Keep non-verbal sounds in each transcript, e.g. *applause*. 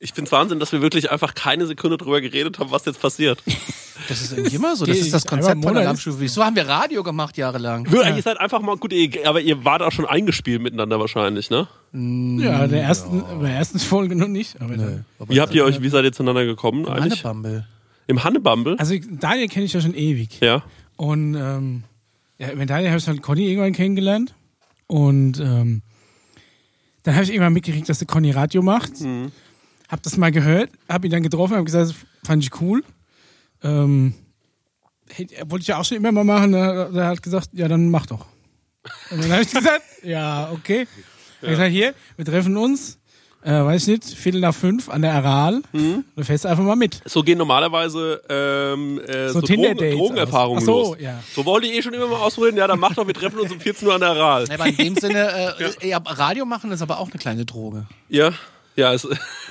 Ich find's Wahnsinn, dass wir wirklich einfach keine Sekunde drüber geredet haben, was jetzt passiert. *laughs* Das ist irgendwie immer so. Das ist das Konzept im von. Alarmstufe. Wieso haben wir Radio gemacht jahrelang? Wir, Ihr seid einfach mal gut, aber ihr wart auch schon eingespielt miteinander wahrscheinlich, ne? Ja, der ersten, bei der ersten Folge noch nicht. Aber dann, Wie habt ihr euch, wie seid ihr zueinander gekommen eigentlich? Hannebumble. Im Hannebumble? also Daniel kenne ich ja schon ewig. Ja. Und ähm, ja, mit Daniel habe ich halt Conny irgendwann kennengelernt. Und ähm, dann habe ich irgendwann mitgekriegt, dass der Conny Radio macht. Mhm. Hab das mal gehört, habe ihn dann getroffen, habe gesagt, das fand ich cool. Ähm, hätte- wollte ich ja auch schon immer mal machen. Da, da hat gesagt, ja, dann mach doch. Und dann habe ich *laughs* gesagt, ja, okay. Ja. Ich gesagt, hier, wir treffen uns, äh, weiß ich nicht, Viertel nach fünf an der Aral. Mhm. Du fährst einfach mal mit. So gehen normalerweise ähm, äh, so, So Drogen, Tinder-Dates Drogenerfahrungen so, los. ja. So wollt ihr eh schon immer mal ausprobieren? Ja, dann macht doch, wir treffen uns um 14 Uhr an der Aral. Ja, aber in dem *laughs* Sinne, äh, ja. Radio machen ist aber auch eine kleine Droge. Ja, ja, es,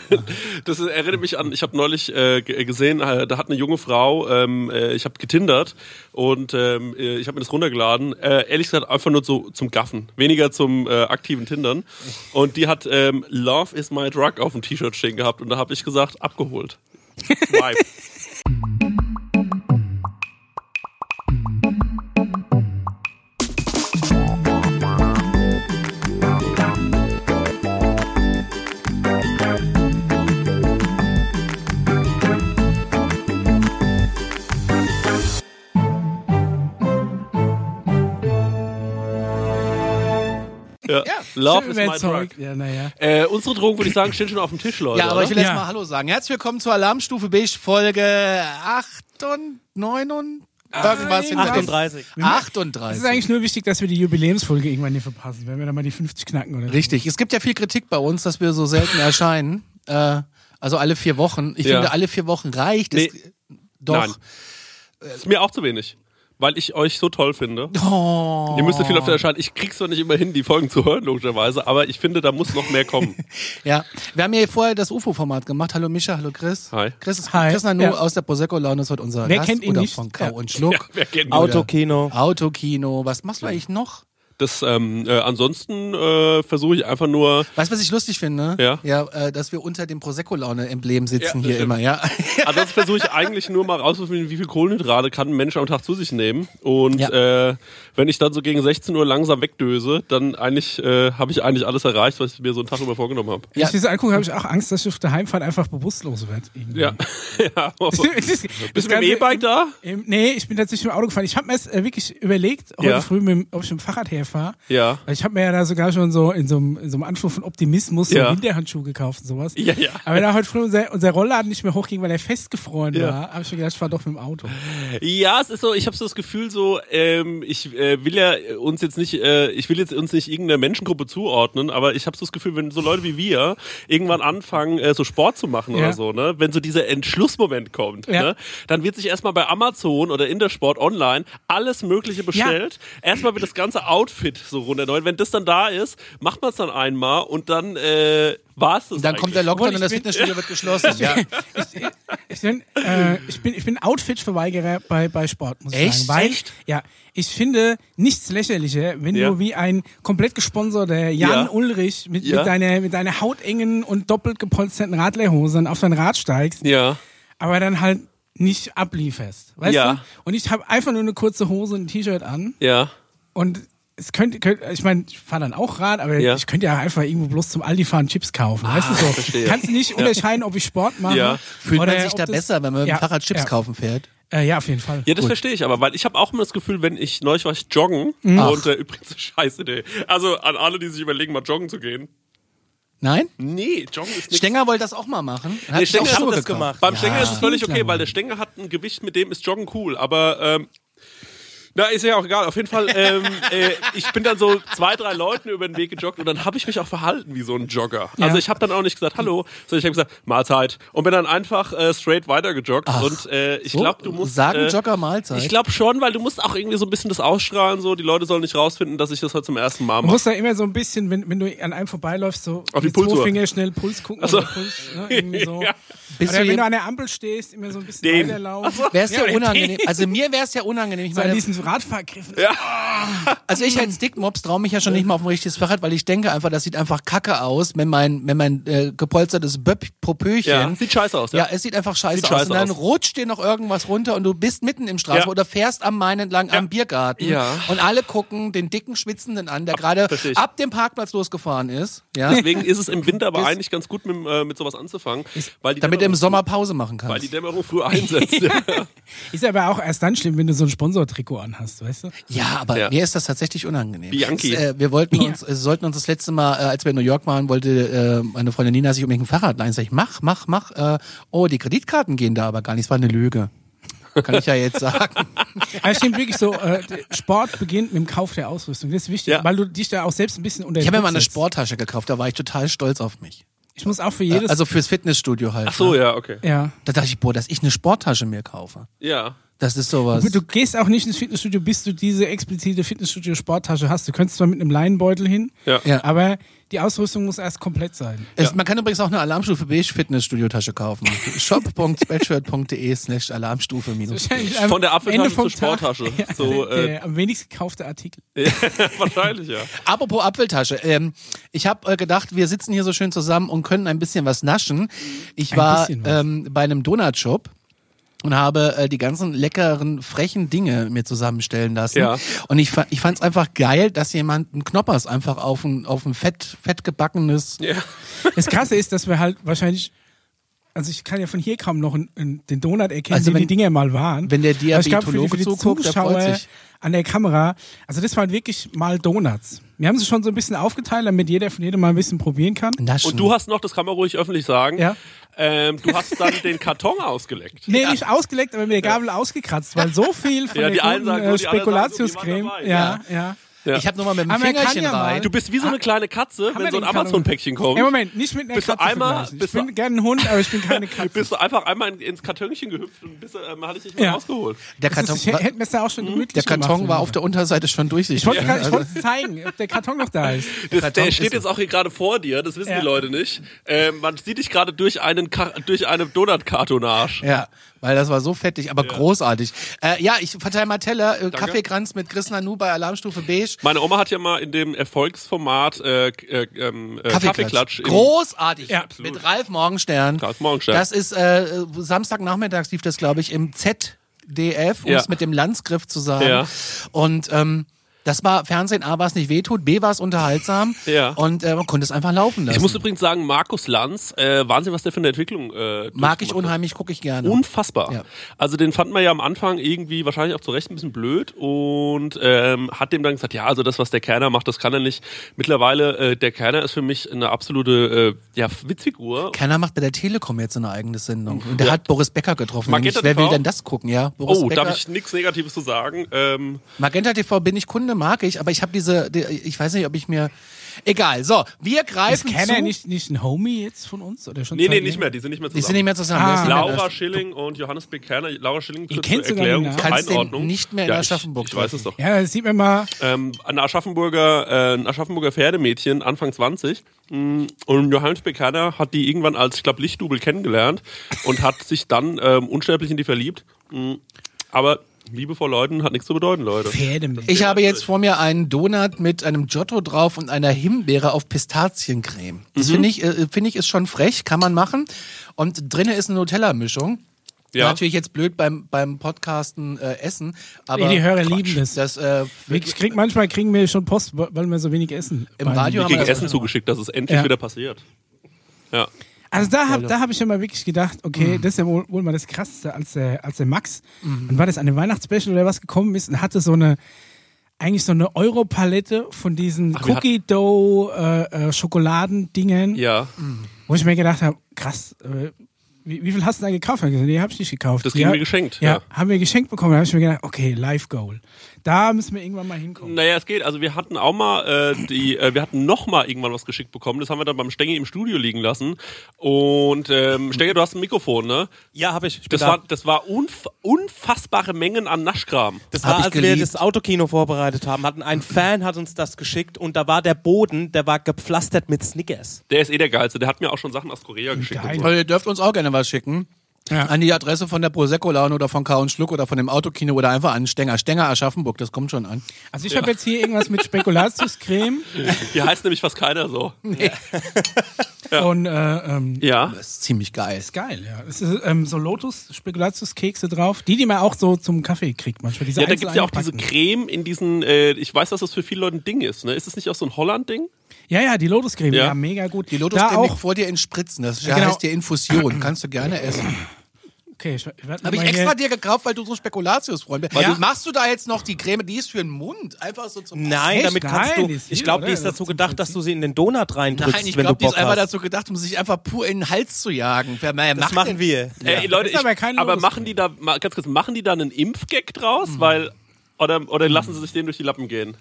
*laughs* das erinnert mich an, ich habe neulich äh, ge- gesehen, äh, da hat eine junge Frau, ähm, äh, ich habe getindert und ähm, äh, ich habe mir das runtergeladen, äh, ehrlich gesagt einfach nur so zum Gaffen, weniger zum äh, aktiven Tindern. Und die hat ähm, Love is my drug auf dem T-Shirt stehen gehabt und da habe ich gesagt, abgeholt. *laughs* Swipe. Ja. Love is my drug. Ja, naja. Äh, unsere Drogen, würde ich sagen, stehen schon auf dem Tisch, Leute. Ja, aber ich will jetzt Ja. mal Hallo sagen. Herzlich willkommen zur Alarmstufe Beige Folge 8 und 9 und irgendwas in 38. Es 38. ist eigentlich nur wichtig, dass wir die Jubiläumsfolge irgendwann nicht verpassen, wenn wir dann mal die 50 knacken oder so. Richtig. Es gibt ja viel Kritik bei uns, dass wir so selten erscheinen. Äh, also alle vier Wochen. Ich Ja. finde, alle vier Wochen reicht. Nee. Es, doch. Nein. Ist mir auch zu wenig. Weil ich euch so toll finde. Oh. Ihr müsst viel auf der erscheinen. Ich krieg's zwar nicht immer hin, die Folgen zu hören, logischerweise, aber ich finde, da muss noch mehr kommen. *laughs* Ja, wir haben ja vorher das UFO-Format gemacht. Hallo Mischa, hallo Chris. Hi. Chris ist Hi. Chris Nanu Ja. aus der Prosecco-Laune ist heute unser Wer Gast. kennt ihn oder nicht? von Kau Ja. und Schluck. *laughs* Wer kennt Auto. Autokino. Autokino. Was machst du eigentlich noch? Das, ähm, äh, ansonsten äh, versuche ich einfach nur. Weißt du, was ich lustig finde? Ja. Ja, äh, dass wir unter dem Prosecco-Laune-Emblem sitzen Ja, hier immer, ja. *laughs* Ansonsten versuche ich eigentlich nur mal rauszufinden, wie viel Kohlenhydrate kann ein Mensch am Tag zu sich nehmen. Und äh, wenn ich dann so gegen 16 Uhr langsam wegdöse, dann eigentlich äh, habe ich eigentlich alles erreicht, was ich mir so einen Tag über vorgenommen habe. Wenn ich diese angucke, habe ich auch Angst, dass ich auf der Heimfahrt einfach bewusstlos werde. Ja. *laughs* ja. Das ist- das Bist du mit dem E-Bike da? Ähm, nee, ich bin tatsächlich mit dem Auto gefahren. Ich habe mir erst äh, wirklich überlegt, heute Ja. früh, mit, ob ich mit dem Fahrrad herfahre. Ja. Weil ich habe mir ja da sogar schon so in so einem, in so einem Anflug von Optimismus so Ja. Winterhandschuhe gekauft und sowas. Ja, ja. Aber da heute früh unser, unser Rollladen nicht mehr hochging, weil er festgefroren Ja. war, habe ich mir gedacht, ich fahre doch mit dem Auto. Ja, es ist so, ich habe so das Gefühl so, ähm, ich äh, will ja uns jetzt nicht, äh, ich will jetzt uns nicht irgendeiner Menschengruppe zuordnen, aber ich habe so das Gefühl, wenn so Leute wie wir irgendwann anfangen, äh, so Sport zu machen Ja. oder so, ne, wenn so dieser Entschlussmoment kommt, Ja. ne, dann wird sich erstmal bei Amazon oder Intersport online alles Mögliche bestellt. Erstmal wird das ganze Outfit so runterneut. Wenn das dann da ist, macht man es dann einmal und dann äh, war es das. Dann kommt der Lockdown und das ich Fitnessstudio wird geschlossen. *laughs* Ja. Ich bin, äh, ich bin, ich bin Outfit-Verweigerer bei, bei Sport, muss ich Echt? sagen. Weil, Echt? Ja, ich finde nichts lächerlicher, wenn Ja. du wie ein komplett gesponserter Jan Ja. Ulrich mit, Ja. mit, deiner, mit deiner hautengen und doppelt gepolsterten Radlerhosen auf dein Rad steigst, Ja. aber dann halt nicht ablieferst. Weißt Ja. du? Und ich habe einfach nur eine kurze Hose und ein T-Shirt an Ja. und es könnte, könnte ich meine, ich fahre dann auch Rad, aber Ja. ich könnte ja einfach irgendwo bloß zum Aldi fahren Chips kaufen. weißt du so? Ah, verstehe. Kannst du nicht unterscheiden, ob ich Sport mache. Ja. Fühlt oder man sich da das- besser, wenn man mit dem Ja, Fahrrad Chips ja. kaufen fährt? Äh, ja, auf jeden Fall. Ja, das verstehe ich aber, weil ich habe auch immer das Gefühl, wenn ich neulich war ich joggen und äh, übrigens *laughs* scheiße Idee. Also an alle, die sich überlegen, mal joggen zu gehen. Nein? Nee, joggen ist nicht. Stenger wollte das auch mal machen. Hat Nee, Stenger hat das gekauft. gemacht. Beim Stenger ist es völlig okay, ja. weil der Stenger hat ein Gewicht, mit dem ist Joggen cool. Aber ähm, na, ist ja auch egal. Auf jeden Fall, ähm, *laughs* äh, ich bin dann so zwei, drei Leuten über den Weg gejoggt und dann habe ich mich auch verhalten wie so ein Jogger. Ja. Also ich habe dann auch nicht gesagt Hallo, sondern ich habe gesagt Mahlzeit und bin dann einfach äh, straight weiter gejoggt. und äh, ich So? glaube, du musst Sagen äh, Jogger Mahlzeit? Ich glaube schon, weil du musst auch irgendwie so ein bisschen das ausstrahlen. So, die Leute sollen nicht rausfinden, dass ich das heute zum ersten Mal Du mache. musst da immer so ein bisschen, wenn, wenn du an einem vorbeiläufst, so Auf die Pulsuhr. Finger schnell Puls gucken. Ach so. oder Puls, ne, irgendwie *laughs* so. Ja. Bist Oder du wenn du an der Ampel stehst, immer so ein bisschen Den. weiterlaufen. Wär's Ja, ja unangenehm. den. Also mir wär's ja unangenehm. Ich So an meine, diesen Radfahrgriffen. Ja. Also ich als Dickmops traue mich ja schon nicht mal auf ein richtiges Fahrrad, weil ich denke einfach, das sieht einfach kacke aus, wenn mein, wenn mein äh, gepolstertes Böpp Popöchen. Ja, sieht scheiße aus, ja. Ja, es sieht einfach scheiße, Sieht aus. scheiße und dann aus. rutscht dir noch irgendwas runter und du bist mitten im Straße Ja. oder fährst am Main entlang am Biergarten. Ja. Und alle gucken den dicken Schwitzenden an, der gerade ab dem Parkplatz losgefahren ist. Ja. Deswegen ist es im Winter aber Das- eigentlich ganz gut, mit, äh, mit sowas anzufangen. Weil die Damit du im Dämmerung- Sommer Pause machen Weil die. Dämmerung früh einsetzt. ja. *laughs* Ist aber auch erst dann schlimm, wenn du so ein Sponsortrikot anhast, weißt du? Ja, aber Ja. mir ist das tatsächlich unangenehm. Bianchi. Es, äh, wir wollten Ja. uns, äh, sollten uns das letzte Mal, äh, als wir in New York waren, wollte äh, meine Freundin Nina sich unbedingt ein Fahrrad leihen. Sag ich, mach, mach, mach. Äh, oh, die Kreditkarten gehen da aber gar nicht. Es war eine Lüge. Kann ich ja jetzt sagen. *laughs* *laughs* Aber es stimmt wirklich so, äh, Sport beginnt mit dem Kauf der Ausrüstung. Das ist wichtig, Ja. weil du dich da auch selbst ein bisschen unter Ich habe mir mal eine. Sporttasche gekauft, da war ich total stolz auf mich. Ich muss auch für jedes... Also fürs Fitnessstudio halt. Ach so, ne? ja, okay. ja. Da dachte ich, boah, dass ich eine Sporttasche mir kaufe. Ja. Das ist sowas. Du gehst auch nicht ins Fitnessstudio, bis du diese explizite Fitnessstudio-Sporttasche hast. Du könntest zwar mit einem Leinenbeutel hin, Ja. Ja. aber die Ausrüstung muss erst komplett sein. Es, Man kann übrigens auch eine Alarmstufe Beige Fitnessstudio-Tasche kaufen. *laughs* shop.spreadshirt.de slash Alarmstufe minus. Von der Apfeltasche zur Sporttasche. *laughs* Ja, So, der, äh, der am wenigsten gekaufte Artikel. *laughs* Wahrscheinlich, ja. Apropos Apfeltasche. Ähm, ich habe äh, gedacht, wir sitzen hier so schön zusammen und können ein bisschen was naschen. Ich Ein war ähm, bei einem Donutshop und habe äh, die ganzen leckeren, frechen Dinge mir zusammenstellen lassen. Ja. Und ich, fa- ich fand es einfach geil, dass jemand einen Knoppers einfach auf ein, auf ein fett, fett gebackenes... ja. Das Krasse ist, dass wir halt wahrscheinlich, also ich kann ja von hier kaum noch einen, einen, den Donut erkennen, Also wie wenn- die Dinger mal waren. wenn der Diabetologe die zuguckt, der freut sich. an der Kamera, also das waren wirklich mal Donuts. Wir haben sie schon so ein bisschen aufgeteilt, damit jeder von jedem mal ein bisschen probieren kann. Naschen. Und du hast noch, das kann man ruhig öffentlich sagen, Ja. Ähm, du hast dann den Karton ausgeleckt. Nee, nicht ausgeleckt, aber mit der Gabel ausgekratzt, weil so viel *laughs* von Ja, der guten sagen äh, sagen Spekulatiuscreme. dabei. ja, ja. Ja. Ich habe nur mal mit dem Aber man kann Fingerchen ja mal- rein. Du bist wie so eine kleine Katze, Haben wenn wir so ein den? Amazon-Päckchen kommt. Ja, Moment, nicht mit einer Bist du Katze einmal- vergleichen. Ich bist du- bin gerne ein Hund, aber ich bin keine *laughs* Katze. Bist du einfach einmal in- ins Kartönchen gehüpft und bist, ähm, hatte ich dich mal Ja. rausgeholt. der Das Karton, ist, ich hätte mir das ja auch schon gemütlich der Karton gemacht, war auf der Unterseite schon durchsichtig. Ich wollte ich wollte es zeigen, ob der Karton noch da *laughs* ist. Das, Karton der steht ist- jetzt auch hier gerade vor dir, das wissen Ja. die Leute nicht. Ähm, man sieht dich gerade durch einen Ka durch eine Donut-Kartonage. Ja, weil das war so fettig, aber großartig. Äh, ja, ich verteile mal Teller, äh, Kaffeekranz mit Chris Nanu bei Alarmstufe Beige. Meine Oma hat ja mal in dem Erfolgsformat äh, äh, ähm, äh, Kaffeeklatsch. im- Großartig. Ja. Mit Ralf Morgenstern. Ralf Morgenstern. Das ist äh, Samstagnachmittags lief das, glaube ich, im ZDF, um Ja. es mit dem Landsgriff zu sagen. Ja. Und ähm, das war Fernsehen, A, was nicht wehtut, B, war es unterhaltsam. *laughs* Ja. Und äh, man konnte es einfach laufen lassen. Ich muss übrigens sagen, Markus Lanz, äh, Wahnsinn, was der für eine Entwicklung äh, Mag ich unheimlich, gucke ich gerne. Unfassbar. Ja. Also den fand man ja am Anfang irgendwie wahrscheinlich auch zu Recht ein bisschen blöd und ähm, hat dem dann gesagt, ja, also das, was der Kerner macht, das kann er nicht. Mittlerweile, äh, der Kerner ist für mich eine absolute äh, ja, Witzfigur. Keiner macht bei der Telekom jetzt eine eigene Sendung. Und der Ja. hat Boris Becker getroffen. Magenta Wer will TV? denn das gucken, ja? Boris Oh, Becker. darf ich nichts Negatives zu sagen? Ähm, Magenta TV bin ich Kunde, mag ich, aber ich habe diese, die, ich weiß nicht, ob ich mir. Egal. So, wir Ist greifen Kenner zu. nicht, nicht ein Homie jetzt von uns? Oder schon nee, nee, nicht mehr, die sind nicht mehr die zusammen. sind nicht mehr zusammen. Ah. Ist denn Laura der? Schilling und Johannes B. Kerner. Laura Schilling Ihr kennt sogar Erklärung, zur Einordnung. nicht mehr in ja, Aschaffenburg Ich, ich weiß es doch. Ja, das sieht man mal. ähm, ein Aschaffenburger, äh, ein Aschaffenburger Pferdemädchen, Anfang 20. mh, Und Johannes Bekerner hat die irgendwann als, ich glaube, Lichtdubel kennengelernt und hat sich dann ähm, unsterblich in die verliebt. Mh, Aber Liebe vor Leuten hat nichts zu bedeuten, Leute. Pferdemädchen. Ich habe jetzt vor mir einen Donut mit einem Giotto drauf und einer Himbeere auf Pistaziencreme. Das Mhm. finde ich, äh, finde ich ist schon frech, kann man machen. Und drinnen ist eine Nutella-Mischung. Ja. Natürlich jetzt blöd beim, beim Podcasten äh, essen, aber Nee, die Hörer lieben das. das äh, Ich krieg, manchmal kriegen wir schon Post, weil wir so wenig essen. Im Radio Wir haben wir kriegen Essen zugeschickt, dass es endlich Ja. wieder passiert. Ja. Also da habe da hab ich ja mal wirklich gedacht, okay, das ist ja wohl, wohl mal das Krasseste, als der, als der Max, und war das eine Weihnachtsspecial oder was gekommen ist und hatte so eine, eigentlich so eine Europalette von diesen Ach, Cookie Dough äh, äh, Schokoladendingen, Ja. wo ich mir gedacht habe, krass, äh, wie, wie viel hast du da gekauft? Nee, hab ich nicht gekauft. Das kriegen wir geschenkt, Ja, ja. haben wir geschenkt bekommen. Da habe ich mir gedacht, okay, Live Goal. Da müssen wir irgendwann mal hinkommen. Naja, es geht. Also wir hatten auch mal äh, die, äh, wir hatten noch mal irgendwann was geschickt bekommen. Das haben wir dann beim Stengi im Studio liegen lassen. Und ähm, Stengi, du hast ein Mikrofon, ne? Ja, habe ich. ich Das da. war, das war unf unfassbare Mengen an Naschkram. das hab war, als wir geliebt. das Autokino vorbereitet haben, hatten ein Fan hat uns das geschickt und da war der Boden, der war gepflastert mit Snickers. Der ist eh der geilste. Der hat mir auch schon Sachen aus Korea geschickt. Geil. Und so. Ihr dürft uns auch gerne was schicken. Ja. An die Adresse von der Prosecco-Laune oder von K und Schluck oder von dem Autokino oder einfach an Stenger. Stenger Aschaffenburg, das kommt schon an. Also ich habe jetzt hier irgendwas mit Spekulatiuscreme *laughs* Hier heißt nämlich fast keiner so. und äh, ähm, Ja. Das ist ziemlich geil. ist geil, ja. Es ist ähm, so Lotus-Spekulatiuskekse drauf, die, die man auch so zum Kaffee kriegt manchmal. Diese Ja, da einzeln gibt's ja auch diese. Creme in diesen, äh, ich weiß, dass das für viele Leute ein Ding ist, ne? Ist das nicht auch so ein Holland-Ding? Ja, ja, die Lotuscreme, Ja. ja. mega gut. Die Lotus da auch auch. vor dir in Spritzen. Das Ja, genau. heißt dir Infusion. Kannst du gerne essen. Okay, ich, ich werd Habe ich extra dir gekauft, weil du so Spekulatius-Freund bist. Ja. Machst du da jetzt noch die Creme? Die ist für den Mund. Einfach so zum Nein, damit kannst Nein, du. ist Ich glaube, die ist dazu gedacht, dass du sie in den Donut reindrückst, Nein, ich wenn glaube, du die ist einfach hast. dazu gedacht, um sich einfach pur in den Hals zu jagen. Wer wer Das macht machen denn- wir. Äh, Leute, ich, aber aber machen die da, ganz kurz, machen die da einen Impfgag draus? Weil, oder, oder lassen sie sich den durch die Lappen gehen?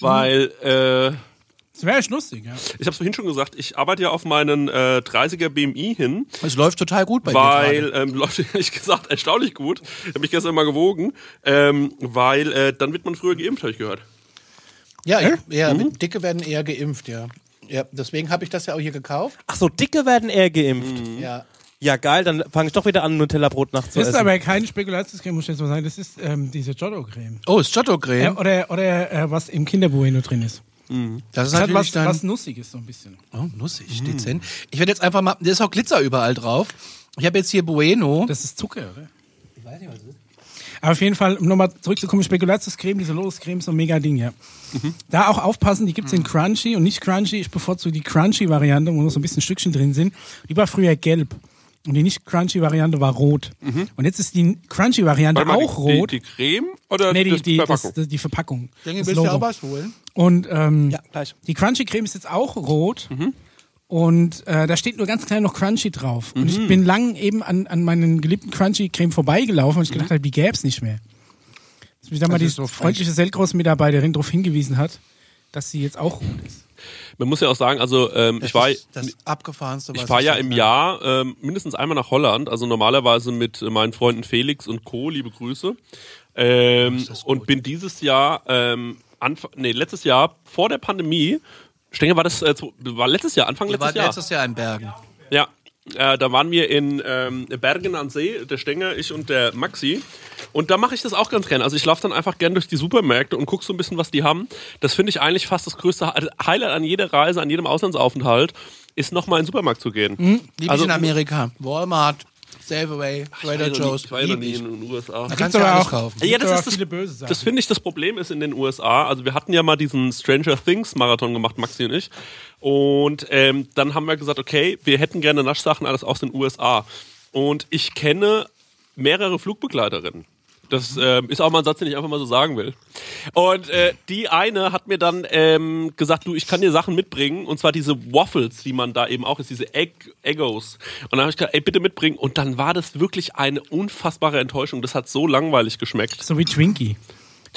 Weil, äh, Das wäre echt lustig, ja. ich habe vorhin schon gesagt, ich arbeite ja auf meinen äh, 30er BMI hin, Es läuft total gut bei dir. weil, gerade. ähm, *laughs* läuft ehrlich gesagt erstaunlich gut. Habe ich gestern mal gewogen, ähm, weil äh, dann wird man früher geimpft, habe ich gehört. Ja, ich, ja Mhm. Dicke werden eher geimpft, ja. Ja, deswegen habe ich das ja auch hier gekauft. Ach so, Dicke werden eher geimpft. Ja. Ja, geil, dann fange ich doch wieder an, Nutella-Brot Das nachzuessen. ist aber keine Spekulatiuscreme, muss ich jetzt mal sagen. Das ist ähm, diese Giotto-Creme. Oh, ist Giotto-Creme. Ja, oder oder äh, was im Kinderbueno drin ist. Das ist Das hat natürlich was, dann... was Nussiges so ein bisschen. oh, nussig, dezent. Ich werde jetzt einfach mal... Da ist auch Glitzer überall drauf. Ich habe jetzt hier Bueno. Das ist Zucker, oder? Ich weiß nicht, was das ist. Aber auf jeden Fall, um nochmal zurückzukommen, Spekulatiuscreme, diese Lotuscreme ist so ein mega Ding, ja. Da auch aufpassen, die gibt's in Crunchy und nicht Crunchy. Ich bevorzuge die Crunchy-Variante, wo noch so ein bisschen Stückchen drin sind. Die war früher gelb. Und die nicht Crunchy-Variante war rot. Und jetzt ist die Crunchy-Variante Warte mal, auch die, rot. Die, die Creme oder nee, die, die, Verpackung? das, die Verpackung. Denke, das willst du Logo. auch was holen? Und ähm, ja, gleich. die Crunchy-Creme ist jetzt auch rot. Mhm. Und äh, da steht nur ganz klein noch Crunchy drauf. Und Mhm. ich bin lang eben an, an meinen geliebten Crunchy-Creme vorbeigelaufen und ich Mhm. gedacht habe, die gäb's nicht mehr. Dass mich da mal die so freundliche Selgros-Mitarbeiterin darauf hingewiesen hat, dass sie jetzt auch rot ist. Man muss ja auch sagen, also ähm, ich war, ist das abgefahrenste, was Ich fahre ja so im. Jahr ähm, mindestens einmal nach Holland, also normalerweise mit äh, meinen Freunden Felix und Co. Liebe Grüße. Ähm, und bin dieses Jahr, ähm, Anf nee, letztes Jahr vor der Pandemie. Stenger war das äh, war letztes Jahr, Anfang Ihr letztes Jahr. letztes Jahr in Bergen. Ja, äh, da waren wir in ähm, Bergen an See, der Stenger, ich und der Maxi. Und da mache ich das auch ganz gerne. Also ich laufe dann einfach gern durch die Supermärkte und gucke so ein bisschen, was die haben. Das finde ich eigentlich fast das größte Hi- Highlight an jeder Reise, an jedem Auslandsaufenthalt, ist nochmal in den Supermarkt zu gehen. Lieb Also- ich in Amerika. Walmart, Safeway, Trader Joe's. Ich war ja noch nie in den USA. Da gibt's kannst du aber auch- kaufen. Ja, das ist das, viele böse Sachen. das finde ich das Problem ist in den USA. Also wir hatten ja mal diesen Stranger Things Marathon gemacht, Maxi und ich. Und ähm, dann haben wir gesagt, okay, wir hätten gerne Naschsachen alles aus den USA. Und ich kenne mehrere Flugbegleiterinnen. Das ähm, ist auch mal ein Satz, den ich einfach mal so sagen will. Und äh, die eine hat mir dann ähm, gesagt, du, ich kann dir Sachen mitbringen. Und zwar diese Waffles, die man da eben auch ist, diese Egg Eggos. Und dann habe ich gesagt, ey, bitte mitbringen. Und dann war das wirklich eine unfassbare Enttäuschung. Das hat so langweilig geschmeckt. So wie Twinkie.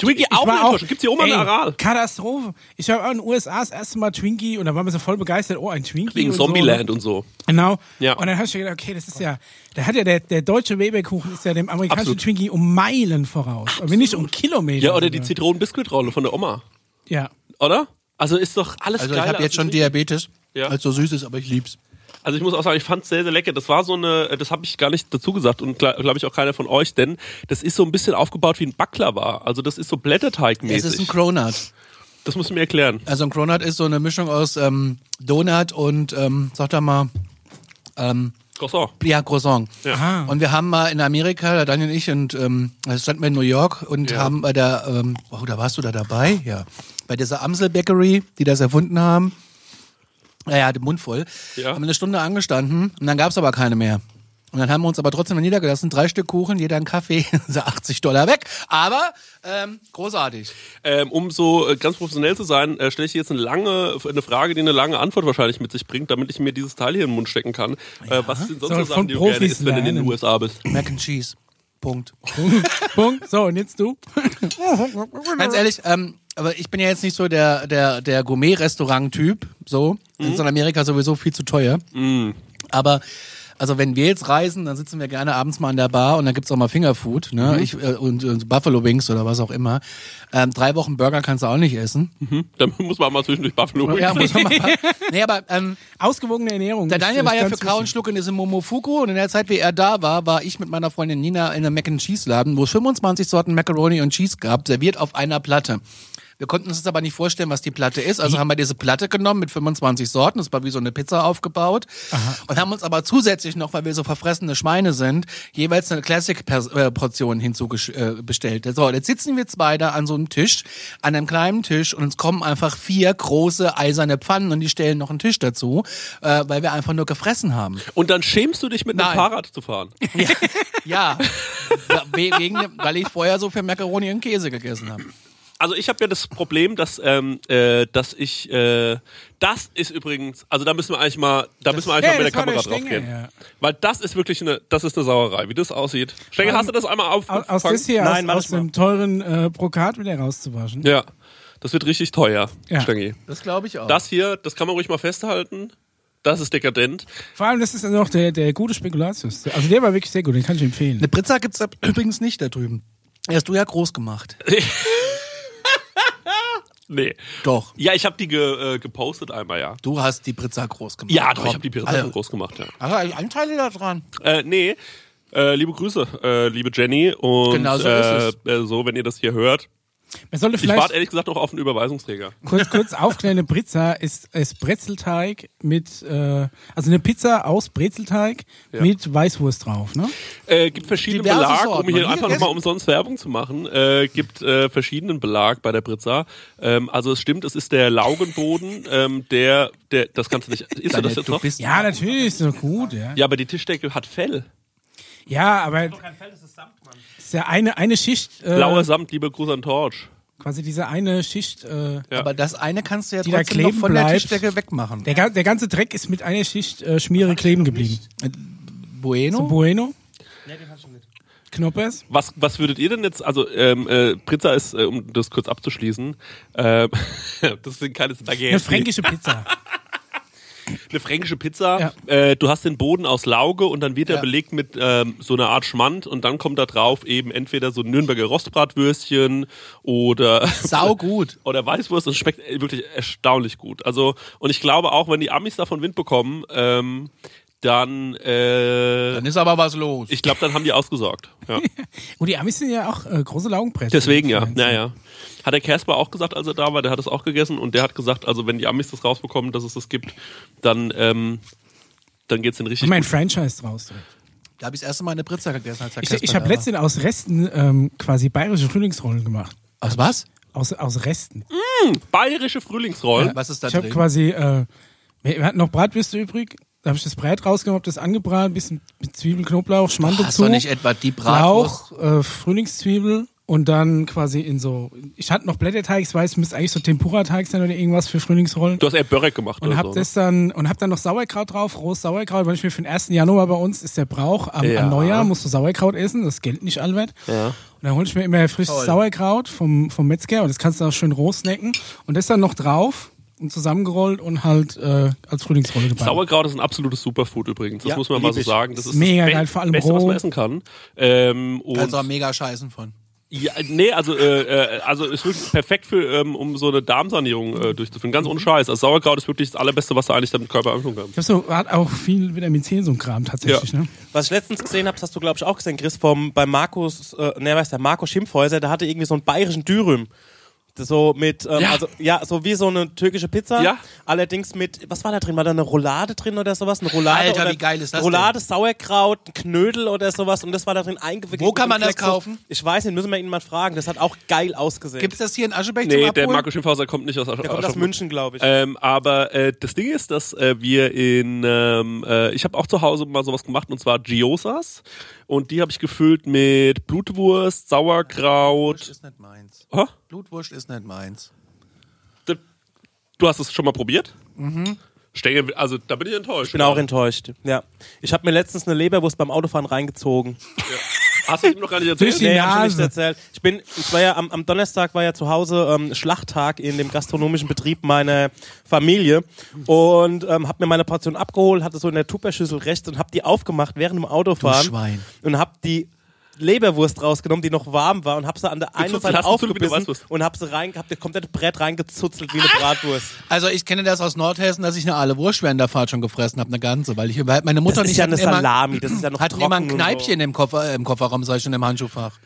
Twinkie Ich auch war Enttäuschung. Gibt's hier oben ey, eine Aral? Katastrophe. Ich war auch in den USA das erste Mal Twinkie und da waren wir so voll begeistert. Oh, ein Twinkie. Wegen und so? Zombieland und so. Genau. Ja. Und dann hast du gedacht, okay, das ist ja, da hat ja der, der deutsche Weberkuchen ist ja dem amerikanischen Absolut. Twinkie um Meilen voraus. Und wenn nicht um Kilometer. Ja, oder die. Zitronenbiskuitrolle von der Oma. Ja. Oder? Also ist doch alles Also ich geil. habe jetzt schon Diabetes, Ja. als so süß ist, aber ich lieb's. Also ich muss auch sagen, ich fand's sehr, sehr lecker. Das war so eine, das habe ich gar nicht dazu gesagt und glaube ich auch keiner von euch, denn das ist so ein bisschen aufgebaut wie ein Baklava. Also das ist so Es Blätterteigmäßig. ist ein Cronut. das musst du mir erklären. Also ein Cronut ist so eine Mischung aus ähm, Donut und, ähm, sag doch mal, ähm, Croissant. ja, Croissant. Aha. Und wir haben mal in Amerika, der Daniel und ich, und ähm, das standen wir in New York und Ja. haben bei der, ähm, oh, da warst du da dabei? Ja. Bei dieser Amsel Bakery, die das erfunden haben. Naja, den Mund voll. Ja. Haben eine Stunde angestanden und dann gab's aber keine mehr. Und dann haben wir uns aber trotzdem mal niedergelassen, drei Stück Kuchen, jeder einen Kaffee, *laughs* so 80 Dollar weg. Aber ähm, großartig. Ähm, um so äh, ganz professionell zu sein, äh, stelle ich dir jetzt eine lange, eine Frage, die eine lange Antwort wahrscheinlich mit sich bringt, damit ich mir dieses Teil hier in den Mund stecken kann. Äh, was sind sonst so von Sachen, die du gerne Profis isst, wenn du in den. USA bist? Mac and Cheese. Punkt. Punkt. So, und jetzt du? Ganz ehrlich, ähm, aber ich bin ja jetzt nicht so der, der, der Gourmet-Restaurant-Typ, so. Das ist in Amerika sowieso viel zu teuer. Aber Also wenn wir jetzt reisen, dann sitzen wir gerne abends mal an der Bar und dann gibt's auch mal Fingerfood ne? Mhm. ich, äh, und, und Buffalo Wings oder was auch immer. Ähm, drei Wochen Burger kannst du auch nicht essen. Da muss man auch mal zwischendurch Buffalo Ja, Wings muss man mal. nee, aber ähm, Ausgewogene Ernährung. der Daniel war ja für Kau und wichtig. Schluck in diesem Momofuku und in der Zeit, wie er da war, war ich mit meiner Freundin Nina in einem Mac and Cheese Laden, wo es 25 Sorten Macaroni und Cheese gab, serviert auf einer Platte. Wir konnten uns das aber nicht vorstellen, was die Platte ist. Also haben wir diese Platte genommen mit 25 Sorten. Das war wie so eine Pizza aufgebaut. Und haben uns aber zusätzlich noch, weil wir so verfressene Schweine sind, jeweils eine Classic-Portion hinzubestellt. So, jetzt sitzen wir zwei da an so einem Tisch, an einem kleinen Tisch und uns kommen einfach vier große eiserne Pfannen und die stellen noch einen Tisch dazu, äh, weil wir einfach nur gefressen haben. Und dann schämst du dich mit einem. Fahrrad zu fahren. *laughs* Ja, *laughs* we- wegen, weil ich vorher so viel Macaroni und Käse gegessen habe. Also ich habe ja das Problem, dass ähm, äh, dass ich äh, das ist übrigens, also da müssen wir eigentlich mal, da müssen wir eigentlich Ja, mal mit der das Kamera der drauf Stengel, gehen, ja. weil das ist wirklich eine, das ist eine Sauerei, wie das aussieht. Stengel, hast du das einmal Aus, aufgefangen? aus das hier, Nein, aus, aus dem teuren äh, Brokat wieder rauszuwaschen. Ja, das wird richtig teuer, Ja. Stengi. Das glaube ich auch. Das hier, das kann man ruhig mal festhalten. Das ist dekadent. Vor allem, das ist dann noch der, der gute Spekulatius. Also der war wirklich sehr gut, den kann ich empfehlen. Eine Pizza gibt's da übrigens nicht da drüben. Hast du ja groß gemacht. *laughs* Nee. Doch. Ja, ich habe die ge, äh, gepostet einmal, ja. Du hast die Pizza groß gemacht. Ja, doch, ich habe die Pizza Also, groß gemacht, ja. Also Anteile da dran. Äh, nee, äh, liebe Grüße, äh, liebe Jenny. Und Genau so äh, äh, so, wenn ihr das hier hört. Man sollte Ich vielleicht warte ehrlich gesagt noch auf einen Überweisungsträger. kurz, kurz aufklären, eine Pizza ist, ist Brezelteig mit, äh, also eine Pizza aus Brezelteig Ja. mit Weißwurst drauf, ne? Äh, gibt verschiedenen Diverse Belag, Sorten. um hier einfach nochmal umsonst Werbung zu machen. Äh, gibt äh, verschiedenen Belag bei der Pizza. Ähm, also es stimmt, es ist der Laugenboden, ähm, der, der, das kannst du nicht. Ist du das jetzt noch? Ja, natürlich, ist doch gut, ja. Ja, aber die Tischdecke hat Fell. Ja, aber. ist ja eine, eine Schicht, äh, Blauer Samt, liebe Gruß an Torch. quasi diese eine Schicht, äh, Ja. Aber das eine kannst du ja Die trotzdem noch von der bleibt. Tischdecke wegmachen. der, der ganze Dreck ist mit einer Schicht äh, Schmiere kleben geblieben. Bueno? Bueno? Knoppers? Was, was würdet ihr denn jetzt, also ähm, äh, Pizza ist, äh, um das kurz abzuschließen, äh, *laughs* das sind keine Spaghetti. Eine fränkische Pizza. Eine fränkische Pizza. Ja. Äh, du hast den Boden aus Lauge und dann wird er Ja. belegt mit ähm, so einer Art Schmand und dann kommt da drauf eben entweder so Nürnberger Rostbratwürstchen oder Sau gut. *laughs* oder Weißwurst. Das schmeckt wirklich erstaunlich gut. Also und ich glaube auch, wenn die Amis davon Wind bekommen, ähm, dann, äh, Dann ist aber was los. ich glaube, dann haben die ausgesorgt. Ja. *laughs* Und die Amis sind ja auch äh, große Laugenpressen. Deswegen ja, naja. Hat der Casper auch gesagt, als er da war, der hat es auch gegessen und der hat gesagt, also wenn die Amis das rausbekommen, dass es das gibt, dann, ähm, dann geht's in richtig Und mein gut. Franchise draus. direkt. Da habe ich das erste Mal eine Pizza gegessen, als der Ich, Kasper ich habe letztens aus Resten ähm, quasi bayerische Frühlingsrollen gemacht. Aus was? Aus, aus Resten. Bayerische Frühlingsrollen. Was ist da Ich habe drin? quasi, äh, wir wir hatten noch Bratwürste übrig. Da habe ich das Brät rausgenommen, hab das angebraten, bisschen mit Zwiebel, Knoblauch, Schmand Hast dazu. du nicht etwa die Bratwurst? Lauch, äh, Frühlingszwiebel und dann quasi in so. Ich hatte noch Blätterteig, ich weiß, es müsste eigentlich so Tempura-Teig sein oder irgendwas für Frühlingsrollen. Du hast eher Börek gemacht Und oder hab so. das dann und hab dann noch Sauerkraut drauf, rohes Sauerkraut, weil ich mir für den 1. Januar bei uns ist der Brauch am, Ja. am Neujahr musst du Sauerkraut essen, das gilt nicht allweit. Ja. Und dann hol ich mir immer frisches. Sauerkraut vom, vom Metzger und das kannst du auch schön roh snacken und das dann noch drauf und zusammengerollt und halt äh, als Frühlingsrolle gebacken. Sauerkraut ist ein absolutes Superfood übrigens. Das Ja, muss man mal so ich. sagen. Das ist Mega das geil, vor allem Beste, was roh. man essen kann. Ähm, und Kannst auch mega scheißen von. ja, nee, also äh, äh, also ist wirklich perfekt für ähm, um so eine Darmsanierung äh, durchzuführen. Ganz ohne Scheiß. Also Sauerkraut ist wirklich das allerbeste, was du eigentlich deinem Körper antun kannst. Ich hab so, hat auch viel Vitamin C so ein Kram tatsächlich, Ja. ne? Was ich letztens gesehen habe, das hast du, glaube ich, auch gesehen, Chris, vom, bei Markus, äh, ne, weiß der, Marco Schimpfhäuser, der hatte irgendwie so einen bayerischen Dürüm. So mit, ähm, Ja. also, ja, so wie so eine türkische Pizza. Ja. Allerdings mit, was war da drin? War da eine Roulade drin oder sowas? Eine Roulade Alter, oder wie geil ist das Roulade, Sauerkraut, ein Knödel oder sowas und das war da drin eingewickelt. Wo kann man das kaufen? Ich weiß nicht, müssen wir ihn mal fragen. Das hat auch geil ausgesehen. Gibt es das hier in Aschebeck zum Nee, Abholen? der Marco Schimpfhauser kommt nicht aus Asch der kommt aus München, glaube ich. Ähm, aber äh, das Ding ist, dass äh, wir in, ähm, äh, ich habe auch zu Hause mal sowas gemacht und zwar Giosas und die habe ich gefüllt mit Blutwurst, Blutwurst Sauerkraut. ist nicht meins. Hä? Blutwurst ist nicht meins. Du hast es schon mal probiert? Mhm. Stengel, also da bin ich enttäuscht. Ich bin auch enttäuscht. Ja. Ich habe mir letztens eine Leberwurst beim Autofahren reingezogen. *laughs* Hast du ihm noch gar nicht Durch erzählt? die Nee, hab ich nicht Nase. erzählt. Ich bin, ich war ja am, am Donnerstag war ja zu Hause ähm, Schlachttag in dem gastronomischen Betrieb meiner Familie und ähm, hab mir meine Portion abgeholt, hatte so in der Tupperschüssel rechts und hab die aufgemacht während dem Autofahren Schwein. und hab die Leberwurst rausgenommen, die noch warm war und hab sie an der einen Seite aufgebissen und hab sie rein, hab das komplette Brett reingezuzelt wie eine Bratwurst. Also ich kenne das aus Nordhessen, dass ich eine aale Wurst während der Fahrt schon gefressen habe, eine ganze, weil ich weil meine Mutter Das und ist ich ja eine immer, Salami, das ist ja noch hatten trocken immer ein und so. Kneipchen im, Koffer, im Kofferraum, sag ich schon im Handschuhfach.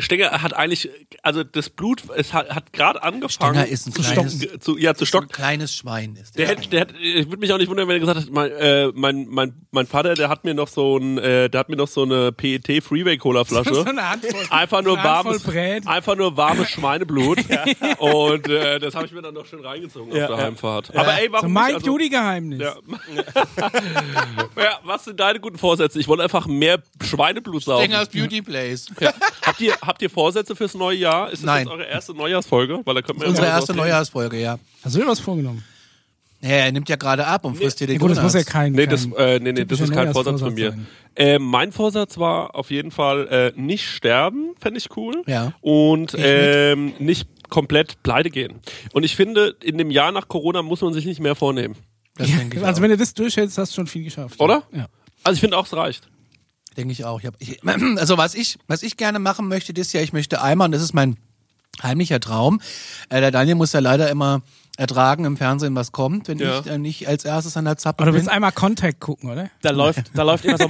Stenger hat eigentlich, also das Blut, es hat, hat gerade angefangen. Stenger ist ein zu kleines- stocken. Zu, ja, zu So ein stocken. kleines Schwein ist Der der. hätte, der hätte, ich würde mich auch nicht wundern, wenn er gesagt hat, mein, äh, mein, mein, mein Vater, der hat mir noch so ein, äh, der hat mir noch so eine PET Freeway Cola Flasche. *laughs* So eine Handvoll. Einfach nur Eine Handvoll warmes, Brät. einfach nur warmes Schweineblut. *laughs* Und äh, das habe ich mir dann noch schön reingezogen Ja, auf der ja. Heimfahrt. Aber ey, So warum mein nicht? Also, Judy-Geheimnis. ja. *laughs* ja, was sind deine guten Vorsätze? Ich wollte einfach mehr Schweineblut saugen. Stengers Beauty Place. Ja. Habt ihr, habt ihr Vorsätze fürs neue Jahr? Ist das Nein. jetzt eure erste Neujahrsfolge? Weil da könnt man Unsere ja erste. Neujahrsfolge, ja. Hast du dir was vorgenommen? Ja, er nimmt ja gerade ab und frisst dir den Ja, gut, das muss ja kein, Nee, das, äh, nee, nee, das ist kein Vorsatz von mir. Äh, mein Vorsatz war auf jeden Fall äh, nicht sterben, fände ich cool. Ja. Und ähm, nicht komplett pleite gehen. Und ich finde, in dem Jahr nach Corona muss man sich nicht mehr vornehmen. Das denke ich Also auch. wenn du das durchhältst, hast du schon viel geschafft. Oder? Ja. Also ich finde auch, es reicht. Denke ich auch. Ich hab, ich, *clears throat* also was ich, was ich gerne machen möchte dieses Jahr, ich möchte einmal, und das ist mein heimlicher Traum, äh, der Daniel muss ja leider immer ertragen im Fernsehen, was kommt, wenn Ja. ich äh, nicht als erstes an der Zappe Aber du bin. willst einmal Contact gucken, oder? Da läuft, da läuft immer so,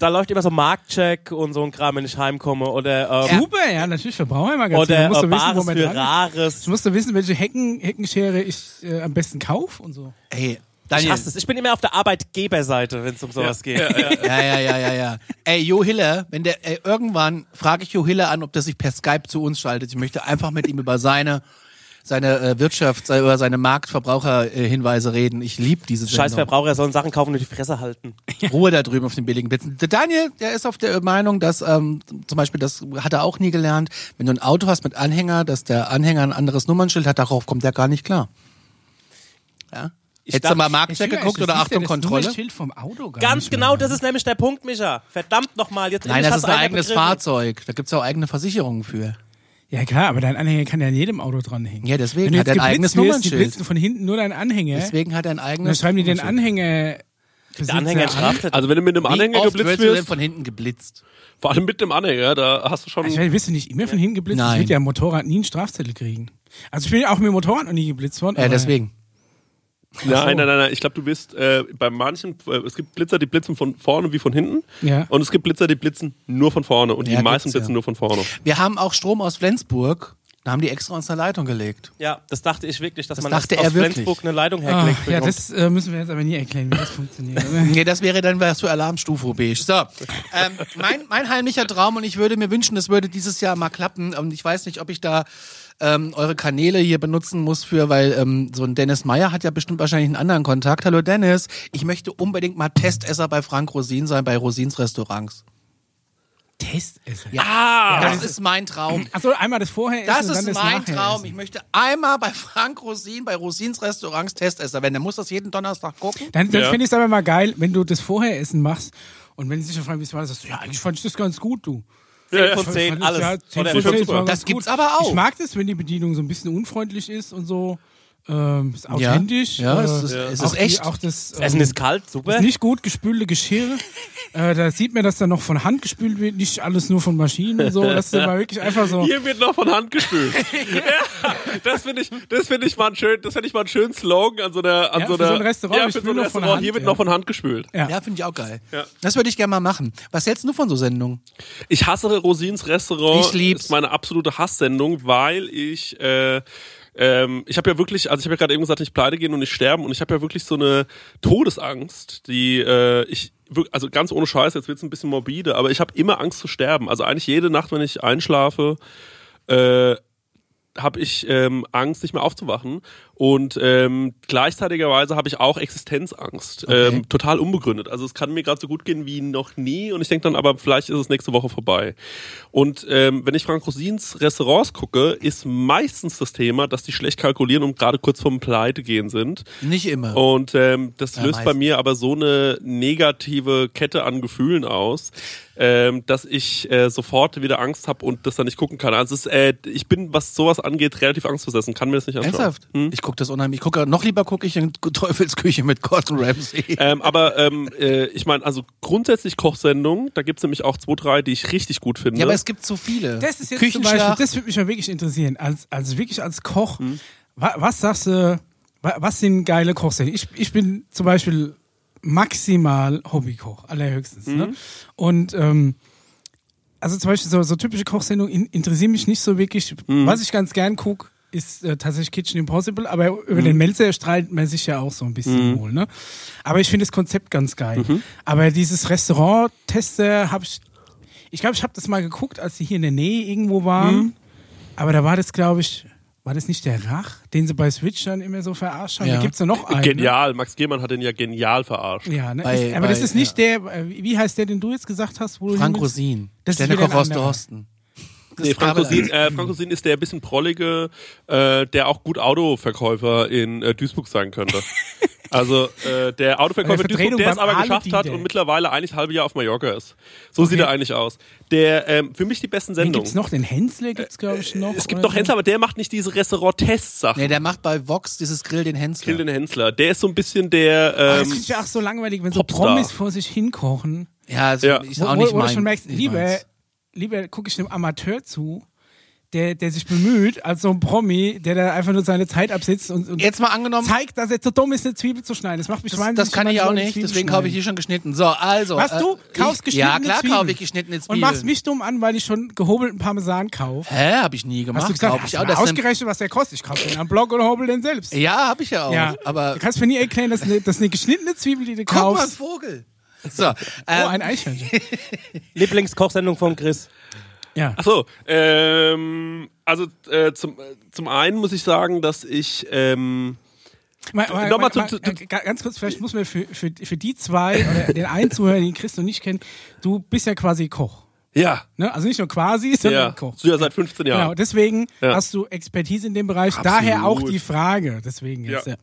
da läuft immer so Marktcheck und so ein Kram, wenn ich heimkomme oder ähm, Super, ja, natürlich Verbrauchermagazin. oder du musst äh, du wissen, wo Bares man für. Rares. Du musst du wissen, welche Hecken, Heckenschere ich äh, am besten kaufe und so. Ey, Ich Daniel. hasse es. Ich bin immer auf der Arbeitgeberseite, wenn es um sowas geht. Ja, ja, ja, ja, ja. Ey, Jo Hiller, wenn der, ey, irgendwann frage ich Jo Hiller an, ob der sich per Skype zu uns schaltet. Ich möchte einfach mit ihm über seine, seine äh, Wirtschaft, sei- über seine Marktverbraucherhinweise reden. Ich liebe diese Scheiß Sendung. Verbraucher sollen Sachen kaufen und die Fresse halten. Ruhe da drüben auf den billigen Plätzen. Der Daniel, der ist auf der Meinung, dass ähm, zum Beispiel, das hat er auch nie gelernt, wenn du ein Auto hast mit Anhänger, dass der Anhänger ein anderes Nummernschild hat, darauf kommt er gar nicht klar. Ja? Hättest du mal Marktcheck geguckt oder Achtung, Kontrolle? Das Schild vom Auto gar Ganz genau, das ist nämlich der Punkt, Micha. Verdammt nochmal. Jetzt Nein, das ist ein eigenes begriffen. Fahrzeug. Da gibt's auch eigene Versicherungen für. Ja klar, aber dein Anhänger kann ja an jedem Auto dranhängen. Ja, deswegen hat er ein eigenes wirst, die Nummernschild. blitzen von hinten nur deinen Anhänger. Deswegen hat er ein und dann eigenes schreiben die den Nummernschild. Anhänger. Der Anhänger in Strafzettel. Also wenn du mit einem Wie Anhänger oft geblitzt wirst du denn von hinten geblitzt? vor allem mit einem Anhänger, da hast du schon... Ich meine, wirst du nicht immer von hinten geblitzt? Nein. Ich will ja am Motorrad nie einen Strafzettel kriegen. Also ich bin ja auch mit dem Motorrad noch nie geblitzt worden. Ja, deswegen. Nein, nein, nein, nein. Ich glaube, du wirst äh, bei manchen, äh, es gibt Blitzer, die blitzen von vorne wie von hinten. Ja. Und es gibt Blitzer, die blitzen nur von vorne. Und Ja, die meisten blitzen ja. nur von vorne. Wir haben auch Strom aus Flensburg. Da haben die extra uns eine Leitung gelegt. Ja, das dachte ich wirklich, dass Das man dachte aus er wirklich. Flensburg eine Leitung hergelegt ja, bekommt. das äh, müssen wir jetzt aber nie erklären, wie das funktioniert. oder? *laughs* Nee, das wäre dann was für Alarmstufe beige. So, ähm, mein, mein heimlicher Traum und ich würde mir wünschen, es würde dieses Jahr mal klappen. Und ich weiß nicht, ob ich da ähm, eure Kanäle hier benutzen muss für, weil ähm, so ein Dennis Meyer hat ja bestimmt wahrscheinlich einen anderen Kontakt. Hallo Dennis, ich möchte unbedingt mal Testesser bei Frank Rosin sein, bei Rosins Restaurants. Testesser. Ja, Ah! das ist mein Traum. Achso, einmal das vorher Das ist dann das mein Traum. essen. Ich möchte einmal bei Frank Rosin, bei Rosins Restaurants Testesser werden. Der muss das jeden Donnerstag gucken. Dann, dann Ja. finde ich es aber mal geil, wenn du das vorher essen machst und wenn sie sich dann fragen, wie es war, dann sagst du, ja, eigentlich fand ich das ganz gut, du. Ja, ja. von 10, Fand ich- alles. Ja, 10 Oder von 10, fünf es war super. ganz Das gibt's aber auch. Ich mag das, wenn die Bedienung so ein bisschen unfreundlich ist und so. Ähm, ist authentisch. Ja, äh, es ist- es ist auch echt. Die, auch das, Das Essen ähm, ist kalt, super. das nicht gut gespülte Geschirr. *laughs* äh, da sieht man, dass da noch von Hand gespült wird, nicht alles nur von Maschinen und so. Das ist immer wirklich einfach so. Hier wird noch von Hand gespült. *laughs* ja, das finde ich, das finde ich mal ein schön, das finde ich mal einen schönen Slogan an so einer, an Ja, so für einer, so ein Restaurant, ja, für so ein Restaurant. Hand, Hier wird ja. noch von Hand gespült. Ja. Ja, finde ich auch geil. Ja. Das würde ich gerne mal machen. Was hältst du von so Sendungen? Ich hasse Rosins Restaurant. Ich lieb's. ist meine absolute Hasssendung, weil ich äh, ähm, ich habe ja wirklich, also ich habe ja gerade eben gesagt, ich pleite gehen und nicht sterben und ich habe ja wirklich so eine Todesangst, die äh, ich also ganz ohne Scheiß, jetzt wird's ein bisschen morbide, aber ich habe immer Angst zu sterben. Also eigentlich jede Nacht, wenn ich einschlafe, äh, habe ich ähm, Angst, nicht mehr aufzuwachen. Und ähm, gleichzeitigerweise habe ich auch Existenzangst. Ähm, total unbegründet. Also es kann mir gerade so gut gehen wie noch nie und ich denke dann aber, vielleicht ist es nächste Woche vorbei. Und ähm, wenn ich Frank Rosins Restaurants gucke, ist meistens das Thema, dass die schlecht kalkulieren und gerade kurz vorm Pleite gehen sind. Nicht immer. Und ähm, das Ja, löst bei meistens. mir aber so eine negative Kette an Gefühlen aus, ähm, dass ich äh, sofort wieder Angst habe und das dann nicht gucken kann. Also es ist, äh, ich bin, was sowas angeht, relativ angstversessen, kann mir das nicht anschauen. Ernsthaft? Ich gucke das unheimlich. Ich gucke noch lieber gucke ich in Teufelsküche mit Gordon Ramsay. Ähm, aber ähm, äh, ich meine, also grundsätzlich Kochsendungen, da gibt's nämlich auch zwei, drei, die ich richtig gut finde. Ja, aber es gibt so viele. Das ist jetzt zum Beispiel, das würde mich mal wirklich interessieren. Als, als wirklich als Koch, Hm. wa, was sagst du, wa, was sind geile Kochsendungen? Ich, ich bin zum Beispiel maximal Hobbykoch, allerhöchstens. Hm. Ne? Und ähm, also zum Beispiel so, so typische Kochsendungen in, interessieren mich nicht so wirklich. Hm. Was ich ganz gern gucke, ist äh, tatsächlich Kitchen Impossible, aber über Hm. den Melzer streitet man sich ja auch so ein bisschen wohl. Ne? Aber ich finde das Konzept ganz geil. Mhm. Aber dieses Restaurant-Tester habe ich ich glaube, ich habe das mal geguckt, als sie hier in der Nähe irgendwo waren. Mhm. Aber da war das, glaube ich, war das nicht der Rach, den sie bei Switch dann immer so verarscht haben? Ja. Da gibt es ja noch einen. Genial, Max Gehmann hat den ja genial verarscht. Ne? Ja, ne? Bei- aber das bei- ist nicht der, äh, wie heißt der, den du jetzt gesagt hast? Frank? Rosin. Das ist Sterne Nee, ist Frank Rosin, äh, Frank Rosin ist der bisschen prollige, äh, der auch gut Autoverkäufer in äh, Duisburg sein könnte. *laughs* Also äh, der Autoverkäufer in Duisburg, der es aber geschafft hat und mittlerweile eigentlich das halbe Jahr auf Mallorca ist. So sieht er eigentlich aus. Der ähm, für mich die besten Sendungen. gibt's noch? Den Hensler gibt's glaube ich, noch. Es gibt noch Hensler, aber der macht nicht diese Restaurant-Tests-Sachen. Nee, der macht bei Vox dieses Grill den Hensler. Kill den Hensler. Der ist so ein bisschen der. Ah, das Ähm, finde ich auch so langweilig, wenn so Popstar. Promis vor sich hinkochen. Ja, also Ja. ist Wo, auch wo, nicht wo du mein. schon merkst, nicht lieber, gucke ich einem Amateur zu, der, der sich bemüht, als so ein Promi, der da einfach nur seine Zeit absitzt und, und Jetzt mal angenommen, zeigt, dass er zu dumm ist, eine Zwiebel zu schneiden. Das macht mich das, wahnsinnig. das kann ich auch nicht, deswegen kaufe ich die schon geschnitten. So, also. Was, du kaufst ich, geschnittene Ja, klar Zwiebeln. kaufe ich geschnittene Und Zwiebeln. machst mich dumm an, weil ich schon gehobelten Parmesan kaufe. Hä, habe ich nie gemacht. Hast du gesagt, hast ich auch. Das ausgerechnet, was der kostet? Ich kaufe den am Blog und hobel den selbst. ja, habe ich ja auch. Ja, Aber du kannst mir nie erklären, dass eine, dass eine geschnittene Zwiebel, die du guck mal, ein kaufst. Vogel. *laughs* So, Oh, ähm, ein Eichhörnchen. *laughs* Lieblingskochsendung von Chris. Ja. Ach so, ähm, also äh, zum, äh, zum einen muss ich sagen, dass ich ähm, Mal, mal, Nochmal mal, zu- äh, ganz kurz, vielleicht muss man für, für, für die zwei oder den einen Zuhörer, den Chris noch nicht kennt, du bist ja quasi Koch. ja, Ne? Also nicht nur quasi, sondern ja, Koch. so ja seit 15 Jahren. Genau, deswegen Ja. hast du Expertise in dem Bereich. Absolut. Daher auch die Frage. Deswegen jetzt. Ja. Ja.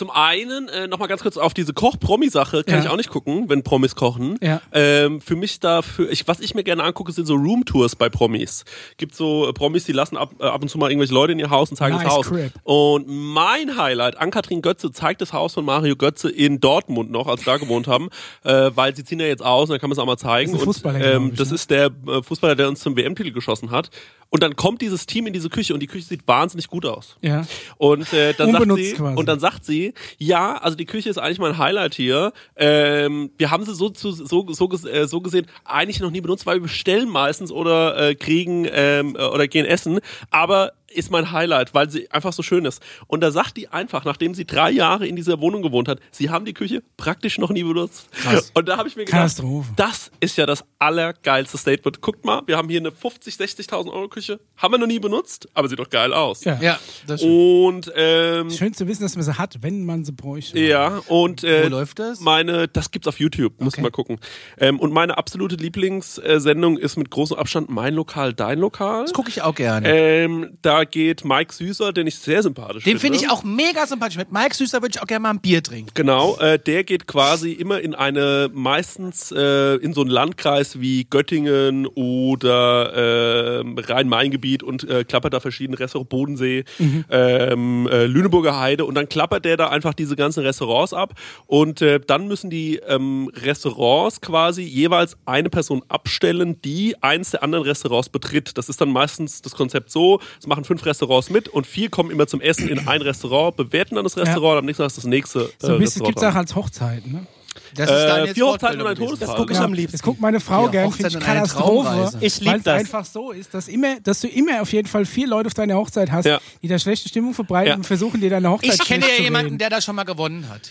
Zum einen, äh, nochmal ganz kurz auf diese Koch-Promi-Sache, kann Ja. ich auch nicht gucken, wenn Promis kochen. Ja. Ähm, für mich dafür, ich, was ich mir gerne angucke, sind so Roomtours bei Promis. Gibt so äh, Promis, die lassen ab, äh, ab und zu mal irgendwelche Leute in ihr Haus und zeigen Nice das Haus. crib. Und mein Highlight, Ann-Kathrin Götze zeigt das Haus von Mario Götze in Dortmund noch, als sie da gewohnt haben, *laughs* äh, weil sie ziehen ja jetzt aus und dann kann man es auch mal zeigen. Das ist und, ähm, ich, das ne? ist der äh, Fußballer, der uns zum WM-Titel geschossen hat. Und dann kommt dieses Team in diese Küche und die Küche sieht wahnsinnig gut aus. Ja. Und äh, dann sagt sie, quasi. und dann sagt sie, ja, also die Küche ist eigentlich mein Highlight hier. Ähm, wir haben sie so zu, so so, äh, so gesehen eigentlich noch nie benutzt, weil wir bestellen meistens oder äh, kriegen ähm, äh, oder gehen essen. Aber ist mein Highlight, weil sie einfach so schön ist. Und da sagt die einfach, nachdem sie drei Jahre in dieser Wohnung gewohnt hat, sie haben die Küche praktisch noch nie benutzt. Krass. Und da habe ich mir gedacht, Katastrophe. das ist ja das allergeilste Statement. Guckt mal, wir haben hier eine 50, 60.000 Euro Küche, haben wir noch nie benutzt, aber sieht doch geil aus. Ja. ja, das stimmt. Und ähm, Schön zu wissen, dass man sie hat, wenn man sie bräuchte. ja, und äh, Wo läuft das? Meine, das gibt's auf YouTube, muss Okay. mal gucken. Ähm, und meine absolute Lieblingssendung ist mit großem Abstand Mein Lokal, Dein Lokal. Das gucke ich auch gerne. Ähm, da geht Mike Süßer, den ich sehr sympathisch Den finde finde. ich auch mega sympathisch. Mit Mike Süßer würde ich auch gerne mal ein Bier trinken. Genau, äh, der geht quasi immer in eine, meistens äh, in so einen Landkreis wie Göttingen oder äh, Rhein-Main-Gebiet und äh, klappert da verschiedene Restaurants, Bodensee, ähm, äh, Lüneburger Heide und dann klappert der da einfach diese ganzen Restaurants ab und äh, dann müssen die ähm, Restaurants quasi jeweils eine Person abstellen, die eins der anderen Restaurants betritt. Das ist dann meistens das Konzept so, es machen fünf Restaurants mit und vier kommen immer zum Essen in ein Restaurant, bewerten dann das Restaurant, am nächsten Tag ist das nächste äh, So ein bisschen gibt es auch als Hochzeiten. Ne? Das Äh, Daniels vier Hochzeiten und ein. Todesfall. Das gucke ich Ja, am liebsten. Das guckt meine Frau Ja, gern, Hochzeit finde ich und eine Katastrophe. Ich lieb Weil es das. einfach so ist, dass, immer, dass du immer auf jeden Fall vier Leute auf deiner Hochzeit hast, Ja. die da schlechte Stimmung verbreiten Ja. und versuchen dir deine Hochzeit Ich kenne ja zu jemanden, der da schon mal gewonnen hat.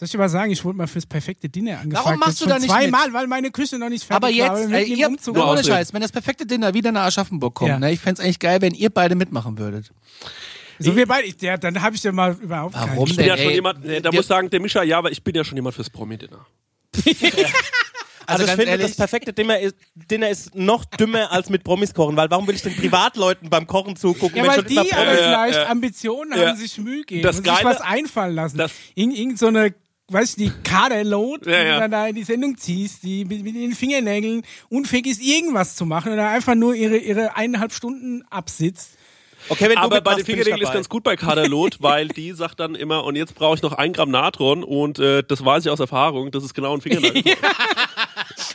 Soll ich dir mal sagen, ich wurde mal fürs perfekte Dinner angefragt. Warum machst du da nicht zweimal, weil meine Küche noch nicht fertig Aber war. jetzt, weil wir ey, im ihr, waren. ohne. Scheiß, wenn das perfekte Dinner wieder nach Aschaffenburg kommt, Ja. ne, ich fänd's eigentlich geil, wenn ihr beide mitmachen würdet. So wir beide, ja, dann habe ich ja mal überhaupt Warum keinen. Ich bin denn, ja schon jemand, nee, da wir- muss ich sagen, der Mischa, ja, aber ich bin ja schon jemand fürs Promi-Dinner. *laughs* Also, ich ganz finde, ehrlich- das perfekte Dinner ist, Dinner ist noch dümmer als mit Promis kochen, weil warum will ich den Privatleuten beim Kochen zugucken, Ja, weil die aber ja, vielleicht ja. Ambitionen Ja. haben, sich Mühe geben Das und sich Geile- was einfallen lassen. Das- Irgend, irgend so eine, weiß ich, die Kaderlot, Ja, die ja. du dann da in die Sendung ziehst, die mit, mit den Fingernägeln unfähig ist, irgendwas zu machen oder einfach nur ihre, ihre eineinhalb Stunden absitzt. Okay, wenn du Aber bei den Fingernägeln ist ganz gut bei Kaderlot, *laughs* weil die sagt dann immer, und jetzt brauche ich noch ein Gramm Natron und äh, das weiß ich aus Erfahrung, das ist genau ein Fingernagel. *laughs* *laughs*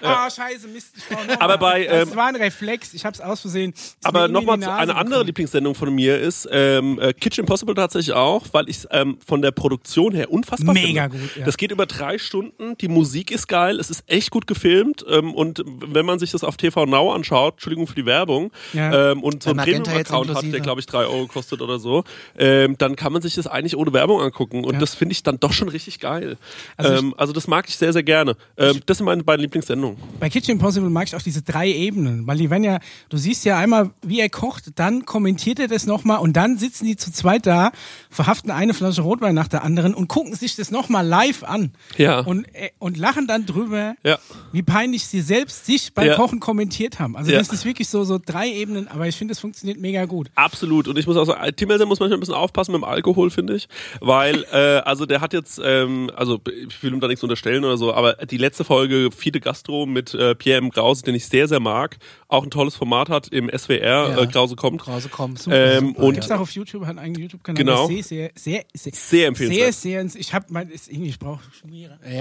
Ah, scheiße, Mist. *laughs* Aber bei, Das ähm, war ein Reflex, ich hab's aus Versehen. Aber nochmal eine andere gekommen. Lieblingssendung von mir ist ähm, äh, Kitchen Impossible tatsächlich auch, weil ich ähm, von der Produktion her unfassbar Mega finde. gut, ja. Das geht über drei Stunden, die Musik ist geil, es ist echt gut gefilmt ähm, und wenn man sich das auf TV Now anschaut, Entschuldigung für die Werbung, Ja. ähm, und so einen Premium-Account hat, der glaube ich drei Euro kostet oder so, ähm, dann kann man sich das eigentlich ohne Werbung angucken und Ja. das finde ich dann doch schon richtig geil. Also Also, ich- ähm, also das mag ich sehr, sehr gerne. Ähm, das sind meine beiden Lieblingssendungen. Bei Kitchen Impossible mag ich auch diese drei Ebenen, weil die werden ja, du siehst ja einmal, wie er kocht, dann kommentiert er das nochmal und dann sitzen die zu zweit da, verhaften eine Flasche Rotwein nach der anderen und gucken sich das nochmal live an. Ja. Und, äh, und lachen dann drüber, Ja. wie peinlich sie selbst sich beim Ja. Kochen kommentiert haben. Also Ja. das ist wirklich so, so drei Ebenen, aber ich finde, es funktioniert mega gut. Absolut. Und ich muss auch sagen, Tim Melzer muss manchmal ein bisschen aufpassen mit dem Alkohol, finde ich. Weil, *laughs* äh, also der hat jetzt, ähm, also ich will ihm da nichts unterstellen oder so, aber die letzte Folge Fiete Gastro mit äh, Pierre M. Krause, den ich sehr, sehr mag, auch ein tolles Format hat im SWR, Ja. äh, Krause kommt. Krause kommt. Ähm, und Gibt's auch auf YouTube, hat einen eigenen YouTube-Kanal. Genau. der ist Sehr, sehr, sehr, Sehr empfehlenswert. Sehr, sehr, ich hab mein, ist ich brauche Schmierer. Ja,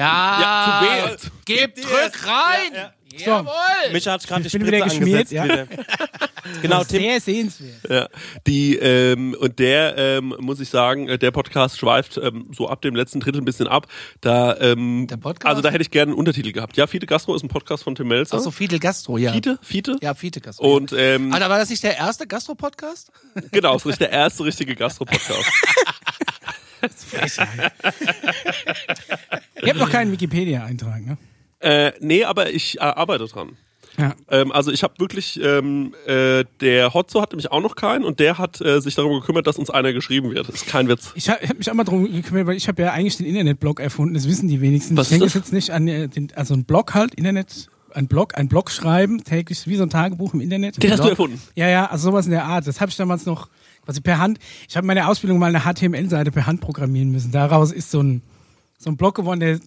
Ja, zu weh. Gib, drück rein. So. Jawohl. Micha hat gerade die Ich bin Spritze wieder geschmiert, angesetzt. ja. bitte. *laughs* Genau, Tim. Sehr sehenswert. Ja, die ähm, und der ähm, muss ich sagen, äh, der Podcast schweift ähm, so ab dem letzten Drittel ein bisschen ab. Da ähm, Der Podcast? also da hätte ich gerne einen Untertitel gehabt. Ja, Fiete Gastro ist ein Podcast von Tim Melzer. Ach so, Fidel Gastro, ja. Fiete, Fiete. Ja, Fiete Gastro. Und ähm, Alter, war das nicht der erste Gastro-Podcast? genau, das ist der erste richtige Gastro-Podcast. *laughs* Ihr habt noch keinen Wikipedia-Eintrag, ne? Äh, nee, aber ich äh, arbeite dran. Ja. Ähm, also ich habe wirklich, ähm, äh, der Hotzo hat nämlich auch noch keinen und der hat äh, sich darum gekümmert, dass uns einer geschrieben wird. Das ist kein Witz. Ich habe hab mich auch mal drum gekümmert, weil ich habe ja eigentlich den Internetblog erfunden, das wissen die wenigsten. Was ich denke ist jetzt nicht an äh, den, also ein Blog halt, Internet, ein Blog, ein Blog schreiben, täglich wie so ein Tagebuch im Internet. Den hast du erfunden? Ja, ja, also sowas in der Art. Das habe ich damals noch quasi per Hand. Ich habe meine Ausbildung mal eine HTML-Seite per Hand programmieren müssen. Daraus ist so ein so ein Blog geworden, der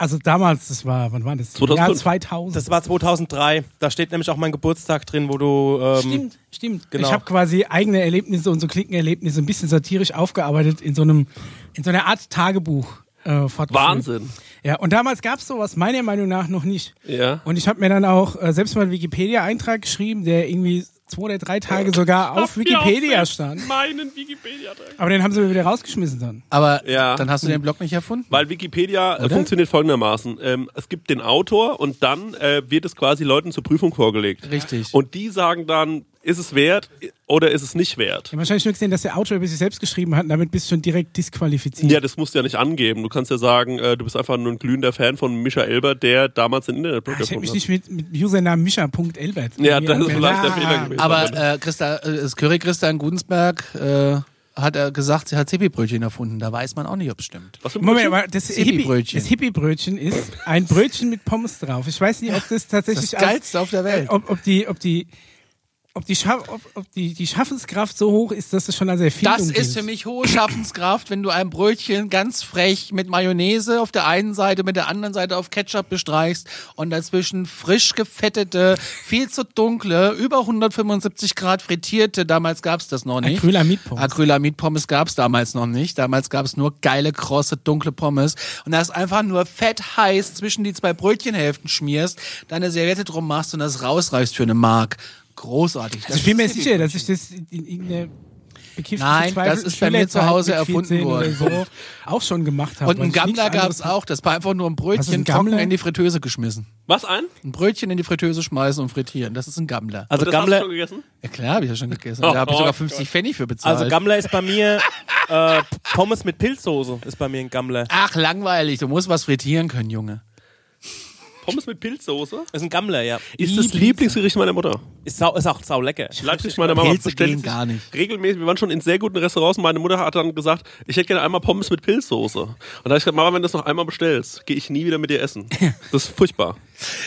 also damals, das war, wann war das? 2005. Jahr 2000. Das war 2003. Da steht nämlich auch mein Geburtstag drin, wo du... Ähm, Stimmt, stimmt. genau. Ich habe quasi eigene Erlebnisse und so Klickenerlebnisse ein bisschen satirisch aufgearbeitet in so einem, in so einer Art Tagebuch. Äh. Wahnsinn. Ja, und damals gab's sowas meiner Meinung nach noch nicht. Ja. Und ich habe mir dann auch äh, selbst mal einen Wikipedia-Eintrag geschrieben, der irgendwie zwei oder drei Tage sogar auf Wikipedia stand. Meinen Wikipedia. Aber den haben sie mir wieder rausgeschmissen dann. Aber Ja. dann hast du den Blog nicht erfunden? Weil Wikipedia äh, funktioniert folgendermaßen. Ähm, es gibt den Autor und dann äh, wird es quasi Leuten zur Prüfung vorgelegt. Richtig. Und die sagen dann, ist es wert oder ist es nicht wert? Ich habe wahrscheinlich nur gesehen, dass der Autor über sich selbst geschrieben hat und damit bist du schon direkt disqualifiziert. Ja, das musst du ja nicht angeben. Du kannst ja sagen, äh, du bist einfach nur ein glühender Fan von Mischa Elbert, der damals den Internetblog Ah, ich hätte mich hat. nicht mit, mit Usernamen Mischa.elbert. Ja, das ist vielleicht der. Fehler gewesen. Aber äh, Christa, äh, das Curry Christa in Gudensberg äh, hat er gesagt, sie hat Zipi-Brötchen erfunden. Da weiß man auch nicht, ob es stimmt. Was für ein Moment, aber das Hippie- Hippie-Brötchen. das Hippie-Brötchen ist ein Brötchen mit Pommes drauf. Ich weiß nicht, ob das tatsächlich Das Geilste auf der Welt. Ob, ob die, ob die, ob die, Schaff, ob, ob die, die Schaffenskraft so hoch ist, dass es schon als Erfindung Das ist für mich hohe Schaffenskraft, wenn du ein Brötchen ganz frech mit Mayonnaise auf der einen Seite, mit der anderen Seite auf Ketchup bestreichst und dazwischen frisch gefettete, viel zu dunkle, über 175 Grad frittierte, damals gab's das noch nicht. Acrylamid-Pommes. Acrylamid-Pommes gab's damals noch nicht. Damals gab's nur geile, krosse, dunkle Pommes. Und das einfach nur fett heiß zwischen die zwei Brötchenhälften schmierst, deine Serviette drum machst und das rausreißt für eine Mark. Großartig. Also ich bin mir sicher, dass ich das in, in irgendeiner bekifften, Nein, das ist bei mir zu Hause erfunden 14 worden. So auch schon gemacht habe. Und ein nichts Gammler anderes gab's auch. Das war einfach nur ein Brötchen ein trocken Gammler? in die Fritteuse geschmissen. Was ein? Ein Brötchen in die Fritteuse schmeißen und frittieren. Das ist ein Gammler. Also das hast du Gammler, schon gegessen? Ja klar, hab ich ja schon gegessen. *laughs* Oh, da habe ich sogar oh 50 Pfennig für bezahlt. also Gammler ist bei mir äh, Pommes mit Pilzsoße ist bei mir ein Gammler. Ach, langweilig. Du musst was frittieren können, Junge. Pommes mit Pilzsoße Das ist ein Gammler, ja. ist das Lieblingsgericht meiner Mutter. Ist, sau, ist auch sau lecker. Leipzig, meine Mama Pilze bestellt gar nicht. regelmäßig. Wir waren schon in sehr guten Restaurants. und Meine Mutter hat dann gesagt, ich hätte gerne einmal Pommes mit Pilzsoße. Und da habe ich gesagt, Mama, wenn du das noch einmal bestellst, gehe ich nie wieder mit dir essen. *laughs* Das ist furchtbar.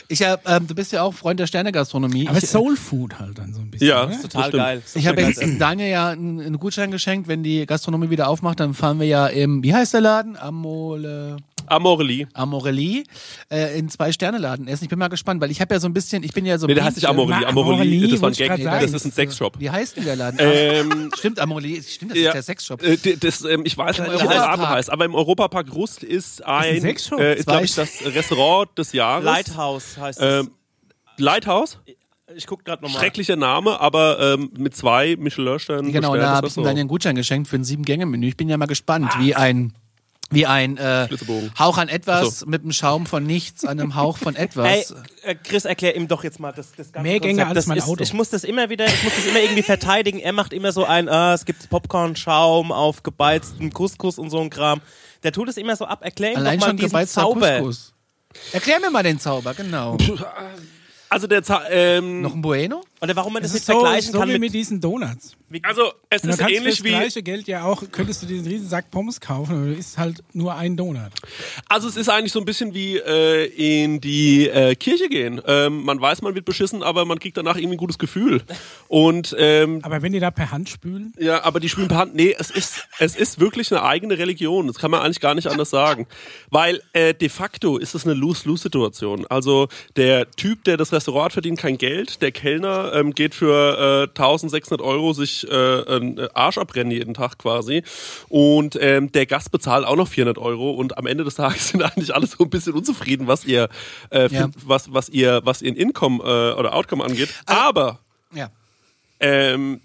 Ich hab, ähm, du bist ja auch Freund der Sternegastronomie. Aber ich, Soul Food halt dann so ein bisschen. Ja? Total geil. ich habe jetzt Daniel ja einen, einen Gutschein geschenkt, wenn die Gastronomie wieder aufmacht, dann fahren wir ja im, wie heißt der Laden? Amole. Amorelie. Amorelie äh, in zwei Sterne Laden essen. Ich bin mal gespannt, weil ich habe ja so ein bisschen, ich bin ja so Nee, der heißt nicht Amorelie, Amorelie, das war ein Gag. Das ist ein Sexshop. Wie heißt denn der Laden? Ähm, stimmt, Amorelie, stimmt, das Ja. ist der Sexshop. Äh, das, ähm, ich weiß nicht, wie der. Laden heißt, aber im Europapark Rust ist ein, Sexshop? äh, ist, glaube ich, das Restaurant des Jahres. Lighthouse heißt es. Ähm, Lighthouse? ich guck gerade nochmal. Schrecklicher Name, aber ähm, mit zwei Michelin-Sternen. Genau, da habe ich ihm dann einen Gutschein geschenkt für ein Sieben-Gänge-Menü. Ich bin ja mal gespannt, wie ein wie ein äh. Hauch an etwas so. mit einem Schaum von nichts an einem Hauch von etwas. äh, Chris, erklär ihm doch jetzt mal das, das ganze Mehr Gänge als das mein ist, Auto. Ich muss das immer wieder, ich muss das immer irgendwie verteidigen. Er macht immer so ein, äh, es gibt Popcorn-Schaum auf gebeizten Couscous und so ein Kram. Der tut es immer so ab. Erklär ihm Allein doch mal schon diesen Zauber. Couscous. Erklär mir mal den Zauber, genau. Also der Za ähm, Noch ein Bueno? Oder warum man das Das nicht ist so, vergleichen so kann wie mit, mit diesen Donuts. also es Und ist ähnlich fürs wie gleiche Geld ja auch, könntest du diesen riesen Sack Pommes kaufen, aber du isst halt nur einen Donut. Also es ist eigentlich so ein bisschen wie äh, in die äh, Kirche gehen. Ähm, man weiß, man wird beschissen, aber man kriegt danach irgendwie ein gutes Gefühl. Und ähm, Aber wenn die da per Hand spülen, ja, aber die spülen per Hand. Nee, es ist es ist wirklich eine eigene Religion. Das kann man eigentlich gar nicht anders sagen, weil äh, de facto ist es eine Lose-Lose-Situation. Also der Typ, der das Restaurant hat, verdient kein Geld. Der Kellner ähm, geht für äh, 1600 Euro sich äh, einen Arsch abbrennen jeden Tag quasi. Und ähm, der Gast bezahlt auch noch 400 Euro. Und am Ende des Tages *laughs* sind eigentlich alle so ein bisschen unzufrieden, was ihr, äh, Ja. was, was ihr, was ihren Income äh, oder Outcome angeht. Aber Ja. ähm,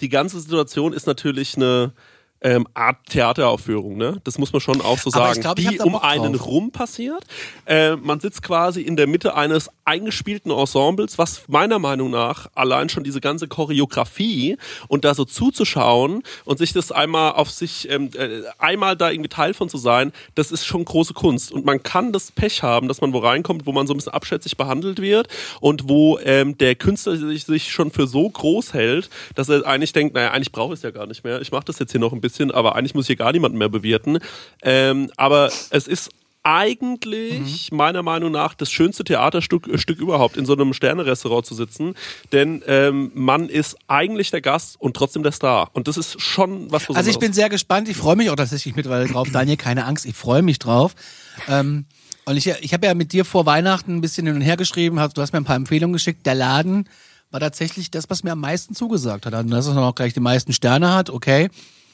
die ganze Situation ist natürlich eine ähm, Art Theateraufführung, ne? Das muss man schon auch so sagen. glaub, die um einen rum passiert. Äh, man sitzt quasi in der Mitte eines eingespielten Ensembles, was meiner Meinung nach allein schon diese ganze Choreografie und da so zuzuschauen und sich das einmal auf sich, ähm, äh, einmal da irgendwie Teil von zu sein, das ist schon große Kunst. Und man kann das Pech haben, dass man wo reinkommt, wo man so ein bisschen abschätzig behandelt wird und wo ähm, der Künstler sich, sich schon für so groß hält, dass er eigentlich denkt, naja, eigentlich brauche ich es ja gar nicht mehr. Ich mache das jetzt hier noch ein bisschen, aber eigentlich muss hier gar niemanden mehr bewirten. Ähm, aber es ist eigentlich meiner Meinung nach das schönste Theaterstück äh, Stück überhaupt, in so einem Sterne-Restaurant zu sitzen. Denn ähm, man ist eigentlich der Gast und trotzdem der Star. Und das ist schon was Besonderes. Also ich bin sehr gespannt. Ich freue mich auch tatsächlich mittlerweile drauf. *clears throat* Daniel, keine Angst, ich freue mich drauf. Ähm, und ich, ich habe ja mit dir vor Weihnachten ein bisschen hin und her geschrieben. Hast, du hast mir ein paar Empfehlungen geschickt. Der Laden war tatsächlich das, was mir am meisten zugesagt hat. Also, dass es auch gleich die meisten Sterne hat, okay.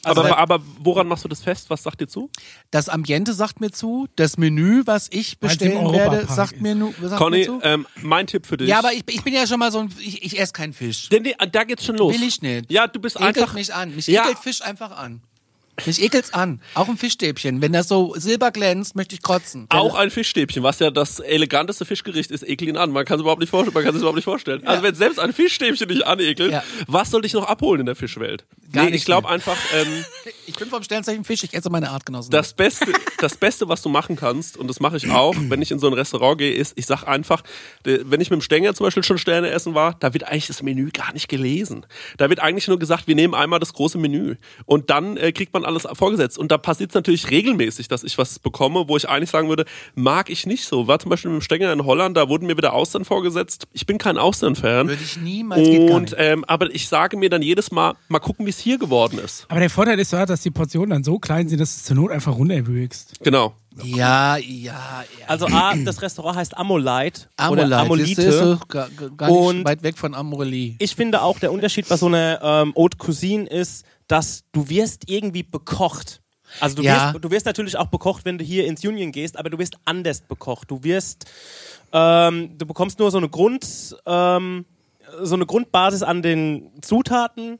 Aber, aber woran machst du das fest? Was sagt dir zu? Das Ambiente sagt mir zu. Das Menü, was ich bestellen werde, sagt mir, nu, sagt mir Conny, zu. ähm, mein Tipp für dich. ja, aber ich, ich bin ja schon mal so ein, ich, ich esse keinen Fisch. Denn die, da geht's schon los. Will ich nicht. Ja, du bist Ekelt einfach. mich an. Mich Ja. ekelt Fisch einfach an. Mich ekelt's an. Auch ein Fischstäbchen. Wenn das so silber glänzt, möchte ich kotzen. Auch ein Fischstäbchen, was ja das eleganteste Fischgericht ist, ekelt ihn an. Man kann es überhaupt nicht vorstellen. Man kann es überhaupt nicht vorstellen. Also wenn selbst ein Fischstäbchen dich anekelt, Ja. was soll dich noch abholen in der Fischwelt? Gar nee, nicht ich glaube einfach, ähm, *laughs* Ich bin vom Sternzeichen Fisch, ich esse meine Artgenossen. das Beste, das Beste, was du machen kannst, und das mache ich auch, wenn ich in so ein Restaurant gehe, ist, ich sag einfach, wenn ich mit dem Stenger zum Beispiel schon Sterne essen war, da wird eigentlich das Menü gar nicht gelesen. Da wird eigentlich nur gesagt, wir nehmen einmal das große Menü. Und dann äh, kriegt man alles vorgesetzt. Und da passiert es natürlich regelmäßig, dass ich was bekomme, wo ich eigentlich sagen würde, mag ich nicht so. War zum Beispiel mit dem Stenger in Holland, da wurden mir wieder Austern vorgesetzt. Ich bin kein Austern-Fan. Würde ich niemals, geht gar Und nicht. ähm, aber ich sage mir dann jedes Mal, mal gucken, wie es hier geworden ist. Aber der Vorteil ist ja, dass die Portionen dann so klein sind, dass du es zur Not einfach runterwürgst. Genau. Ja, ja, ja. Also A, das Restaurant heißt Amolite oder Amolite. Amolite. Siehst du, ist gar, gar nicht Und- weit weg von Amorelie. Ich finde auch, der Unterschied bei so einer ähm, Haute Cuisine ist, dass du wirst irgendwie bekocht. Also du, Ja. wirst, du wirst natürlich auch bekocht, wenn du hier ins Union gehst, aber du wirst anders bekocht. Du wirst, ähm, du bekommst nur so eine Grund, ähm, so eine Grundbasis an den Zutaten,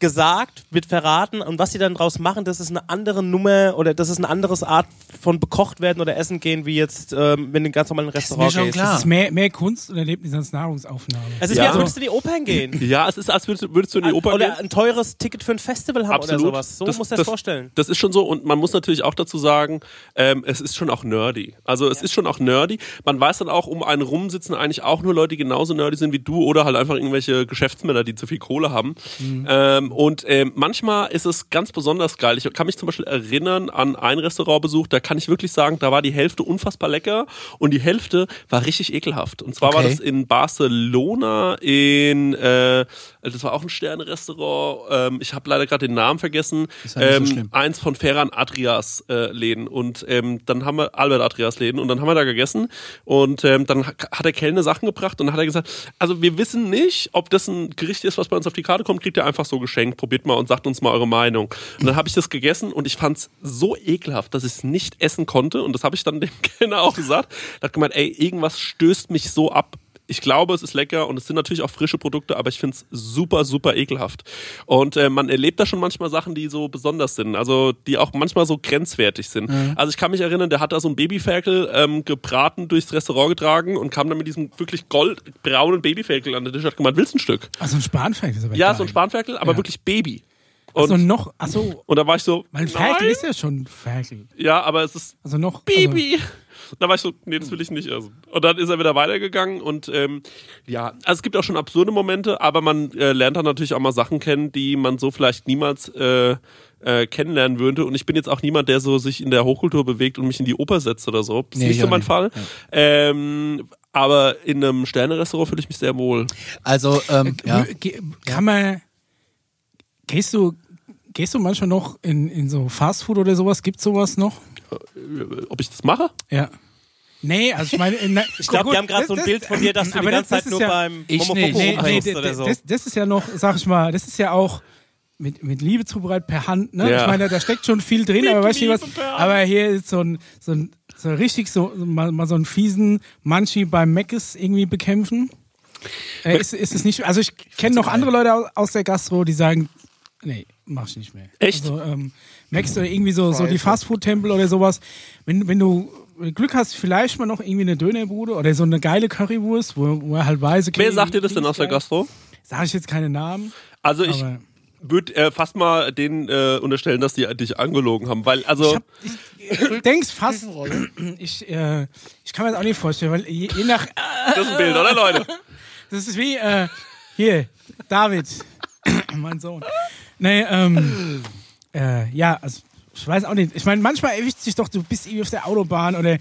gesagt, wird verraten und was sie dann draus machen, das ist eine andere Nummer oder das ist eine andere Art von bekocht werden oder essen gehen, wie jetzt, ähm, wenn du in ein ganz normalen Restaurant schon gehst. klar. Es ist mehr, mehr Kunst und Erlebnis als Nahrungsaufnahme. Es ist Ja. wie, als würdest du in die Opern gehen. Ja, es ist, als würdest, du- würdest du in die Oper oder gehen. ein teures Ticket für ein Festival haben Absolut. oder sowas. So muss das, vorstellen. Das ist schon so und man muss natürlich auch dazu sagen, ähm, es ist schon auch nerdy. Also es ist schon auch nerdy. Man weiß dann auch, um einen rum sitzen eigentlich auch nur Leute, die genauso nerdy sind wie du oder halt einfach irgendwelche Geschäftsmänner, die zu viel Kohle haben. Ähm, und ähm, manchmal ist es ganz besonders geil. Ich kann mich zum Beispiel erinnern an einen Restaurantbesuch, da kann ich wirklich sagen, da war die Hälfte unfassbar lecker und die Hälfte war richtig ekelhaft. Und zwar war Okay. das in Barcelona in, äh, das war auch ein Sternenrestaurant. Ähm, ich habe leider gerade den Namen vergessen. Ist ja nicht so ähm, schlimm. eins von Ferran Adrias äh, Läden und ähm, dann haben wir Albert Adrias Läden und dann haben wir da gegessen und ähm, dann ha- hat der Kellner Sachen gebracht und dann hat er gesagt, also wir wissen nicht, ob das ein Gericht ist, was bei uns auf die Karte kommt, kriegt ihr einfach so geschenkt, probiert mal und sagt uns mal eure Meinung. Und dann habe ich das gegessen und ich fand es so ekelhaft, dass ich es nicht essen konnte und das habe ich dann dem *laughs* Kellner auch gesagt. Da hat gemeint, ey, irgendwas stößt mich so ab. Ich glaube, es ist lecker und es sind natürlich auch frische Produkte, aber ich finde es super, super ekelhaft. Und äh, man erlebt da schon manchmal Sachen, die so besonders sind, also die auch manchmal so grenzwertig sind. Also ich kann mich erinnern, der hat da so ein Babyferkel ähm, gebraten durchs Restaurant getragen und kam dann mit diesem wirklich goldbraunen Babyferkel an den Tisch und hat gemeint, willst du ein Stück? Also ein Spanferkel ist aber Ja, so ein Spanferkel, aber Ja. wirklich Baby. Also Und, noch, achso, und da war ich so, mein Ferkel nein. ist ja schon Ferkel. ja, aber es ist Also noch. Baby. Da war ich so, nee, das will ich nicht essen. Und dann ist er wieder weitergegangen und ähm, ja, also es gibt auch schon absurde Momente, aber man äh, lernt dann natürlich auch mal Sachen kennen, die man so vielleicht niemals äh, äh, kennenlernen würde. Und ich bin jetzt auch niemand, der so sich in der Hochkultur bewegt und mich in die Oper setzt oder so. Das ist Nee, nicht ich so mein nicht. Fall. Ähm, aber in einem Sterne-Restaurant fühle ich mich sehr wohl. Also, ähm, ja. Ge- ge- Kann man. Gehst du, gehst du manchmal noch in, in so Fastfood oder sowas? Gibt sowas noch? Ob ich das mache? Ja. Nee, also ich meine, in- Ich glaube, die haben gerade so ein Bild von dir, dass du die ganze das- Zeit nur ja- beim Ich. Nee, nee, d- oder so. das, das ist ja noch, sag ich mal, das ist ja auch mit, mit Liebe zubereitet per Hand, ne? Ja. Ich meine, da steckt schon viel drin, Mit aber weißt du was? Aber hier ist so ein, so ein, so richtig so, mal, mal so einen fiesen Manchi beim Meckes irgendwie bekämpfen. Äh, ist, ist es nicht, also ich kenne noch andere Leute aus, aus der Gastro, die sagen, nee, mach ich nicht mehr. Echt? Also, ähm, Max oder irgendwie so, so die Fastfood-Tempel oder sowas. Wenn, wenn du Glück hast, vielleicht mal noch irgendwie eine Dönerbude oder so eine geile Currywurst, wo, wo er halt weiß, okay, Wer sagt dir das denn aus der. Gastro? Sag ich jetzt keine Namen. Also ich würde äh, fast mal denen äh, unterstellen, dass die dich angelogen haben, weil also Ich, hab, ich, du denkst fast, *clears throat* ich, äh, ich kann mir das auch nicht vorstellen, weil je, je nach, das ist ein Bild, oder Leute? *laughs* das ist wie, äh, hier, David, *clears throat* mein Sohn. Nee, ähm, äh, ja, also, ich weiß auch nicht. Ich meine, manchmal erwischt sich doch, du bist irgendwie auf der Autobahn oder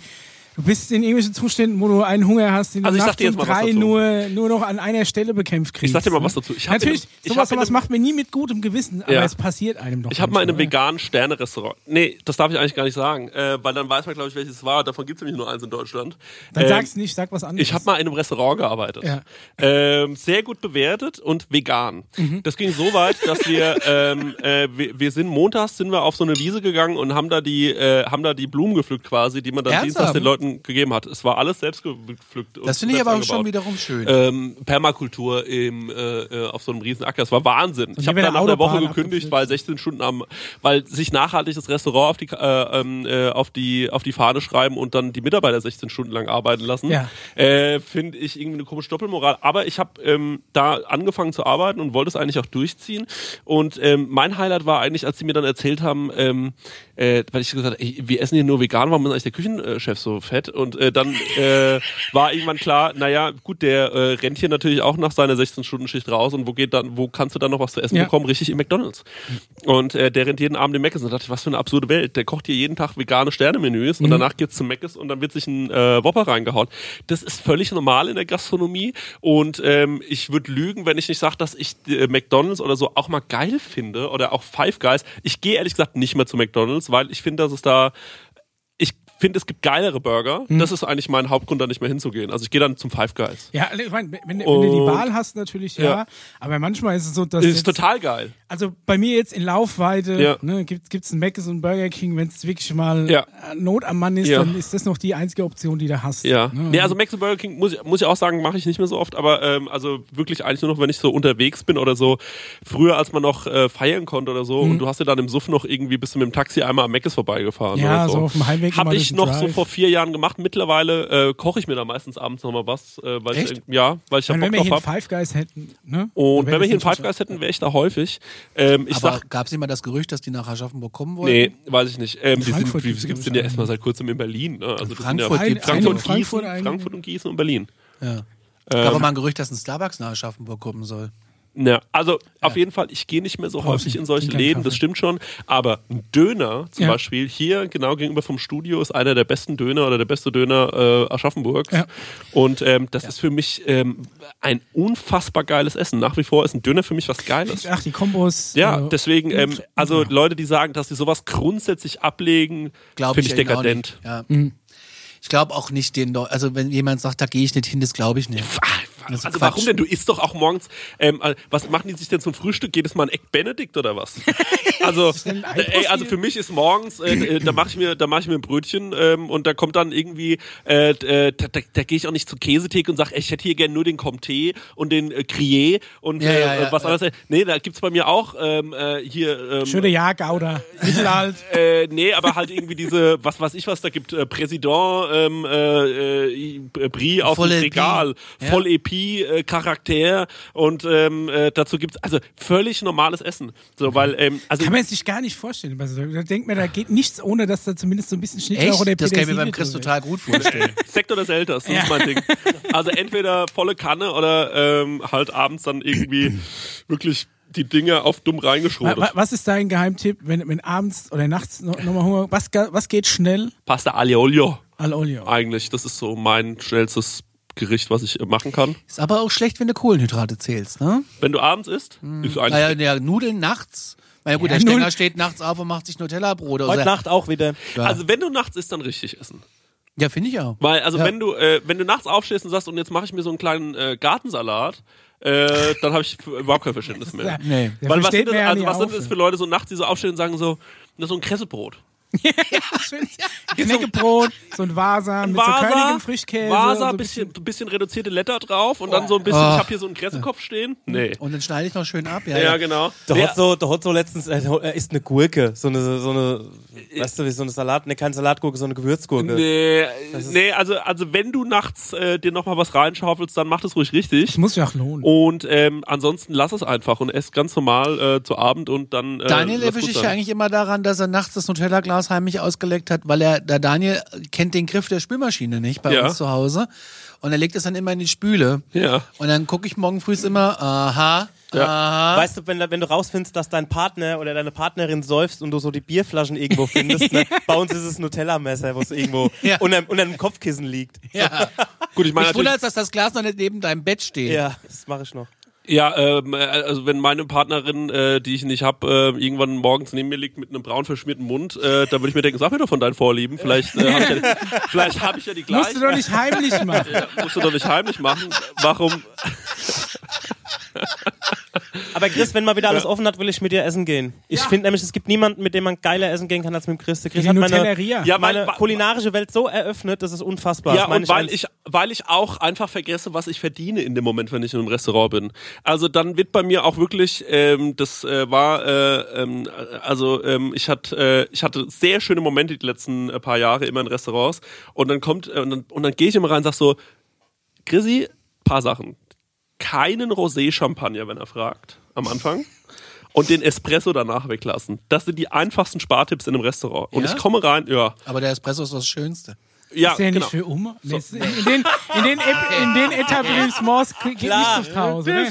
du bist in irgendwelchen Zuständen, wo du einen Hunger hast, den Also du ich sag nachts dir jetzt mal was drei nur, nur noch an einer Stelle bekämpft kriegst. Ich sag dir mal was dazu. Ich Natürlich, in einem- ich sowas, sowas einem- macht man nie mit gutem Gewissen, aber Ja. es passiert einem doch Ich habe mal in einem veganen Sterne-Restaurant. Nee, das darf ich eigentlich gar nicht sagen, äh, weil dann weiß man, glaube ich, welches es war. Davon gibt es nämlich nur eins in Deutschland. Dann Ähm, sag's nicht, sag was anderes. Ich habe mal in einem Restaurant gearbeitet. Ja. Ähm, sehr gut bewertet und vegan. Mhm. Das ging so weit, dass wir, ähm, äh, wir, wir sind montags sind wir auf so eine Wiese gegangen und haben da die, äh, haben da die Blumen gepflückt quasi, die man dann Ernsthaft? dienstags den Leuten gegeben hat. Es war alles selbst gepflückt. Das finde ich aber auch angebaut. schon wiederum schön. ähm, Permakultur im, äh, äh, auf so einem riesen Acker. Das war Wahnsinn. ich habe dann nach einer Woche gekündigt, weil 16 Stunden am, weil sich nachhaltig das Restaurant auf die, äh, ähm, äh, auf die, auf die Fahne schreiben und dann die Mitarbeiter 16 Stunden lang arbeiten lassen. Ja. Äh, Finde ich irgendwie eine komische Doppelmoral. Aber ich habe ähm, da angefangen zu arbeiten und wollte es eigentlich auch durchziehen. Und ähm, mein Highlight war eigentlich, als sie mir dann erzählt haben, ähm, äh, weil ich gesagt habe, ey, wir essen hier nur vegan, warum ist eigentlich der Küchenchef so fett? Und äh, dann äh, war irgendwann klar, naja, gut, der äh, rennt hier natürlich auch nach seiner 16-Stunden-Schicht raus und wo geht dann, wo kannst du dann noch was zu essen Ja. bekommen? Richtig im McDonalds. Und äh, der rennt jeden Abend im Mc's und da dachte ich, was für eine absurde Welt. Der kocht hier jeden Tag vegane Sternemenüs und danach geht's zum Mc's und dann wird sich ein äh, Whopper reingehauen. Das ist völlig normal in der Gastronomie und ähm, ich würde lügen, wenn ich nicht sage, dass ich äh, McDonalds oder so auch mal geil finde oder auch Five Guys. Ich gehe ehrlich gesagt nicht mehr zu McDonalds, weil ich finde, dass es da finde, es gibt geilere Burger. Mhm. Das ist eigentlich mein Hauptgrund, da nicht mehr hinzugehen. Also ich gehe dann zum Five Guys. Ja, ich mein, wenn, wenn du die Wahl hast, natürlich ja. Ja. Aber manchmal ist es so, dass. Das ist jetzt, total geil. Also bei mir jetzt in Laufweite Ja. ne, gibt es einen Mc's und einen Burger King. Wenn es wirklich mal Ja. äh, Not am Mann ist, dann ist das noch die einzige Option, die du hast. Ja. Ne? Nee, also Max und Burger King muss ich, muss ich auch sagen, mache ich nicht mehr so oft, aber ähm, also wirklich eigentlich nur noch, wenn ich so unterwegs bin oder so. Früher, als man noch äh, feiern konnte oder so, und du hast ja dann im Suff noch irgendwie bist du mit dem Taxi einmal am Meckes vorbeigefahren. Mhm. Ja, so. so auf dem Heimweg Habe mal ich noch so Drive. vor vier Jahren gemacht. Mittlerweile äh, koche ich mir da meistens abends noch mal was, äh, weil Echt? ich ja, weil ich da Bock wenn wir hier drauf einen habe. Five Guys hätten, ne? Und wenn wir hier einen Five Guys hätten, wäre ich da häufig. Ähm, ich Aber gab es immer das Gerücht, dass die nach Aschaffenburg kommen wollten? nee, weiß ich nicht. Ähm, die sind, die gibt's, denn ja erstmal seit kurzem in Berlin. Ne? Also das sind Frankfurt ja, Frankfurt, Frankfurt Gießen. Frankfurt und Gießen und Berlin. Ja. Es gab aber mal ein Gerücht, dass ein Starbucks nach Aschaffenburg kommen soll. Ja, also auf jeden Fall, ich gehe nicht mehr so häufig in solche Läden, das Kaffee. stimmt schon. Aber ein Döner zum Ja. Beispiel hier genau gegenüber vom Studio ist einer der besten Döner oder der beste Döner äh, Aschaffenburgs. Ja. Und ähm, das ist für mich ähm, ein unfassbar geiles Essen. Nach wie vor ist ein Döner für mich was Geiles. Ach, die Kombos. Ja, äh, deswegen, ähm, also ja. Leute, die sagen, dass sie sowas grundsätzlich ablegen, finde ich, ich dekadent. nicht. Ja. Ich glaube auch nicht den Leu- also wenn jemand sagt, da gehe ich nicht hin, das glaube ich nicht. Also Quatsch. warum denn? Du isst doch auch morgens. Ähm, äh, was machen die sich denn zum Frühstück? Jedes Mal ein Egg Benedict oder was? *laughs* Also, äh, ey, also für mich ist morgens, äh, äh, da mache ich mir, da mache ich mir ein Brötchen ähm, und da kommt dann irgendwie, äh, äh, da, da, da gehe ich auch nicht zur Käsetheke und sage, ich hätte hier gerne nur den Comté und den äh, Crier und Ja, ja, ja, was anderes. Nee, da gibt's bei mir auch ähm, äh, hier. Ähm, Schöne Jahrgauder. *laughs* Mittelalt. äh, nee, aber halt irgendwie diese, was weiß ich was, da gibt äh, Präsident, ähm, äh, äh, Brie auf Voll dem EP. Regal, Ja. voll EP, äh, Charakter und ähm, äh, dazu gibt's also völlig normales Essen. So, weil, ähm, also Kann man sich gar nicht vorstellen. Also, da denkt man, da geht nichts, ohne dass da zumindest so ein bisschen Schnittlauch Echt? oder Das kann ich mir beim Chris total gut vorstellen. *laughs* Sekt oder Selters, das Ja. ist mein Ding. *laughs* Also entweder volle Kanne oder ähm, halt abends dann irgendwie wirklich die Dinge auf dumm wa- Was ist dein Geheimtipp, wenn, wenn abends oder nachts noch, noch mal Hunger, was, was geht schnell? Pasta aglio olio Al olio. eigentlich. Das ist so mein schnellstes Gericht, was ich machen kann. Ist aber auch schlecht, wenn du Kohlenhydrate zählst, ne? Wenn du abends isst, ist eigentlich Naja, der Nudeln nachts. Na ja gut, Ja, der Nudeln- steht nachts auf und macht sich Nutella-Brot. Heute Nacht auch wieder. ja, Also wenn du nachts isst, dann richtig essen. ja finde ich auch. Weil, also Ja. wenn du, äh, wenn du nachts aufstehst und sagst, und jetzt mache ich mir so einen kleinen äh, Gartensalat, äh, dann habe ich überhaupt kein Verständnis mehr. Nee. Weil was sind, das, ja also was sind das für Leute so nachts, die so aufstehen und sagen so, na, so ein Kressebrot. Schön. Knäckebrot, so ein Vasa mit so körnigem Frischkäse. Vasa, so ein bisschen, bisschen reduzierte Letter drauf und dann so ein bisschen, Oh. ich habe hier so einen Kressekopf stehen. Nee. Und dann schneide ich noch schön ab. Ja, Ja, ja. genau. Der Nee, hat so, der hat so letztens, äh, er isst eine Gurke, so eine, so eine, weißt du, wie so eine Salat, ne, keine Salatgurke, so eine Gewürzgurke. Nee, nee, also, also wenn du nachts äh, dir nochmal was reinschaufelst, dann mach das ruhig richtig. Das muss sich auch lohnen. Und ähm, ansonsten lass es einfach und ess ganz normal äh, zu Abend und dann. Äh, Daniel erwische ich ja eigentlich immer daran, dass er nachts das Nutella-Glas heimlich ausgeleckt hat, weil er, der Daniel kennt den Griff der Spülmaschine nicht bei Ja. uns zu Hause. Und er legt es dann immer in die Spüle. Ja. Und dann gucke ich morgen früh immer, aha, Ja. aha. Weißt du, wenn, wenn du rausfindest, dass dein Partner oder deine Partnerin säufst und du so die Bierflaschen irgendwo *laughs* findest, ne? bei uns ist es ein Nutella-Messer, wo es irgendwo Ja. unter, unter dem Kopfkissen liegt. Ja. Gut, ich meine natürlich, es, dass das Glas noch nicht neben deinem Bett steht. Ja, das mache ich noch. Ja, ähm, äh, also wenn meine Partnerin, äh, die ich nicht hab, äh, irgendwann morgens neben mir liegt mit einem braun verschmierten Mund, äh, da würde ich mir denken, sag mir doch von deinen Vorlieben, vielleicht äh, habe ich, ja, *laughs* vielleicht hab ich ja die gleichen. Musst du doch nicht heimlich *laughs* machen. ja, musst du doch nicht heimlich machen. Warum? *laughs* *laughs* Aber Chris, wenn mal wieder alles offen hat, will ich mit dir essen gehen. Ich finde nämlich, es gibt niemanden, mit dem man geiler essen gehen kann als mit dem Chris. Der Chris Die hat meine. Ja, weil- meine weil- kulinarische Welt so eröffnet, das ist unfassbar. Ja, und weil ernst. ich, weil ich auch einfach vergesse, was ich verdiene in dem Moment, wenn ich in einem Restaurant bin. Also dann wird bei mir auch wirklich, ähm, das äh, war, äh, ähm, also ähm, ich hatte, äh, ich hatte sehr schöne Momente die letzten äh, paar Jahre immer in Restaurants und dann kommt äh, und dann, und dann gehe ich immer rein und sag so, Chrissy, paar Sachen. Keinen Rosé-Champagner, wenn er fragt, am Anfang. Und den Espresso danach weglassen. Das sind die einfachsten Spartipps in einem Restaurant. Und Ja? ich komme rein, ja. Aber der Espresso ist das Schönste. Ja, Ist ja genau. nicht für Oma. Nee, ist in, in, den, in, den, *laughs* in den Etablissements geht Klar. nichts auf Hause. Ne?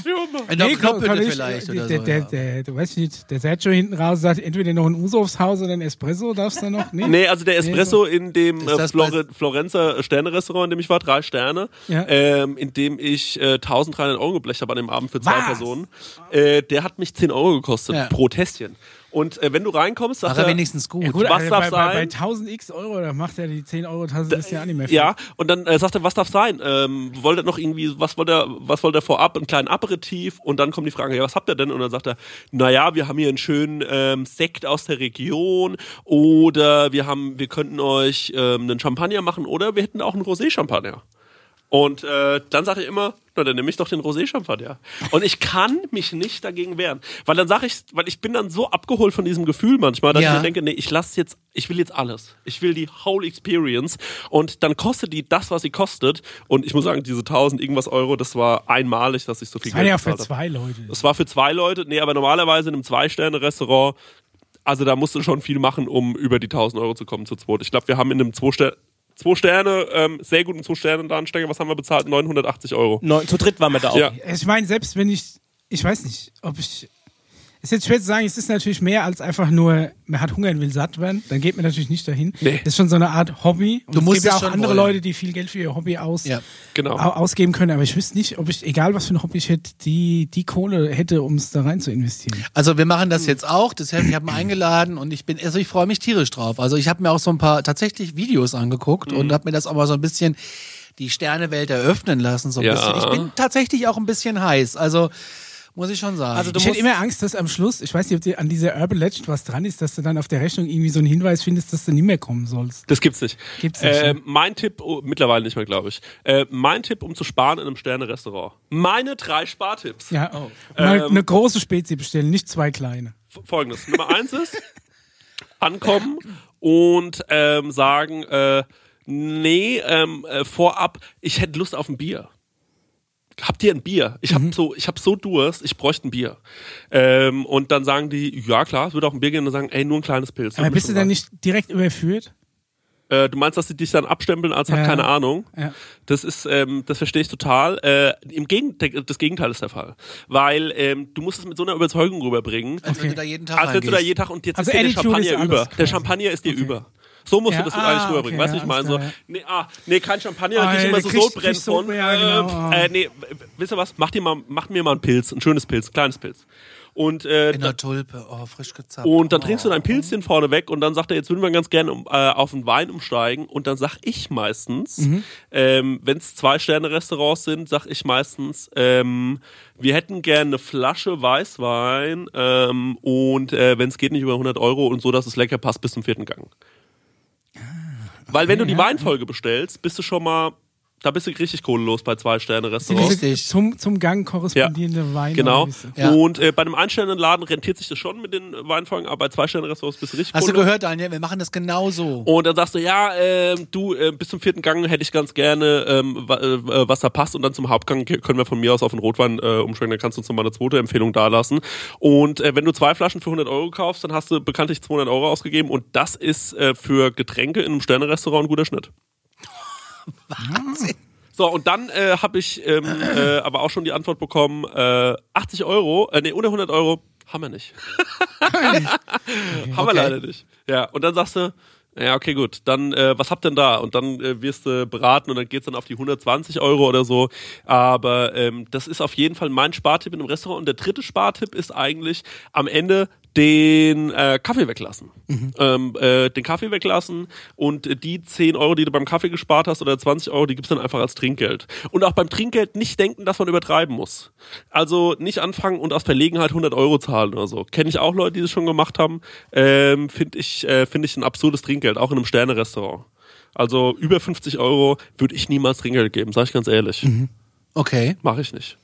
In der Nee, kann- kann Knopfhütte ich- vielleicht der, oder der, so. der, ja. der, du weißt nicht, der Sergio hinten raus sagt, entweder noch ein Uso aufs Haus oder ein Espresso, darfst du noch? Nee. Nee, also der Espresso in dem Ist äh, Flore Florenzer Sterne-Restaurant, in dem ich war, drei Sterne, Ja. ähm, in dem ich äh, 1300 Euro geblecht habe an dem Abend für zwei Was? Personen, äh, der hat mich 10 Euro gekostet Ja. pro Tässchen. Und äh, wenn du reinkommst, sagt er er, wenigstens gut. Ja, gut, Was also darf bei, bei, bei sein? 1000 x Euro, da macht er die 10 Euro Tasse das ja auch nicht mehr. Ja, und dann äh, sagt er, was darf sein? Ähm, wollt ihr noch irgendwie, was wollt ihr, was wollt ihr vorab? Einen kleinen Aperitif und dann kommt die Frage, ja, was habt ihr denn? Und dann sagt er, naja, wir haben hier einen schönen ähm, Sekt aus der Region oder wir haben, wir könnten euch ähm, einen Champagner machen oder wir hätten auch einen Rosé-Champagner. Und äh, dann sage ich immer, na dann nehme ich doch den Rosé-Champagner. Und ich kann mich nicht dagegen wehren. Weil dann sage ich, weil ich bin dann so abgeholt von diesem Gefühl manchmal, dass Ja. ich mir denke, nee, ich lasse jetzt, ich will jetzt alles. Ich will die whole experience. Und dann kostet die das, was sie kostet. Und ich muss sagen, diese 1000 irgendwas Euro, das war einmalig, dass ich so viel Das war Geld ja für zwei Leute. Das war für zwei Leute. Nee, aber normalerweise in einem Zwei-Sterne-Restaurant, also da musst du schon viel machen, um über die 1000 Euro zu kommen zu zweit. Ich glaube, wir haben in einem Zwei-Sterne, Zwei Sterne, ähm, sehr guten zwei Sterne da ansteigen. Was haben wir bezahlt? 980 Euro. Neun, zu dritt waren wir da auch. Ja. Ich meine, selbst wenn ich, ich weiß nicht, ob ich, ist jetzt schwer zu sagen, es ist natürlich mehr als einfach nur, man hat Hunger und will satt werden, dann geht man natürlich nicht dahin. Nee. Das ist schon so eine Art Hobby. Und Du es musst gibt ja auch andere wollen. Leute, die viel Geld für ihr Hobby aus, Ja. Genau. au- ausgeben können, aber ich wüsste nicht, ob ich, egal was für ein Hobby ich hätte, die, die Kohle hätte, um es da rein zu investieren. Also wir machen das jetzt auch. Das heißt, ich habe *clears throat* ihn eingeladen und ich bin, also ich freue mich tierisch drauf. Also ich habe mir auch so ein paar tatsächlich Videos angeguckt und habe mir das auch mal so ein bisschen die Sternewelt eröffnen lassen. So ein Ja. bisschen. Ich bin tatsächlich auch ein bisschen heiß. Also muss ich schon sagen. Also du ich hätte immer Angst, dass am Schluss, ich weiß nicht, ob dir an dieser Urban Legend was dran ist, dass du dann auf der Rechnung irgendwie so einen Hinweis findest, dass du nicht mehr kommen sollst. Das gibt's nicht. Gibt's nicht, Äh, ne? mein Tipp, oh, mittlerweile nicht mehr, glaube ich. Äh, mein Tipp, um zu sparen in einem Sterne-Restaurant. Meine drei Spartipps. Ja, Oh. mal Ähm, eine große Spezi bestellen, nicht zwei kleine. Folgendes. Nummer eins ist, ankommen und ähm, sagen, äh, nee, ähm, äh, vorab, ich hätte Lust auf ein Bier. Habt ihr ein Bier? Ich Mhm. habe so, ich habe so Durst, ich bräuchte ein Bier. Ähm, und dann sagen die, ja klar, es wird auch ein Bier geben und sagen, ey, nur ein kleines Pilz. Aber bist du dann reichen. nicht direkt überführt? Äh, du meinst, dass sie dich dann abstempeln als hat Ja. keine Ahnung? Ja. Das ist, ähm, das verstehe ich total. Äh, Im Gegenteil, das Gegenteil ist der Fall, weil ähm, du musst es mit so einer Überzeugung rüberbringen, als wenn du da jeden Tag als wenn du da jeden Tag und jetzt Also ist dir der Attitude Champagner über. Der quasi. Champagner ist dir über. So musst Ja, du das ah, eigentlich rüberbringen. okay, weißt du, ich ja, meine so, nee, ah, nee, kein Champagner, Ah, dann krieg ich immer so Sodbrennen von. Ja, genau. äh, äh, nee, wisst ihr was? Mach dir mal, mach mir mal ein Pilz, ein schönes Pilz, ein kleines Pilz. Und äh, In der Tulpe, oh, frisch gezapft. und dann oh. trinkst du dein Pilzchen vorne weg und dann sagt er, jetzt würden wir ganz gerne um, äh, auf den Wein umsteigen. Und dann sag ich meistens, Mhm. ähm, wenn es Zwei-Sterne-Restaurants sind, sag ich meistens, ähm, wir hätten gerne eine Flasche Weißwein ähm, und äh, wenn es geht nicht über 100 Euro und so, dass es lecker passt bis zum vierten Gang. Weil wenn du die ja. Weinfolge bestellst, bist du schon mal, da bist du richtig Kohle los bei Zwei-Sterne-Restaurants. Richtig. Zum, zum Gang korrespondierende Weine. Genau. du. Ja. Und äh, bei einem Einsterne-Laden rentiert sich das schon mit den Weinfolgen, aber bei Zwei-Sterne-Restaurants bist du richtig Hast du Kohle los. gehört, Daniel? Wir machen das genauso. Und dann sagst du, ja, ähm, du, äh, bis zum vierten Gang hätte ich ganz gerne, ähm, wa äh, was da passt. Und dann zum Hauptgang können wir von mir aus auf den Rotwein äh, umschwenken. Dann kannst du uns nochmal eine zweite Empfehlung dalassen. Und äh, wenn du zwei Flaschen für 100 Euro kaufst, dann hast du bekanntlich 200 Euro ausgegeben. Und das ist äh, für Getränke in einem Sterne-Restaurant ein guter Schnitt. *laughs* Wahnsinn. So, und dann äh, habe ich ähm, äh, aber auch schon die Antwort bekommen, äh, 80 Euro, äh, nee, unter 100 Euro haben wir nicht. *laughs* haben wir Okay. leider nicht. Ja, und dann sagst du, ja, okay, gut, dann, äh, was habt denn da? Und dann äh, wirst du beraten und dann geht's dann auf die 120 Euro oder so. Aber ähm, das ist auf jeden Fall mein Spartipp in einem Restaurant. Und der dritte Spartipp ist eigentlich am Ende den äh, Kaffee weglassen. Ähm, äh, den Kaffee weglassen und die 10 Euro, die du beim Kaffee gespart hast oder 20 Euro, die gibt's dann einfach als Trinkgeld. Und auch beim Trinkgeld nicht denken, dass man übertreiben muss. Also nicht anfangen und aus Verlegenheit 100 Euro zahlen oder so. Kenne ich auch Leute, die das schon gemacht haben. Ähm, Finde ich, äh, find ich ein absurdes Trinkgeld, auch in einem Sterne-Restaurant. Also über 50 Euro würde ich niemals Trinkgeld geben, sage ich ganz ehrlich. Okay. Mache ich nicht.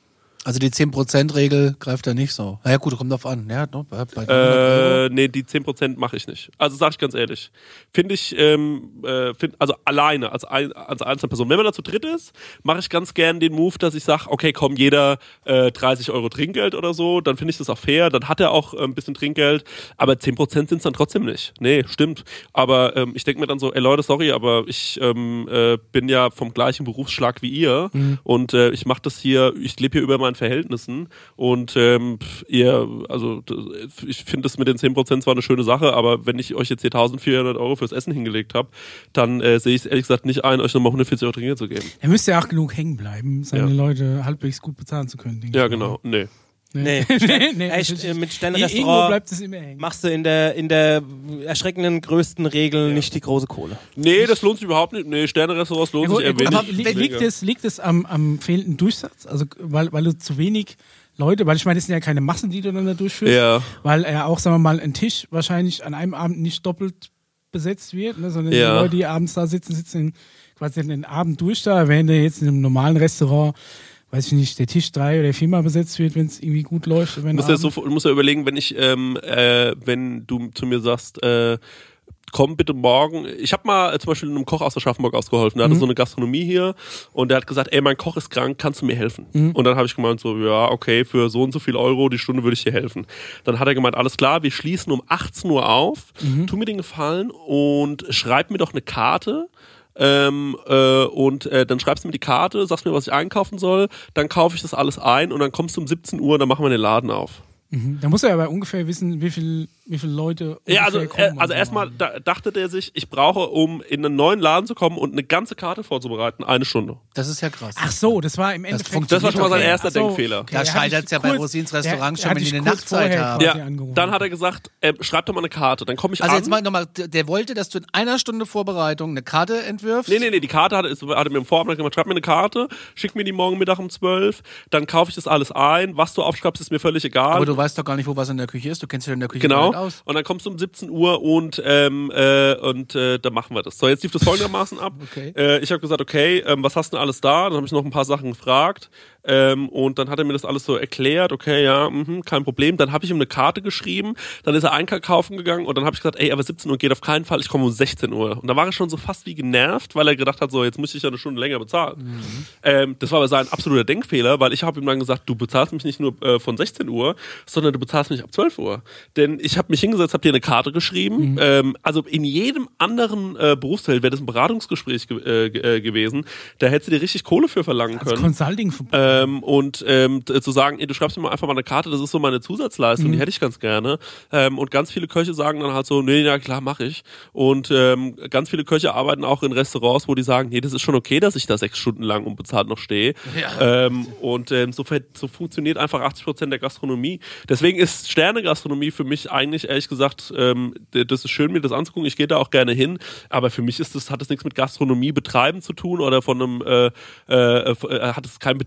Also die 10%-Regel greift da nicht so. Na ja gut, kommt drauf an. Ja, ne, bei, bei 100 Euro. Äh, nee, die 10% mache ich nicht. Also sage ich ganz ehrlich. Finde ich, ähm, äh, find, also alleine, als, ein, als einzelne Person. Wenn man da zu dritt ist, mache ich ganz gern den Move, dass ich sage, okay, komm, jeder äh, 30 Euro Trinkgeld oder so, dann finde ich das auch fair, dann hat er auch äh, ein bisschen Trinkgeld, aber 10% sind es dann trotzdem nicht. Nee, stimmt. Aber ähm, ich denke mir dann so, ey Leute, sorry, aber ich ähm, äh, bin ja vom gleichen Berufsschlag wie ihr und äh, ich mache das hier, ich lebe hier über meinen Verhältnissen und ähm, ihr, also ich finde das mit den 10% zwar eine schöne Sache, aber wenn ich euch jetzt hier 1400 Euro fürs Essen hingelegt habe, dann äh, sehe ich es ehrlich gesagt nicht ein, euch nochmal 140 Euro Trinkgeld zu geben. Er müsste ja auch genug hängen bleiben, seine Ja. Leute halbwegs gut bezahlen zu können. denke Ja, genau. Nee. *laughs* Nee, nee, nee, Echt, äh, mit Irgendwo Sternrestaurant bleibt es immer hängen. machst du in der, in der erschreckenden größten Regel nicht die große Kohle. Nee, das lohnt sich überhaupt nicht. Nee, Sterne-Restaurants lohnen Ja, sich eher wenig. liegt es, liegt es am, am fehlenden Durchsatz? Also, weil, weil du zu wenig Leute, weil ich meine, das sind ja keine Massen, die du dann da durchführst. Ja. Weil er auch, sagen wir mal, ein Tisch wahrscheinlich an einem Abend nicht doppelt besetzt wird, ne, sondern Ja. die Leute, die abends da sitzen, sitzen quasi den Abend durch da, während der jetzt in einem normalen Restaurant, weiß ich nicht, der Tisch drei oder viermal besetzt wird, wenn es irgendwie gut läuft. Du musst ja, so, musst ja überlegen, wenn ich, ähm, äh, wenn du zu mir sagst, äh, komm bitte morgen. Ich habe mal äh, zum Beispiel einem Koch aus Aschaffenburg ausgeholfen. Der hatte so eine Gastronomie hier und der hat gesagt, ey, mein Koch ist krank, kannst du mir helfen? Und dann habe ich gemeint so, ja, okay, für so und so viel Euro die Stunde würde ich dir helfen. Dann hat er gemeint, alles klar, wir schließen um 18 Uhr auf, tu mir den Gefallen und schreib mir doch eine Karte. Ähm, äh, und äh, dann schreibst du mir die Karte, sagst mir, was ich einkaufen soll, dann kaufe ich das alles ein und dann kommst du um 17 Uhr, dann machen wir den Laden auf. Mhm. Da muss er aber ungefähr wissen, wie viel, wie viele Leute. Ja, also, ungefähr äh, kommen also erstmal da, dachte der sich, ich brauche, um in einen neuen Laden zu kommen und eine ganze Karte vorzubereiten, eine Stunde. Das ist ja krass. Ach so, das war im Endeffekt. Das war schon mal sein okay. erster so, Denkfehler. Da er hat scheitert's dich ja bei kurz- Rosins der- Restaurant er schon, hat wenn die eine Nachtzeit vorher haben. Ja, dann hat er gesagt, äh, schreib doch mal eine Karte. Dann komme ich Also an. jetzt mal nochmal, der der wollte, dass du in einer Stunde Vorbereitung eine Karte entwirfst. Nee, nee, nee, die Karte hatte, ist- hatte mir im Vorabend gemacht, schreib mir eine Karte, schick mir die morgen Mittag um 12, dann kaufe ich das alles ein, was du aufschreibst, ist mir völlig egal. Weißt doch gar nicht, wo was in der Küche ist. Du kennst dich in der Küche Genau. nicht aus. Und dann kommst du um 17 Uhr und ähm, äh, und äh, dann machen wir das. So, jetzt lief das folgendermaßen ab. Okay. Äh, ich habe gesagt, okay, ähm, was hast du denn alles da? Dann habe ich noch ein paar Sachen gefragt ähm, und dann hat er mir das alles so erklärt. Okay, ja, mhm, kein Problem. Dann habe ich ihm eine Karte geschrieben. Dann ist er einkaufen gegangen und dann habe ich gesagt, ey, aber 17 Uhr geht auf keinen Fall. Ich komme um 16 Uhr. Und da war er schon so fast wie genervt, weil er gedacht hat, so jetzt muss ich ja eine Stunde länger bezahlen. Ähm, das war aber sein absoluter Denkfehler, weil ich habe ihm dann gesagt, du bezahlst mich nicht nur äh, von 16 Uhr, sondern du bezahlst mich ab 12 Uhr. Denn ich habe mich hingesetzt, habe dir eine Karte geschrieben. Ähm, also in jedem anderen äh, Berufsfeld wäre das ein Beratungsgespräch ge äh, äh, gewesen. Da hättest du dir richtig Kohle für verlangen Als können. Consulting Ähm, und ähm, zu sagen, ey, du schreibst mir mal einfach mal eine Karte, das ist so meine Zusatzleistung, die hätte ich ganz gerne. Ähm, und ganz viele Köche sagen dann halt so, nee, ja klar, mache ich. Und ähm, ganz viele Köche arbeiten auch in Restaurants, wo die sagen, nee, das ist schon okay, dass ich da sechs Stunden lang unbezahlt noch stehe. Ähm, und ähm, so, so funktioniert einfach 80 Prozent der Gastronomie. Deswegen ist Sterne-Gastronomie für mich eigentlich ehrlich gesagt, ähm, das ist schön, mir das anzugucken. Ich gehe da auch gerne hin, aber für mich ist das, hat das nichts mit Gastronomie betreiben zu tun oder von einem äh, äh, äh, hat es keinen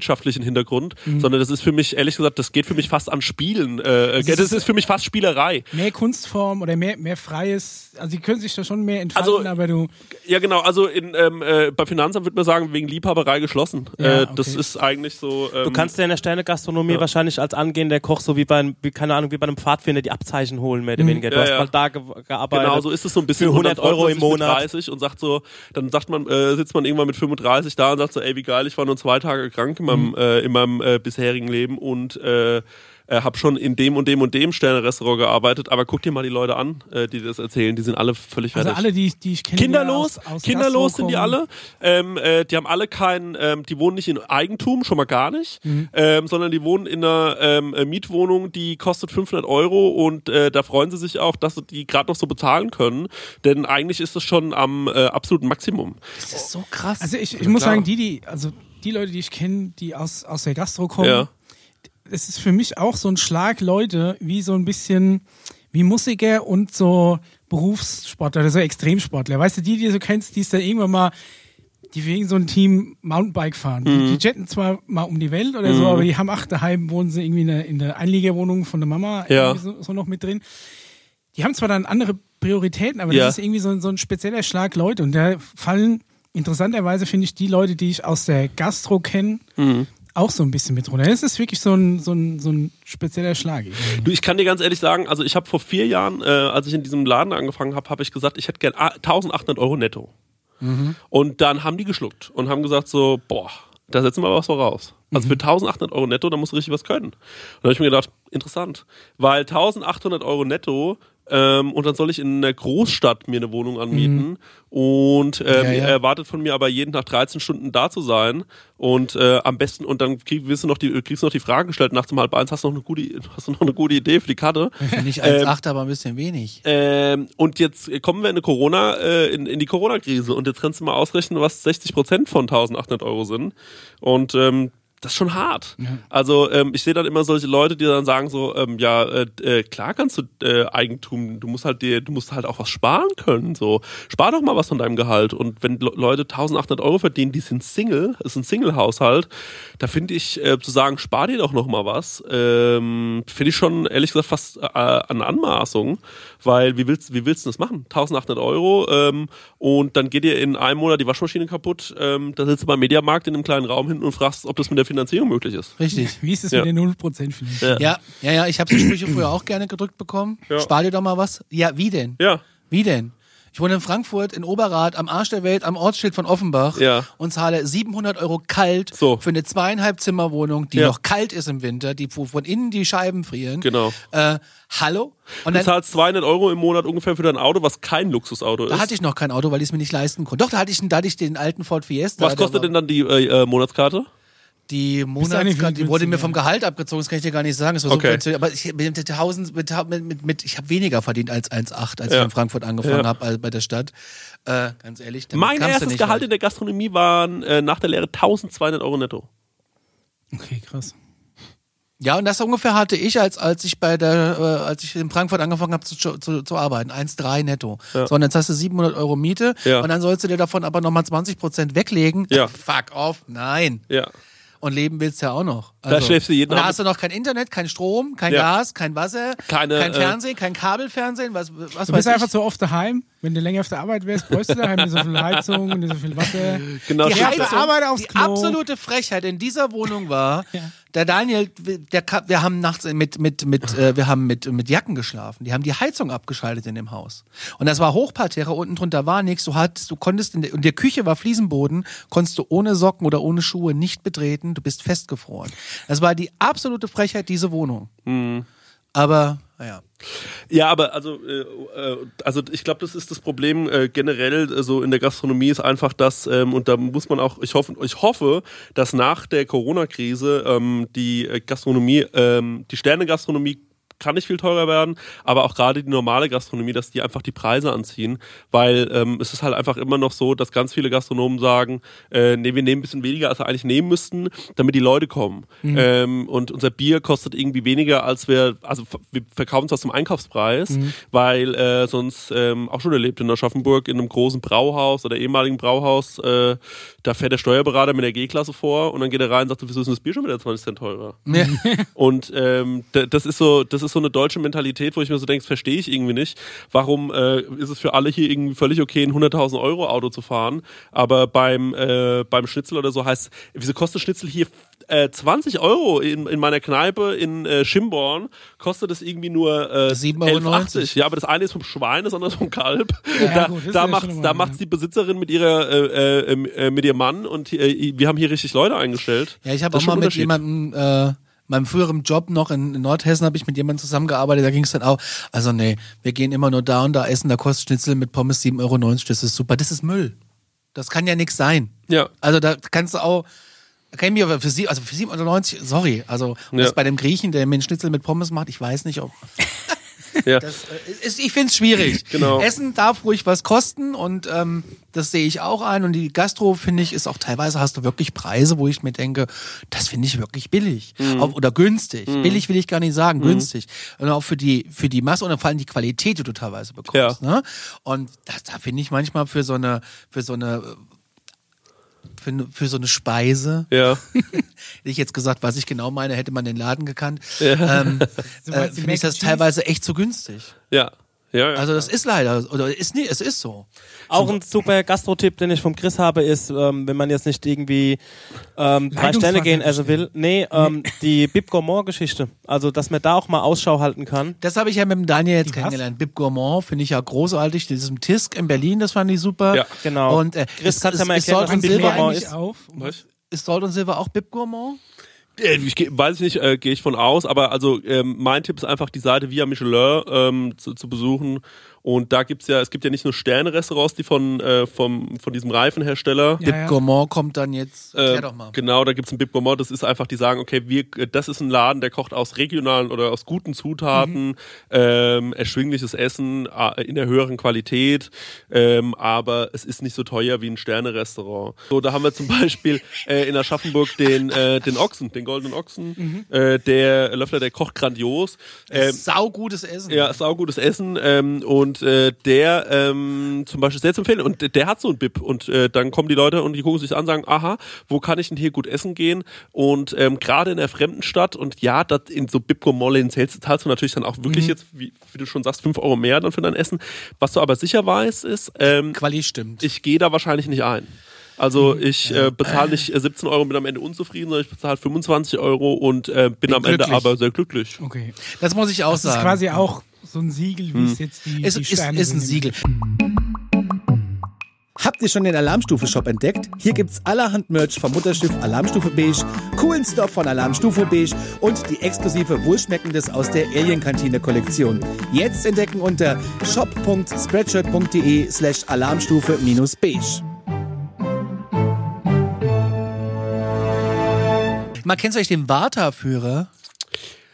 betriebswirtschaftlichen Hintergrund, sondern das ist für mich ehrlich gesagt, das geht für mich fast an Spielen. Äh, ist- das ist für mich fast Spielerei. mehr Kunstform oder mehr, mehr freies, also die können sich da schon mehr entfalten, Also, aber du, Ja, genau. Also in, ähm, äh, bei Finanzamt würde man sagen, wegen Liebhaberei geschlossen. Ja, äh, Das okay. ist eigentlich so. Ähm, Du kannst dir in der Sternegastronomie wahrscheinlich als angehender Koch, so wie bei, einem- wie, keine Ahnung, wie bei einem Pfadfinder, die Abzeichen holen, mehr oder weniger. Du Ja, hast ja. mal da ge gearbeitet. Genau, so ist es so ein bisschen. Für Und dann 100 freut man Euro im Monat. 30 und sagt so, dann sagt man, äh, sitzt man irgendwann mit 35 da und sagt so, ey, wie geil, ich war nur zwei Tage krank in meinem, Mhm. äh, in meinem äh, bisherigen Leben und äh, äh, habe schon in dem und dem und dem Sterne-Restaurant gearbeitet, aber guck dir mal die Leute an, äh, die das erzählen, die sind alle völlig also fertig. alle, die, die ich kenne. Kinderlos, die aus, aus kinderlos Gastro sind die kommen. alle. Ähm, äh, die haben alle keinen, ähm, die wohnen nicht in Eigentum, schon mal gar nicht, Mhm. ähm, sondern die wohnen in einer ähm, äh, Mietwohnung, die kostet 500 Euro und äh, da freuen sie sich auch, dass sie die gerade noch so bezahlen können, denn eigentlich ist das schon am äh, absoluten Maximum. Das ist so krass. Also ich, ich muss klar. sagen, die, die, also die Leute, die ich kenne, die aus, aus der Gastro kommen, Ja. es ist für mich auch so ein Schlag Leute, wie so ein bisschen wie Musiker und so Berufssportler oder so Extremsportler. Weißt du, die, die du kennst, die ist dann irgendwann mal, die wegen so ein Team Mountainbike fahren. Die, Mhm. die jetten zwar mal um die Welt oder so, aber die haben acht daheim, wohnen sie irgendwie in der, in der Einliegerwohnung von der Mama Ja. so, so noch mit drin. Die haben zwar dann andere Prioritäten, aber Ja. das ist irgendwie so, ein- so ein spezieller Schlag Leute. Und da fallen interessanterweise, finde ich, die Leute, die ich aus der Gastro kenne, Mhm. auch so ein bisschen mit runter. Das ist wirklich so ein, so ein, so ein spezieller Schlag. irgendwie. Du, ich kann dir ganz ehrlich sagen, also ich habe vor vier Jahren, äh, als ich in diesem Laden angefangen habe, habe ich gesagt, ich hätte gern a- 1800 Euro netto. Und dann haben die geschluckt und haben gesagt so, boah, da setzen wir was voraus. Also für 1800 Euro netto, da musst du richtig was können. Und da habe ich mir gedacht, interessant, weil 1800 Euro netto ähm, und dann soll ich in einer Großstadt mir eine Wohnung anmieten und ähm, Ja, ja. er erwartet von mir aber jeden Tag 13 Stunden da zu sein und äh, am besten und dann krieg, wirst du noch die, kriegst du noch die Frage gestellt nachts um halb eins, hast du noch eine gute, hast du noch eine gute Idee für die Karte? Nicht 1,8, aber ein bisschen wenig. Ähm, und jetzt kommen wir in eine Corona, äh, in, in die Corona-Krise und jetzt kannst du mal ausrechnen, was 60 Prozent von 1800 Euro sind. Und ähm, das ist schon hart. Also ähm, ich sehe dann immer solche Leute, die dann sagen so, ähm, ja äh, äh, klar kannst du äh, Eigentum, du musst halt dir, du musst halt auch was sparen können. So spar doch mal was von deinem Gehalt. Und wenn Le Leute 1800 Euro verdienen, die sind Single, ist ein Single-Haushalt, da finde ich äh, zu sagen, spar dir doch noch mal was, ähm, finde ich schon ehrlich gesagt fast äh, eine Anmaßung, weil wie willst wie willst du das machen? 1800 Euro ähm, und dann geht dir in einem Monat die Waschmaschine kaputt. Ähm, da sitzt du beim Mediamarkt in einem kleinen Raum hinten und fragst, ob das mit der Finanzierung möglich ist. Richtig. Wie ist es Ja. mit den 0% vielleicht? Ja. Ja, ja, ja, ich habe die Sprüche früher auch gerne gedrückt bekommen. Ja. Spar dir doch mal was. Ja, wie denn? Ja. Wie denn? Ich wohne in Frankfurt, in Oberrad, am Arsch der Welt, am Ortsschild von Offenbach Ja. und zahle 700 Euro kalt So. für eine zweieinhalb Zimmerwohnung, die Ja. noch kalt ist im Winter, die von innen die Scheiben frieren. Genau. Äh, hallo? Und Du dann, zahlst 200 Euro im Monat ungefähr für dein Auto, was kein Luxusauto da ist. hatte ich noch kein Auto, weil ich es mir nicht leisten konnte. Doch, da hatte ich, da hatte ich den alten Ford Fiesta. was kostet denn dann die äh, äh, Monatskarte? Die Monatskarte, die wurde mir vom Gehalt abgezogen, das kann ich dir gar nicht sagen. Es war Okay. so aber ich mit, mit, 1000 mit, mit, mit, mit ich habe weniger verdient als 1,8, als Ja. ich in Frankfurt angefangen Ja. habe also bei der Stadt. Äh, ganz ehrlich, Mein erstes nicht Gehalt weit. in der Gastronomie waren äh, nach der Lehre 1200 Euro netto. Okay, krass. Ja, und das ungefähr hatte ich, als, als ich bei der, äh, als ich in Frankfurt angefangen habe zu, zu, zu arbeiten. 1,3 netto. Ja. So, und jetzt hast du 700 Euro Miete Ja. und dann sollst du dir davon aber nochmal 20 Prozent weglegen. Ja. Fuck off, nein. Ja. Und leben willst du ja auch noch. Also, Da schläfst du jeden und da hast du noch kein Internet, kein Strom, kein Ja. Gas, kein Wasser, Keine, kein äh, Fernsehen, kein Kabelfernsehen, was, was Du bist ich. einfach so oft daheim. Wenn du länger auf der Arbeit wärst, bräuchst du daheim nicht so viel Heizung und nicht so viel Wasser. Genau. die, der Arbeit aufs die Klo. absolute Frechheit in dieser Wohnung war, Ja. Der Daniel, der, wir haben nachts mit, mit, mit, äh, wir haben mit, mit Jacken geschlafen. Die haben die Heizung abgeschaltet in dem Haus. Und das war Hochparterre, unten drunter war nichts. Du hattest, du konntest in der, und der Küche war Fliesenboden, konntest du ohne Socken oder ohne Schuhe nicht betreten. Du bist festgefroren. Das war die absolute Frechheit, diese Wohnung. Mhm. Aber, naja. Ja, aber also, äh, äh, also ich glaube, das ist das Problem äh, generell äh, so in der Gastronomie ist einfach das ähm, und da muss man auch, ich hoffe, ich hoffe, dass nach der Corona-Krise ähm, die äh, Gastronomie, ähm, die Sterne-Gastronomie kann nicht viel teurer werden, aber auch gerade die normale Gastronomie, dass die einfach die Preise anziehen, weil ähm, es ist halt einfach immer noch so, dass ganz viele Gastronomen sagen, äh, nee, wir nehmen ein bisschen weniger, als wir eigentlich nehmen müssten, damit die Leute kommen. Ähm, und unser Bier kostet irgendwie weniger, als wir, also wir verkaufen es aus dem Einkaufspreis, weil äh, sonst ähm, auch schon erlebt in Aschaffenburg in einem großen Brauhaus oder ehemaligen Brauhaus, äh, da fährt der Steuerberater mit der G-Klasse vor und dann geht er rein und sagt, wieso ist das Bier schon wieder 20 Cent teurer? Und ähm, das ist so, das ist so eine deutsche Mentalität, wo ich mir so denke, das verstehe ich irgendwie nicht. Warum äh, ist es für alle hier irgendwie völlig okay, ein 100.000 Euro Auto zu fahren, aber beim äh, beim Schnitzel oder so heißt, wieso kostet Schnitzel hier äh, 20 Euro in, in meiner Kneipe in äh, Schimborn kostet es irgendwie nur äh, 7,90 Euro. 11,80. Ja, aber das eine ist vom Schwein, das andere ist vom Kalb. Ja, da gut, ist da da ja. macht's die Besitzerin mit ihrer äh, äh, äh, mit ihrem Mann und äh, wir haben hier richtig Leute eingestellt. Ja, ich habe auch ist mal mit jemandem, äh, meinem früheren Job noch in, in Nordhessen habe ich mit jemandem zusammengearbeitet, da ging es dann auch, also nee, wir gehen immer nur da und da essen, da kostet Schnitzel mit Pommes 7,90 Euro, das ist super, das ist Müll. Das kann ja nichts sein. Ja. Also da kannst du auch, kann ich mir aber für sie, also für 7,90 Euro, sorry, also Ja. das bei dem Griechen, der mir einen Schnitzel mit Pommes macht, ich weiß nicht, ob, *laughs* *laughs* Ja. das, äh, ist, ich finde es schwierig. *laughs* Genau. Essen darf ruhig was kosten und ähm, das sehe ich auch ein. Und die Gastro, finde ich, ist auch teilweise hast du wirklich Preise, wo ich mir denke, das finde ich wirklich billig. Mhm. Auch, oder günstig. Billig will ich gar nicht sagen, günstig. Und auch für die, für die Masse und vor allem die Qualität, die du teilweise bekommst. Ne? Und das, da finde ich manchmal für so eine, für so eine für, eine- für so eine Speise, Ja. *laughs* hätte ich jetzt gesagt, was ich genau meine, hätte man den Laden gekannt, Ja. ähm, *laughs* äh, finde ich das Cheese? teilweise echt zu günstig. Ja. Ja, ja. Also das ist leider, oder ist nie, es ist so. Auch ein super Gastro-Tipp, den ich vom Chris habe, ist, ähm, wenn man jetzt nicht irgendwie ähm, drei Sterne gehen essen will, nee, ähm, die Bib Gourmand-Geschichte. Also, dass man da auch mal Ausschau halten kann. Das habe ich ja mit dem Daniel jetzt Die kennengelernt. Bib Gourmand finde ich ja großartig. Dieses Tisk in Berlin, das fand ich super. Ja, genau. Und äh, Chris, ist, kannst du ist, ja mal ist ein Bib Silber eigentlich auf. Was? ist Salt und Silber auch Bib Gourmand? Äh, Ich weiß ich nicht, äh, gehe ich von aus, aber also ähm, mein Tipp ist einfach die Seite Via Michelin ähm, zu, zu besuchen Und da gibt's ja, es gibt ja nicht nur Sterne-Restaurants, die von, äh, vom, von diesem Reifenhersteller Ja, ja. Gourmand kommt dann jetzt. Erklär äh, doch mal. Genau, da gibt's einen Bib Gourmand, das ist einfach, die sagen, okay, wir, das ist ein Laden, der kocht aus regionalen oder aus guten Zutaten, ähm, erschwingliches Essen in der höheren Qualität, ähm, aber es ist nicht so teuer wie ein Sterne-Restaurant. So, da haben wir zum *laughs* Beispiel äh, in Aschaffenburg den, äh, den Ochsen, den goldenen Ochsen, äh, der Löffler, der kocht grandios. Ähm, Saugutes Essen. ja, saugutes Essen ähm, und äh, der ähm, zum Beispiel sehr zu empfehlen und der- der hat so ein Bib und äh, dann kommen die Leute und die gucken sich an und sagen, aha, wo kann ich denn hier gut essen gehen und ähm, gerade in der fremden Stadt und ja, das in so Bib Molle zahlst, zahlst du natürlich dann auch wirklich jetzt, wie, wie du schon sagst, fünf Euro mehr dann für dein Essen. Was du aber sicher weißt ist, ähm, Quali stimmt. ich gehe da wahrscheinlich nicht ein. Also ich äh, bezahle nicht äh, 17 Euro und bin am Ende unzufrieden, sondern ich bezahle 25 Euro und äh, bin, am Ende glücklich. aber sehr glücklich. Okay. das muss ich auch Das ist sagen. quasi auch so ein Siegel, wie es jetzt die, es die ist, Sterne ist ein sind. Siegel. Habt ihr schon den Alarmstufe-Shop entdeckt? Hier gibt's allerhand Merch vom Mutterschiff Alarmstufe Beige, coolen Stoff von Alarmstufe Beige und die exklusive Wohlschmeckendes aus der Alien-Kantine-Kollektion. Jetzt entdecken unter shop.spreadshirt.de slash Alarmstufe-Beige. Mal kennst du euch den Warta-Führer?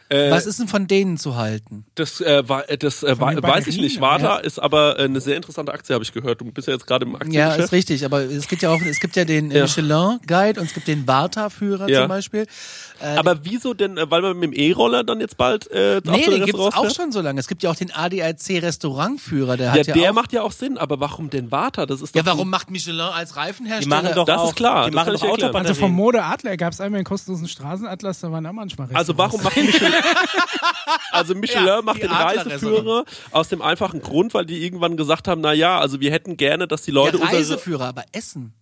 Äh, Was ist denn von denen zu halten? Das, äh, äh, das äh, den weiß ich nicht. Warta ist aber äh, eine sehr interessante Aktie, habe ich gehört. Du bist ja jetzt gerade im Ja, Aktiengeschäft. ist richtig, aber es gibt ja auch, es gibt ja den Ja. Michelin Guide und es gibt den Warta-Führer Ja. zum Beispiel. aber wieso denn? äh, Weil man mit dem E-Roller dann jetzt bald äh, Nee, so den gibt's Restaurants auch schon so lange. Es gibt ja auch den ADAC Restaurantführer, der Ja, hat ja, der auch, macht ja auch Sinn. Aber warum denn Warta? Das ist Ja, warum macht Michelin als Reifenhersteller? Die machen doch Das auch, ist klar, Die das machen doch. Also vom Mode Adler gab es einmal einen kostenlosen Straßenatlas, da waren auch manchmal Also warum macht Michelin, *laughs* also Michelin Ja, macht die den. Reiseführer aus dem einfachen Grund, weil die irgendwann gesagt haben, na ja, also wir hätten gerne, dass die Leute unsere Reiseführer, aber Essen.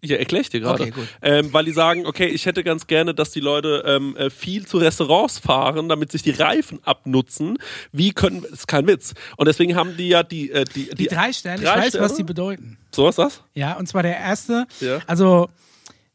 Ja, erkläre ich dir gerade. Okay, gut. Ähm, weil die sagen, okay, ich hätte ganz gerne, dass die Leute ähm, äh, viel zu Restaurants fahren, damit sich die Reifen abnutzen. Wie können, das ist kein Witz. Und deswegen haben die ja die, äh, die, Die drei Sterne, drei ich weiß, Sterne? was die bedeuten. So was das? Ja, und zwar der erste. Ja. Also,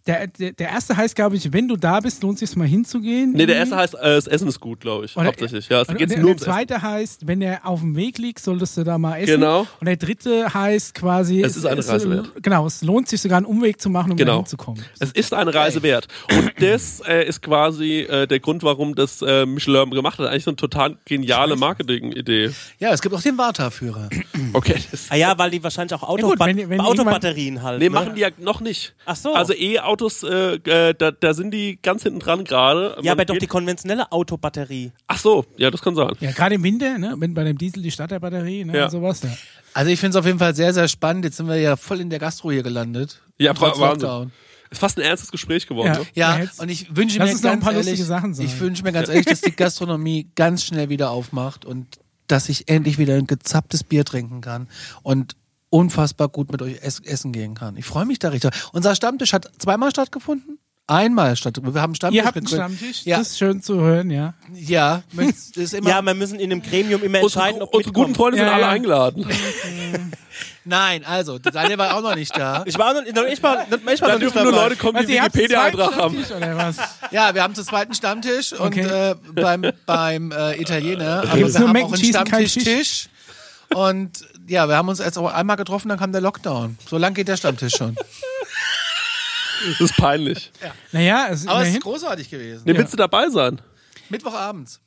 der, der, der erste heißt, glaube ich, wenn du da bist, lohnt es sich mal hinzugehen. Nee, der erste heißt, äh, das Essen ist gut, glaube ich, Oder- hauptsächlich. Ja, es geht der, nur der ums Essen. zweite heißt, wenn er auf dem Weg liegt, solltest du da mal essen. Genau. Und der dritte heißt quasi, Es ist eine Reise wert. Genau, es lohnt sich sogar einen Umweg zu machen, um da Genau. hinzukommen. Es ist eine Reise wert. Und *clears throat* das äh, ist quasi äh, der Grund, warum das äh, Michelin gemacht hat. Eigentlich so eine total geniale Marketing-Idee. Ja, es gibt auch den Warta-Führer. *clears throat* Okay. Ah ja, weil die wahrscheinlich auch Ja gut, Autoba wenn- wenn Autobatterien halt. nee, ne? machen die ja noch nicht. Ach so. Also E-Autos, äh, äh, da, da sind die ganz hinten dran gerade. Ja, aber doch die konventionelle Autobatterie. Ach so, ja, das kann sein. Ja, gerade im Winter, ne, wenn bei dem Diesel die Starterbatterie, ne, Ja. und sowas. Ja. Also ich finde es auf jeden Fall sehr, sehr spannend. Jetzt sind wir ja voll in der Gastro hier gelandet. Ja, Trotz Wahnsinn. Lockdown. Ist fast ein ernstes Gespräch geworden. Ja. Ne? Ja, und ich wünsche mir ganz paar ehrlich, lustige Sachen sagen. ich wünsche mir ganz *laughs* ehrlich, dass die Gastronomie ganz schnell wieder aufmacht und dass ich endlich wieder ein gezapptes Bier trinken kann und unfassbar gut mit euch ess essen gehen kann. Ich freue mich da richtig. Unser Stammtisch hat zweimal stattgefunden. Einmal statt. Wir haben einen Stammtisch. Ihr habt einen Stammtisch, Ja, das ist schön zu hören, ja. ja, möchtest- ist immer. Ja, wir müssen in einem Gremium immer Unsere, entscheiden, ob unsere guten. Freunde sind Ja, alle ja. eingeladen. *laughs* Nein, also Daniel war auch noch nicht da. Ich war noch, ich war, ich war Da noch nicht dürfen nur dabei. Leute kommen, Was, die Wikipedia-Eintrag haben. Stammtisch, Oder was? Ja, wir haben zu zweiten Stammtisch und Okay. äh, beim, beim äh, Italiener. Aber wir nur haben auch einen und Stammtisch-Tisch. Und ja, wir haben uns jetzt auch einmal getroffen, dann kam der Lockdown. So lang geht der Stammtisch schon. Das ist peinlich. Naja, es ist Aber es ist großartig gewesen. Nee, willst du dabei sein? Mittwochabends.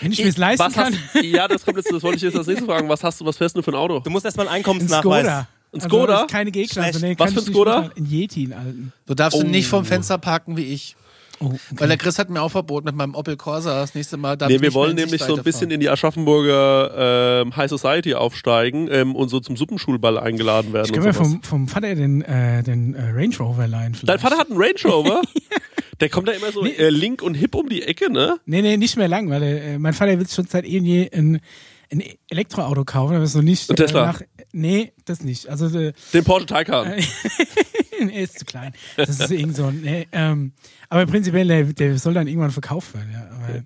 wenn ich mir es leisten Was kann, hast, *laughs* ja, das kommt jetzt, das wollte ich jetzt als nächstes fragen. Was hast du, was fährst du für ein Auto? Du musst erstmal einen ein Einkommensnachweis. Skoda. Ein Skoda? Also, das ist keine G-Klasse. Schlecht. Nee, Was für ein Skoda? Ein Yeti, einen alten. Du darfst Oh. du nicht vom Fenster parken wie ich. Oh, okay. Weil der Chris hat mir auch verboten, mit meinem Opel Corsa das nächste Mal darf Nee, wir wollen nämlich so ein bisschen fahren. in die Aschaffenburger ähm, High Society aufsteigen ähm, und so zum Suppenschulball eingeladen werden. Ich und kann mir sowas. vom, vom Vater den, äh, den äh, Range Rover leihen vielleicht. Dein Vater hat einen Range Rover? *laughs* Der kommt da immer so äh, link und hip um die Ecke, ne? Nee, nee, nicht mehr lang, weil äh, mein Vater will schon seit eh und je ein, ein Elektroauto kaufen, aber so nicht. Ein Tesla? Äh, nach, nee, das nicht. Also äh, Den Porsche Taycan. *laughs* er ist zu klein. Das ist irgend so ein. Nee, ähm, aber prinzipiell, der, der soll dann irgendwann verkauft werden. Ja. Aber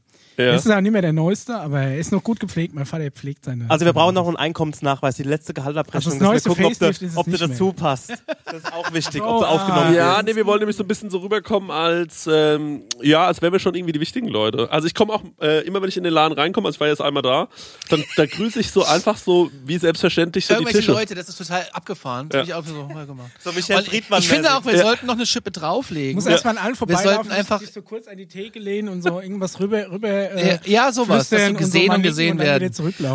Ja. Das ist auch nicht mehr der neueste, aber er ist noch gut gepflegt. Mein Vater pflegt seine. Also wir brauchen noch einen Einkommensnachweis, die letzte Gehaltabrechnung, Also das dass wir neueste gucken, ob du, Facelift ist es ob du nicht mehr. dazu passt. Das ist auch wichtig, Oh, ob du ah. aufgenommen Ja, wirst. nee, wir wollen nämlich so ein bisschen so rüberkommen als, ähm, ja, als wären wir schon irgendwie die wichtigen Leute. Also ich komme auch, äh, immer wenn ich in den Laden reinkomme, also ich war jetzt einmal da, dann da grüße ich so einfach so, wie selbstverständlich so die Irgendwelche Tische. Leute, das ist total abgefahren. Das Ja. ich auch so mal gemacht. So Michel Und ich Friedmann. finde auch, wir Ja. sollten noch eine Schippe drauflegen. muss erstmal an allen vorbeilaufen, sollten einfach- sich so kurz an die Theke lehnen und so irgendwas rüber, rüber Ja, äh, ja, sowas, dass sie und so gesehen und nicken gesehen werden.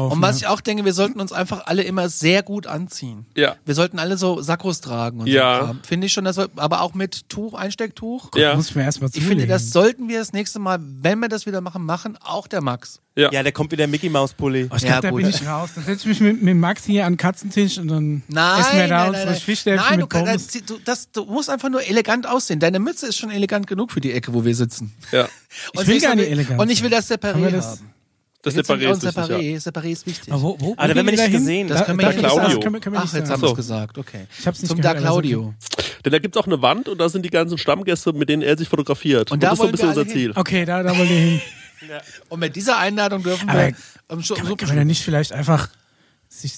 Und was ich auch denke, wir sollten uns einfach alle immer sehr gut anziehen. Ja. Wir sollten alle so Sakkos tragen und Ja. so. Finde ich schon, dass wir, aber auch mit Tuch, Einstecktuch. Ja. muss ich mir erstmal Ich finde, das sollten wir das nächste Mal, wenn wir das wieder machen, machen. Auch der Max. Ja. Ja, der kommt wieder Mickey Maus Pulli. Oh, ich Ja, glaub, da gut. bin ich raus. Dann setze ich mich mit, mit Max hier an den Katzentisch und dann Nein, essen wir da nein, unsere nein, nein. Fischstäbchen Nein, du, mit kann- Pommes. das, du, das, du musst einfach nur elegant aussehen. Deine Mütze ist schon elegant genug für die Ecke, wo wir sitzen. ja. Und will ich gar so- nicht elegant Und ich will das Separé Kann das- haben. Das Da Separé ist wichtig, ja. Separé. Separé ist wichtig. Aber wo, wo, Ah, da wo werden wir nicht da hin? gesehen. Das können wir darf nicht ich sagen. Können wir, können wir Ach, jetzt haben wir es gesagt. Okay. Ich hab's nicht Zum gehört, Da aber Claudio. Denn da gibt's auch eine Wand und da sind die ganzen Stammgäste, mit denen er sich fotografiert. Und da das ist so ein wollen bisschen wir unser alle Ziel. Okay, da, da wollen wir hin. *laughs* Und mit dieser Einladung dürfen Aber wir ähm, so, Kann, so man- kann man da nicht vielleicht einfach sich,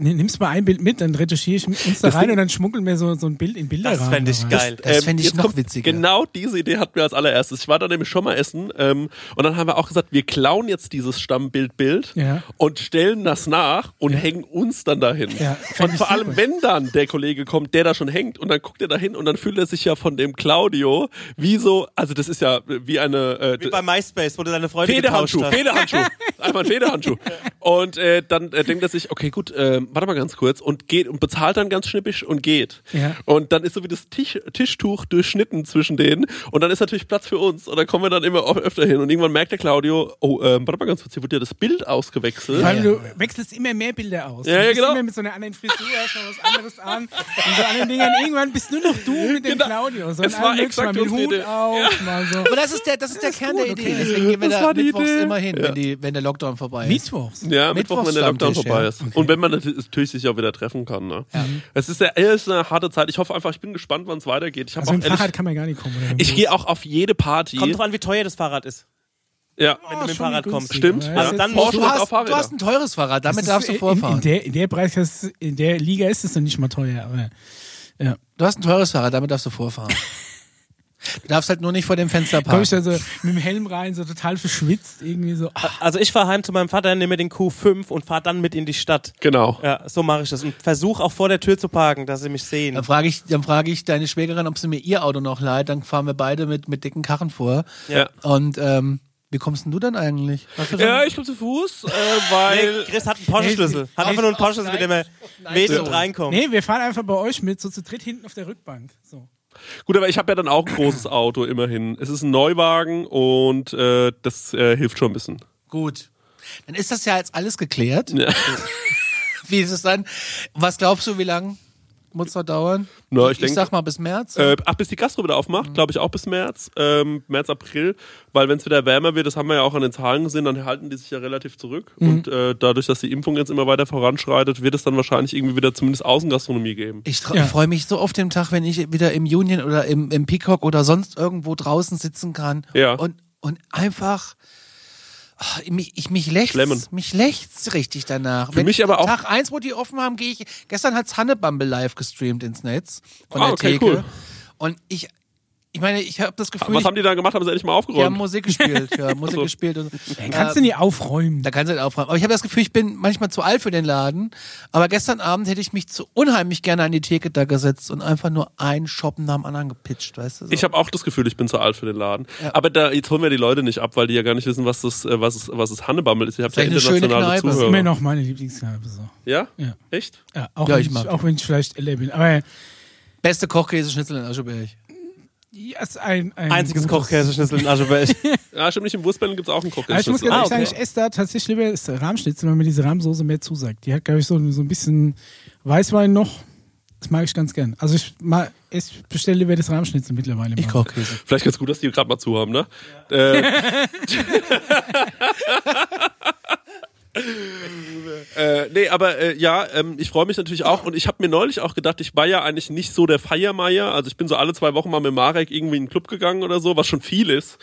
nimmst mal ein Bild mit, dann retuschiere ich uns da rein und dann schmuggeln wir so, so ein Bild in Bilder Das fände ich geil. Das Ähm, fände ich jetzt noch witziger. Genau diese Idee hatten wir als allererstes. Ich war da nämlich schon mal essen ähm, und dann haben wir auch gesagt, wir klauen jetzt dieses Stammbild-Bild Ja. und stellen das nach und hängen uns dann dahin. Ja, und ich vor allem, super. wenn dann der Kollege kommt, der da schon hängt und dann guckt er da hin und dann fühlt er sich ja von dem Claudio wie so, also das ist ja wie eine äh, Wie bei MySpace, wo du deine Freunde Federhandschuh, getauscht hast. Federhandschuh. Einfach ein Federhandschuh. *laughs* Und äh, dann äh, denkt er sich, okay, gut, äh, warte mal ganz kurz und geht und bezahlt dann ganz schnippisch und geht. Ja. Und dann ist so wie das Tisch, Tischtuch durchschnitten zwischen denen und dann ist natürlich Platz für uns und dann kommen wir dann immer öfter hin und irgendwann merkt der Claudio, oh, ähm, warte mal ganz kurz, hier wird ja das Bild ausgewechselt. Allem, du wechselst immer mehr Bilder aus. Ja, du ja, bist genau. immer mit so einer anderen Frisur, hast mal was anderes an. Und so anderen Dingern. Irgendwann bist nur noch du mit dem Genau. Claudio. So Es war exakt mal mit Hut Idee. auf, mal so. Aber das ist der, das ist der Kern der gut, Idee. okay. Deswegen gehen wir Das da war die mittwochs Idee. immer hin, wenn, die, wenn der Lockdown vorbei ist. Mittwochs. Ja, Mittwoch, wenn der Lockdown vorbei ist. Und wenn man natürlich sich auch wieder treffen kann. Ne? Es ist, ja, es ist eine harte Zeit. Ich hoffe einfach, ich bin gespannt, wann es weitergeht. Ich, Also auch mit dem ehrlich, Fahrrad kann man gar nicht kommen. Ich gehe auch auf jede Party. Kommt drauf an, wie teuer das Fahrrad ist, ja. wenn du mit dem Fahrrad kommst. Stimmt, ja. ist Dann Du hat hast, du hast ein teures Fahrrad, damit darfst du vorfahren. In, in, der, in, der Preis, in der Liga ist es noch nicht mal teuer. Aber ja. Du hast ein teures Fahrrad, damit darfst du vorfahren. *laughs* Du darfst halt nur nicht vor dem Fenster Komme ich parken. da so mit dem Helm rein, so total verschwitzt, irgendwie so. Ah, Also ich fahre heim zu meinem Vater, nehme den Q5 und fahre dann mit in die Stadt. Genau. Ja, so mache ich das. Und versuche auch vor der Tür zu parken, dass sie mich sehen. Dann frage ich, dann frage ich deine Schwägerin, ob sie mir ihr Auto noch leiht. Dann fahren wir beide mit, mit dicken Karren vor. Ja. Und ähm, wie kommst denn du denn eigentlich? Du Ja, ich komme zu Fuß, äh, weil. Nee, Chris hat einen Porsche-Schlüssel. Hat einfach nur einen Porsche-Schlüssel, mit dem er und reinkommt. Nee, wir fahren einfach bei euch mit, so zu dritt hinten auf der Rückbank. So. Gut, aber ich habe ja dann auch ein großes Auto, immerhin. Es ist ein Neuwagen und äh, das äh, hilft schon ein bisschen. Gut. Dann ist das ja jetzt alles geklärt. Ja. Wie ist es dann? Was glaubst du, wie lange muss es noch dauern? Na, ich ich denk- sag mal bis März. Äh, ach, bis die Gastro wieder aufmacht, glaube ich auch bis März, ähm, März, April, weil wenn es wieder wärmer wird, das haben wir ja auch an den Zahlen gesehen, dann halten die sich ja relativ zurück und äh, dadurch, dass die Impfung jetzt immer weiter voranschreitet, wird es dann wahrscheinlich irgendwie wieder zumindest Außengastronomie geben. Ich Ja. freue mich so auf den Tag, wenn ich wieder im Union oder im, im Peacock oder sonst irgendwo draußen sitzen kann Ja. und, und einfach mich, ich mich lächzt, mich lächzt richtig danach. Für mich aber auch- Tag eins, wo die offen haben, gehe ich. Gestern hat's Hannebumble live gestreamt ins Netz von Ah, der okay, Theke. cool. Und ich, ich meine, ich habe das Gefühl, Was ich, haben die da gemacht? Haben sie endlich mal die haben aufgeräumt? Musik gespielt, ja, *laughs* Musik so. gespielt und Dann kannst du nie aufräumen. da kannst du halt aufräumen. Aber ich habe das Gefühl, ich bin manchmal zu alt für den Laden. Aber gestern Abend hätte ich mich zu unheimlich gerne an die Theke da gesetzt und einfach nur einen Shoppen nach dem anderen gepitcht, weißt du? So. Ich habe auch das Gefühl, ich bin zu alt für den Laden. Aber da, jetzt holen wir die Leute nicht ab, weil die ja gar nicht wissen, was das, äh, was es, was es Hannebammel ist. Ihr habt ja Vielleicht eine schöne internationale Kneipe. Das ist Zuhörer. immer noch meine Lieblingskneipe. So. Ja? Ja. Echt? Ja, auch, Ja, wenn ich ich mag auch wenn ich vielleicht älter bin. Aber Beste Kochkäseschnitzel in Ascheberg. Ja, ist ein, ein Einziges Kochkäseschnitzel in Ascheberg. *laughs* Ja, stimmt nicht. Im Wurstbänden gibt es auch einen Koch. Aber ich muss ganz Ah, ehrlich okay. sagen, ich esse da tatsächlich lieber das Rahmschnitzel, weil mir diese Rahmsoße mehr zusagt. Die hat, glaube ich, so, so ein bisschen Weißwein noch. Das mag ich ganz gern. Also ich, mag, ich bestelle lieber das Rahmschnitzel mittlerweile. Ich mal. Kochkäse. Vielleicht ganz gut, dass die gerade mal zu haben, ne? Äh, *laughs* *laughs* Äh, nee, aber äh, ja, ähm, ich freue mich natürlich auch und ich habe mir neulich auch gedacht, ich war ja eigentlich nicht so der Feiermeier, also ich bin so alle zwei Wochen mal mit Marek irgendwie in einen Club gegangen oder so, was schon viel ist.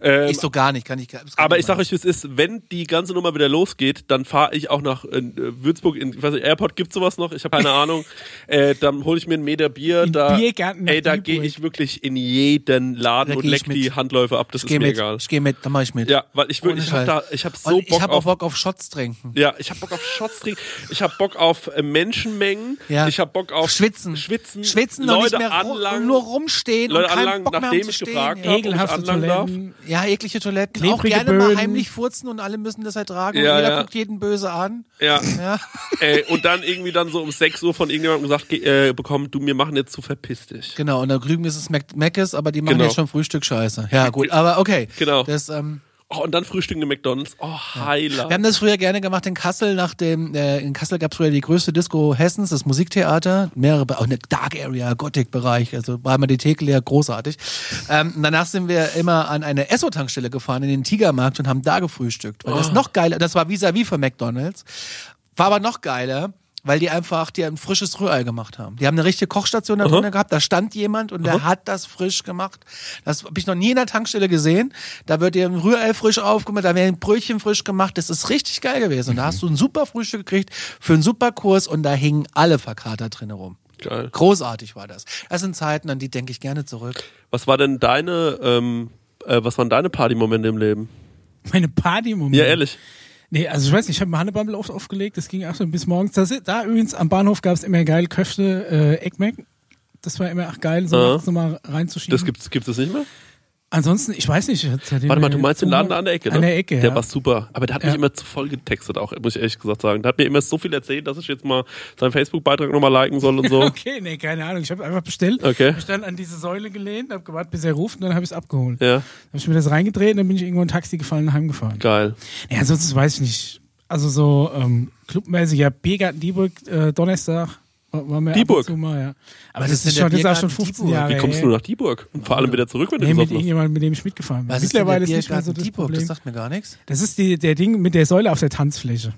Ähm, ich so gar nicht, kann ich das kann aber ich ich sag euch, wie es ist, wenn die ganze Nummer wieder losgeht, dann fahre ich auch nach äh, Würzburg, in, ich weiß nicht, Airport gibt's sowas noch, ich habe keine *laughs* Ahnung, äh, dann hole ich mir einen Meter Bier, In da, Biergarten ey, da gehe ich wirklich in jeden Laden und ich leck die. Handläufe ab, das Ich ist mir mit, egal. ich gehe mit, dann mach ich mit. Ja, weil ich wirklich, ich hab Scheiß. da, ich habe so und ich Bock habe auf auch Bock auf Shots trinken. ja, ich habe Bock auf Shots trinken. Ich habe Bock auf äh, Menschenmengen. Ja. Ich habe Bock auf Schwitzen. Schwitzen. Schwitzen Leute nicht mehr anlangen. nur rumstehen Leute und keinen anlangen, Bock mehr nachdem ich gefragt habe, ob ich Ekelhafte anlangen darf. Ja, eklige Toiletten. auch Klebrige gerne mal Böden. heimlich furzen und alle müssen das halt tragen. Ja, und jeder ja. guckt jeden böse an. Ja. Ja. Ey, *laughs* und dann irgendwie dann so um 6 Uhr von irgendjemandem gesagt ge- äh, bekommen, du, wir machen jetzt zu verpiss dich. Genau, und da drüben ist es Mac Mc's, aber die machen Genau. jetzt schon Frühstück scheiße. Ja, gut, aber okay. Genau. Das, ähm, Oh, und dann frühstücken im McDonalds. Oh, heiler. wir haben das früher gerne gemacht in Kassel, nach dem, äh, in Kassel gab es früher die größte Disco Hessens, das Musiktheater, mehrere, auch eine Dark Area, Gothic-Bereich, also war immer die Theke leer, großartig. Ähm, danach sind wir immer an eine Esso-Tankstelle gefahren, in den Tigermarkt und haben da gefrühstückt. Weil das noch geiler, das war vis-à-vis von McDonalds, war aber noch geiler, weil die einfach die ein frisches Rührei gemacht haben. Die haben eine richtige Kochstation da drinnen gehabt, da stand jemand und der hat das frisch gemacht. Das habe ich noch nie in der Tankstelle gesehen. Da wird dir ein Rührei frisch aufgemacht, da werden Brötchen frisch gemacht. Das ist richtig geil gewesen. Und da hast du ein super Frühstück gekriegt für einen super Kurs und da hingen alle verkatert drin rum. Geil. Großartig war das. Das sind Zeiten, an die denke ich gerne zurück. Was war denn deine, ähm, äh, was waren deine Partymomente im Leben? Meine Party-Momente. Ja, ehrlich. Nee, also ich weiß nicht, ich habe Hannebubble oft aufgelegt, das ging auch so bis morgens. Da, da übrigens am Bahnhof gab es immer geil Köfte, äh, Eggmac. Das war immer auch geil, so Ja. nachts nochmal reinzuschieben. Das gibt's, gibt's das nicht mehr? Ansonsten, ich weiß nicht. Warte mal, du meinst den Laden da an der Ecke, ne? An der Ecke, Der ja. war super. Aber der hat Ja. mich immer zu voll getextet auch, muss ich ehrlich gesagt sagen. Der hat mir immer so viel erzählt, dass ich jetzt mal seinen Facebook-Beitrag nochmal liken soll und so. *laughs* Okay, nee, keine Ahnung. Ich habe einfach bestellt. Okay. Mich dann an diese Säule gelehnt, habe gewartet, bis er ruft und dann habe ich es abgeholt. Ja, Dann habe ich mir das reingedreht und dann bin ich irgendwo in ein Taxi gefallen und heimgefahren. geil. Nee, ansonsten weiß ich nicht. Also so ähm, clubmäßig, ja, Biergarten Dieburg, äh, Donnerstag. War- wir und Dieburg? Zu mal, ja. Aber Was das ist schon, das ist auch schon Biergarten 15 Dieburg? Jahre Wie kommst du nach Dieburg? Und vor allem wieder zurück, wenn du Nee, mit gesagt hast. irgendjemandem, mit dem ich mitgefahren bin. Was ist denn Mittlerweile der ist nicht mehr so das Dieburg? Problem. Das sagt mir gar nichts. Das ist die, der Ding mit der Säule auf der Tanzfläche.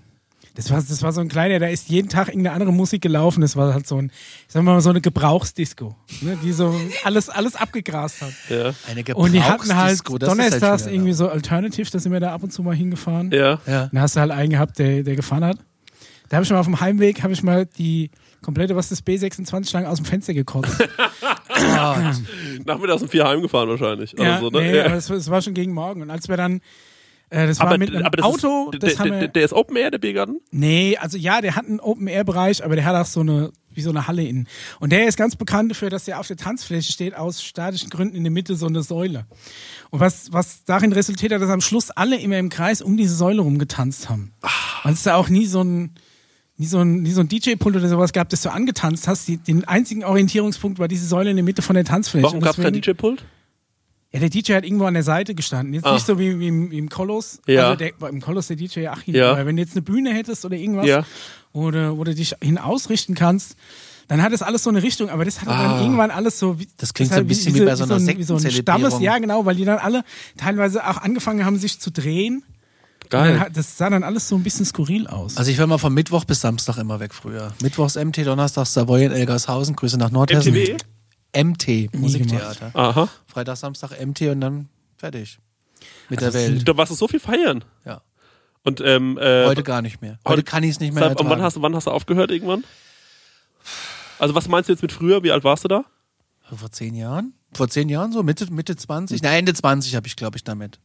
Das war, das war so ein kleiner, da ist jeden Tag irgendeine andere Musik gelaufen. Das war halt so ein, ich sag mal, so eine Gebrauchsdisco, ne, die so alles, alles abgegrast hat. Ja. Eine Und die hatten halt Gebrauchsdisco, das halt donnerstags schon irgendwie so Alternative, da sind wir da ab und zu mal hingefahren. Ja. Ja. Dann hast du halt einen gehabt, der, der gefahren hat. Da habe ich mal auf dem Heimweg, habe ich mal die komplette, was das B26 lang aus dem Fenster gekotzt. *laughs* Nachmittags um vier heimgefahren wahrscheinlich. Ja, so, ne? nee, ja. aber das, war- das war schon gegen morgen. Und als wir dann, äh, das war aber, mit einem aber das Auto, ist, das der, der, der ist Open Air, der Biergarten? Nee, also ja, der hat einen Open-Air-Bereich, aber der hat auch so eine, wie so eine Halle innen. Und der ist ganz bekannt dafür, dass der auf der Tanzfläche steht, aus statischen Gründen in der Mitte so eine Säule. Und was, was darin resultiert hat, dass am Schluss alle immer im Kreis um diese Säule rumgetanzt haben. Weil es da auch nie so ein, nie so ein, nie so ein DJ-Pult oder sowas gab, das du angetanzt hast. Die, den einzigen Orientierungspunkt war diese Säule in der Mitte von der Tanzfläche. Warum gab es kein DJ-Pult? Ja, der DJ hat irgendwo an der Seite gestanden. Jetzt Ah. nicht so wie, wie, im, wie im Kolos. Ja. Also der, im Kolos der DJ Achim. Ja. Aber wenn du jetzt eine Bühne hättest oder irgendwas, Ja. wo, du, wo du dich hin ausrichten kannst, dann hat es alles so eine Richtung. Aber das hat Ah. dann irgendwann alles so. Wie, Das klingt hat so ein bisschen wie bei so einer ein- wie so ein. Stammes, ja genau, weil die dann alle teilweise auch angefangen haben, sich zu drehen. Geil. dann, hat- das sah dann alles so ein bisschen skurril aus. Also ich war mal von Mittwoch bis Samstag immer weg früher. Mittwochs MT, Donnerstags Savoy in Elgershausen, Grüße nach Nordhessen. MTW? MT, Musiktheater. Aha. Freitag, Samstag MT und dann fertig. Mit der Welt. Da warst du so viel feiern. Ja. Und ähm, äh, Heute gar nicht mehr. Heute heute- kann ich es nicht mehr seit, und wann hast, du- wann hast du aufgehört irgendwann? Also was meinst du jetzt mit früher? Wie alt warst du da? Vor zehn Jahren? Vor zehn Jahren so? Mitte, Mitte 20? Nein, Ende 20 habe ich, glaube ich, damit.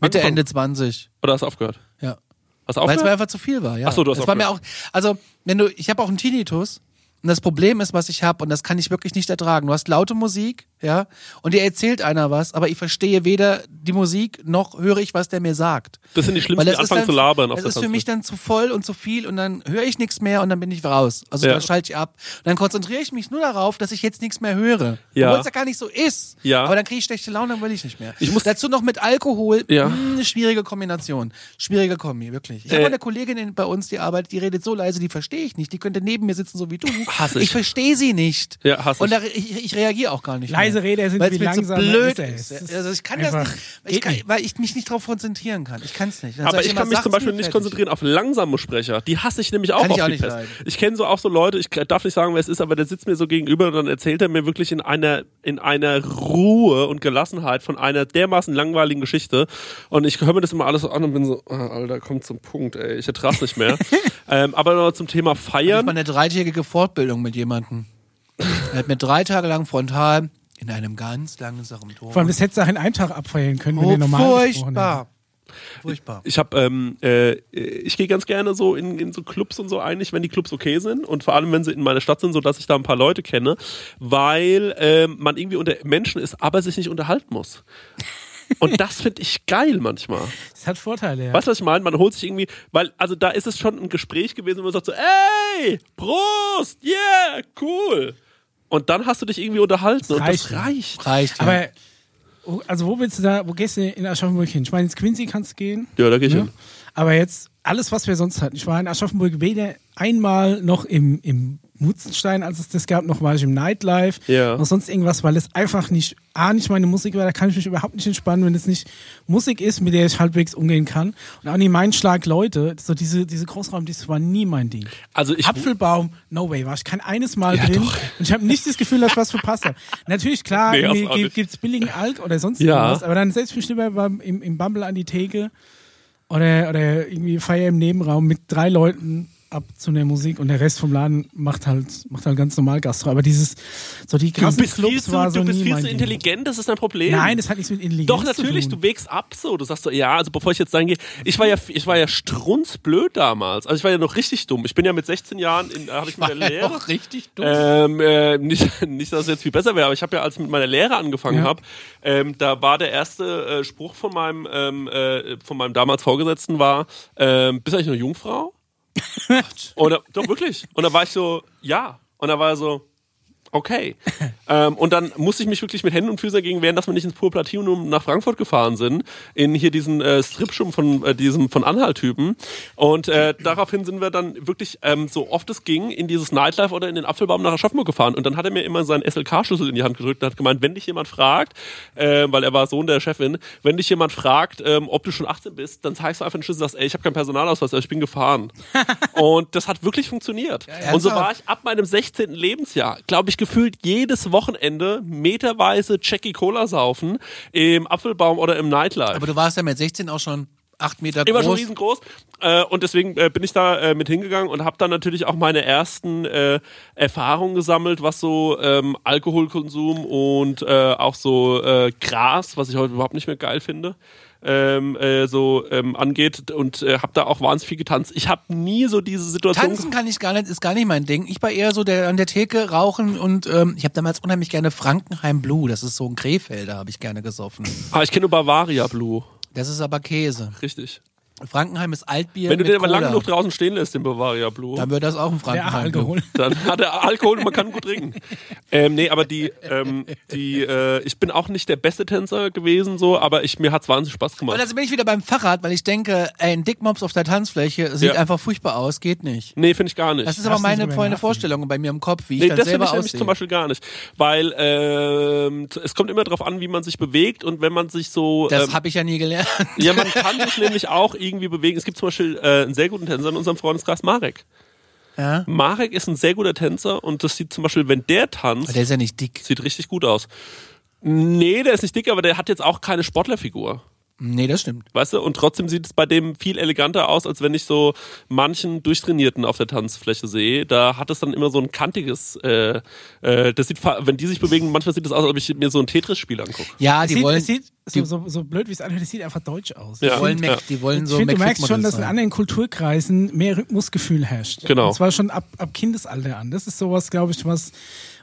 Mitte? Ende 20. Oder hast du aufgehört? Ja. Hast du Weil es mir aufgehört? einfach zu viel war, ja. Ach so, du hast das war mir auch, also, wenn du, ich habe auch einen Tinnitus. Und das Problem ist, was ich habe, und das kann ich wirklich nicht ertragen. Du hast laute Musik, ja, und dir erzählt einer was, aber ich verstehe weder die Musik noch höre ich, was der mir sagt. Das sind die schlimmsten, die anfangen dann, zu labern auf Das ist für mich dann zu voll und zu viel und dann höre ich nichts mehr und dann bin ich raus. Also Ja. dann schalte ich ab. Und dann konzentriere ich mich nur darauf, dass ich jetzt nichts mehr höre. Ja. Obwohl es ja gar nicht so ist. Ja. Aber dann kriege ich schlechte Laune, dann will ich nicht mehr. Ich muss- Dazu noch mit Alkohol. Ja. Mh, eine schwierige Kombination. Schwierige Kombi, wirklich. Ich Äh. habe eine Kollegin in- bei uns, die arbeitet, die redet so leise, die verstehe ich nicht. Die könnte neben mir sitzen, so wie du. Hass ich. Ich verstehe sie nicht. Ja, hass Und ich. da, ich, ich reagiere auch gar nicht. Leise leise Räder sind, wie langsam so blöd ist. Also ich kann einfach- das nicht, ich kann, weil ich mich nicht darauf konzentrieren kann. Ich kann es nicht. Dann Aber ich immer, kann mich zum Beispiel nicht fertig. konzentrieren auf langsame Sprecher. Die hasse ich nämlich auch Kann ich auf auch die nicht Pest. leiden. Ich kenne so auch so Leute, ich darf nicht sagen, wer es ist, aber der sitzt mir so gegenüber und dann erzählt er mir wirklich in einer, in einer Ruhe und Gelassenheit von einer dermaßen langweiligen Geschichte. Und ich höre mir das immer alles so an und bin so, ah, Alter, kommt zum Punkt, ey, ich ertrag's nicht mehr. *laughs* ähm, aber noch zum Thema Ich Feiern. mal eine dreitägige Fortbildung mit jemandem. Er hat mir drei Tage lang frontal in einem ganz langsamen Ton. Vor allem, das hättest du auch in einem Tag abfeiern können, wenn oh, der normal gesprochen furchtbar. Furchtbar. Ich habe, ähm, äh, ich gehe ganz gerne so in, in so Clubs und so eigentlich, wenn die Clubs okay sind und vor allem, wenn sie in meiner Stadt sind, so dass ich da ein paar Leute kenne, weil ähm, man irgendwie unter Menschen ist, aber sich nicht unterhalten muss. Und das finde ich geil manchmal. Das hat Vorteile, ja. Weißt du, was ich meine? Man holt sich irgendwie, weil, also da ist es schon ein Gespräch gewesen, wo man sagt so, ey, Prost, yeah, cool. Und dann hast du dich irgendwie unterhalten und reicht, das ja. reicht. Reicht ja. Aber, wo- also wo willst du da, wo gehst du in Aschaffenburg hin? Ich meine, ins Quincy kannst du gehen. Ja, da gehe ich Ja. hin. Aber jetzt, alles, was wir sonst hatten. Ich war in Aschaffenburg weder einmal noch im, im Mutzenstein, als es das gab, noch war ich im Nightlife, Ja. noch sonst irgendwas, weil es einfach nicht, A, nicht meine Musik war, da kann ich mich überhaupt nicht entspannen, wenn es nicht Musik ist, mit der ich halbwegs umgehen kann. Und auch nicht mein Schlag Leute, so diese, diese Großraum, das war nie mein Ding. Also ich, Apfelbaum, no way, war ich kein eines Mal drin und ich habe nicht das Gefühl, dass ich was verpasst habe. Natürlich, klar, Nee, gibt- gibt's billigen Alk oder sonst Ja. irgendwas, aber dann setz ich mich lieber beim, im, im Bumble an die Theke oder, oder irgendwie feier im Nebenraum mit drei Leuten ab zu der Musik und der Rest vom Laden macht halt, macht halt ganz normal Gastro. Aber dieses, so die du krassen bist viel Clubs zu, war so du bist viel zu Ding. intelligent, das ist dein Problem. Nein, das hat nichts mit Intelligenz Doch, zu natürlich, tun. du wägst ab so. Du sagst so, ja, also bevor ich jetzt sagen gehe, ich war ja, ich war ja strunzblöd damals. Also ich war ja noch richtig dumm. Ich bin ja mit 16 Jahren, in, da hatte ich mit der Lehre. Doch, richtig dumm. Ähm, äh, nicht, *laughs* nicht, dass es jetzt viel besser wäre, aber ich habe ja, als ich mit meiner Lehre angefangen Ja. habe, ähm, da war der erste äh, Spruch von meinem, ähm, äh, von meinem damals Vorgesetzten war, ähm, bist du eigentlich eine Jungfrau? Da, doch wirklich. Und da war ich so, ja. Und da war er so, okay. *laughs* ähm, und dann musste ich mich wirklich mit Händen und Füßen dagegen wehren, dass wir nicht ins Pur Platinum nach Frankfurt gefahren sind, in hier diesen äh, Stripschum von äh, diesem von Anhalt-Typen. Und äh, daraufhin sind wir dann wirklich ähm, so oft es ging in dieses Nightlife oder in den Apfelbaum nach Aschaffenburg gefahren. Und dann hat er mir immer seinen SLK-Schlüssel in die Hand gedrückt und hat gemeint, wenn dich jemand fragt, äh, weil er war Sohn der Chefin, wenn dich jemand fragt, ähm, ob du schon 18 bist, dann zeigst du einfach den Schlüssel und sagst, ey, ich habe keinen Personalausweis, ich bin gefahren. *laughs* und das hat wirklich funktioniert. und so war ich ab meinem 16. Lebensjahr, glaube ich, gefühlt jedes Wochenende meterweise Jackie Cola saufen im Apfelbaum oder im Nightlife. Aber du warst ja mit 16 auch schon acht Meter Ich war schon groß. riesengroß äh, und deswegen äh, bin ich da äh, mit hingegangen und habe dann natürlich auch meine ersten Erfahrungen gesammelt, was so ähm, Alkoholkonsum und auch so Gras, was ich heute überhaupt nicht mehr geil finde, ähm, äh, so ähm, angeht und äh, habe da auch wahnsinnig viel getanzt. Ich habe nie so diese Situation. Tanzen kann ich gar nicht, ist gar nicht mein Ding. Ich war eher so der an der Theke rauchen und ähm, ich habe damals unheimlich gerne Frankenheim Blue. Das ist so ein Krefelder, habe ich gerne gesoffen. Ah, ich kenne nur Bavaria Blue, Das ist aber Käse. richtig. Frankenheim ist Altbier Wenn du mit den aber lang genug draußen stehen lässt, den Bavaria Blue. dann wird das auch ein Frankenheim. Alkohol. *laughs* Dann hat er Alkohol und man kann gut trinken. *laughs* Ähm, nee, aber die, ähm, die, äh, ich bin auch nicht der beste Tänzer gewesen, so, aber ich, mir hat's wahnsinnig Spaß Und gemacht. also bin ich wieder beim Fahrrad, weil ich denke, ey, ein Dickmops auf der Tanzfläche sieht Ja. einfach furchtbar aus, geht nicht. Nee, finde ich gar nicht. Das ist Hast aber meine nachgedacht? Vorstellung bei mir im Kopf, wie ich Nee, dann das finde selber ich nämlich aussehe. zum Beispiel gar nicht. Weil ähm, es kommt immer darauf an, wie man sich bewegt und wenn man sich so. das ähm, habe ich ja nie gelernt. ja, man *laughs* kann sich nämlich auch irgendwie bewegen. Es gibt zum Beispiel äh, einen sehr guten Tänzer in unserem Freundeskreis, Marek. Ja? Marek ist ein sehr guter Tänzer und das sieht zum Beispiel, wenn der tanzt, Der ist ja nicht dick. sieht richtig gut aus. Nee, der ist nicht dick, aber der hat jetzt auch keine Sportlerfigur. Nee, das stimmt. Weißt du, und trotzdem sieht es bei dem viel eleganter aus, als wenn ich so manchen Durchtrainierten auf der Tanzfläche sehe. Da hat es dann immer so ein kantiges, äh, äh, das sieht, wenn die sich bewegen, manchmal sieht es aus, als ob ich mir so ein Tetris-Spiel angucke. Ja, Es die sieht, wollen, sieht die, so, so, so blöd, wie es anhört, es sieht einfach deutsch aus. Ja. die wollen, Ja. Mac, die wollen Ich so finde, du McFit merkst schon, dass in anderen Kulturkreisen mehr Rhythmusgefühl herrscht. Genau. Und zwar schon ab, ab Kindesalter an. Das ist sowas, glaube ich, was,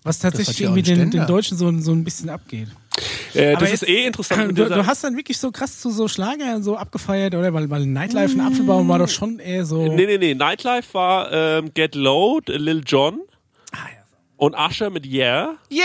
was tatsächlich irgendwie den, den. Deutschen so, so ein bisschen abgeht. Äh, das Aber ist jetzt- eh interessant. Du, du hast dann wirklich so krass zu so Schlager so abgefeiert, oder? Weil, weil Nightlife und Apfelbaum war doch schon eher so. nee, nee, nee. Nightlife war ähm, Get Low, Lil Jon Ah, ja. und Usher mit Yeah. Yeah!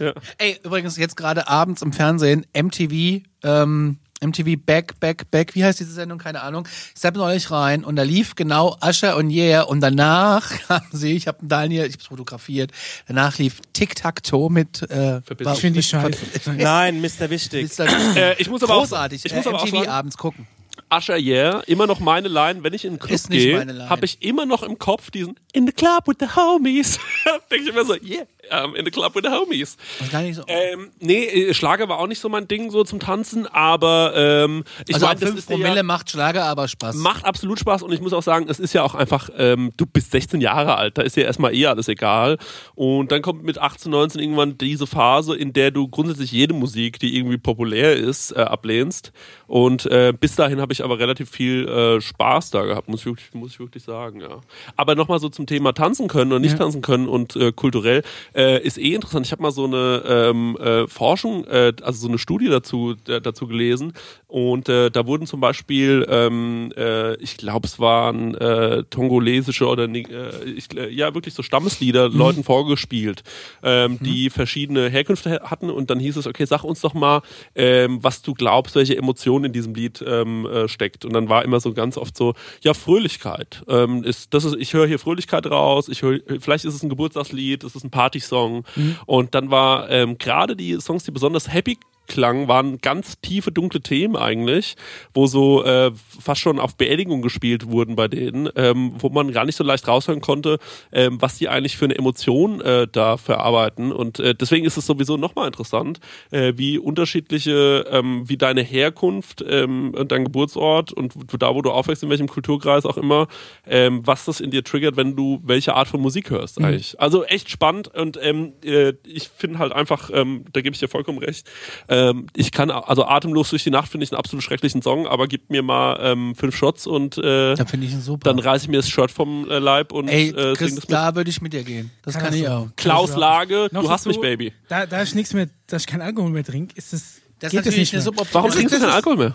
Ja. Ey, übrigens jetzt gerade abends im Fernsehen MTV ähm, MTV Back, Back, Back, wie heißt diese Sendung? Keine Ahnung. Ich zapp neulich rein und da lief genau Usher und Yeah und danach *laughs* haben sie, ich habe Daniel, ich hab's fotografiert, danach lief Tic-Tac-Toe mit äh, Verbiss. Ich finde die scheiße. *laughs* Nein, Mr. Wichtig. Dann Äh, ich muss aber großartig. Auch, ich muss äh, aber auch MTV sagen, abends gucken. Usher Yeah, immer noch meine Line, wenn ich in den Club Ist nicht gehe, habe ich immer noch im Kopf diesen In the Club with the Homies. *laughs* Denke ich immer so, yeah, I'm in the Club with the Homies. Gar nicht so. Ähm, nee, äh, Schlager war auch nicht so mein Ding so zum Tanzen, aber ähm, ich also meine, das 5 ist Promille ja, macht Schlager aber Spaß. macht absolut Spaß und ich muss auch sagen, es ist ja auch einfach, ähm, du bist 16 Jahre alt, da ist dir erstmal eh alles egal und dann kommt mit 18, 19 irgendwann diese Phase, in der du grundsätzlich jede Musik, die irgendwie populär ist, äh, ablehnst und äh, bis dahin habe ich aber relativ viel äh, Spaß da gehabt, muss ich wirklich, muss ich wirklich sagen, ja. Aber nochmal so zum Thema tanzen können und nicht Ja. tanzen können und äh, kulturell äh, ist eh interessant. Ich habe mal so eine ähm, äh, Forschung, äh, also so eine Studie dazu dazu gelesen und äh, da wurden zum Beispiel, ähm, äh, ich glaube, es waren äh, tongolesische oder äh, ich, äh, ja wirklich so Stammeslieder Leuten vorgespielt, ähm, die verschiedene Herkünfte ha- hatten und dann hieß es, okay, sag uns doch mal, ähm, was du glaubst, welche Emotion in diesem Lied ähm, äh, steckt. Und dann war immer so ganz oft so, ja Fröhlichkeit. Ähm, ist, das ist, ich höre hier Fröhlichkeit raus. Ich höre, vielleicht ist es ein Geburtstagslied, es ist ein Partysong. Und dann war ähm, gerade die Songs, die besonders happy klang, waren ganz tiefe, dunkle Themen eigentlich, wo so äh, fast schon auf Beerdigung gespielt wurden bei denen, ähm, wo man gar nicht so leicht raushören konnte, ähm, was die eigentlich für eine Emotion äh, da verarbeiten. Und äh, deswegen ist es sowieso nochmal interessant, äh, wie unterschiedliche, ähm, wie deine Herkunft ähm, und dein Geburtsort und da, wo du aufwächst, in welchem Kulturkreis auch immer, ähm, was das in dir triggert, wenn du welche Art von Musik hörst eigentlich. Also echt spannend und ähm, äh, ich finde halt einfach, ähm, da gebe ich dir vollkommen recht, ähm, ich kann, also Atemlos durch die Nacht finde ich einen absolut schrecklichen Song, aber gib mir mal ähm, fünf Shots und äh, Da finde ich ihn super. dann reiße ich mir das Shirt vom äh, Leib und Ey, äh, sing Chris, das mit. da würde ich mit dir gehen. Das kann, Kann ich auch. Klaus Lage, Noch du hast mich, Baby. Da, da ich nichts mehr, dass ich keinen Alkohol mehr trinke, ist das, Das geht ist das natürlich nicht eine mehr. Warum Das trinkst du ist- keinen Alkohol mehr?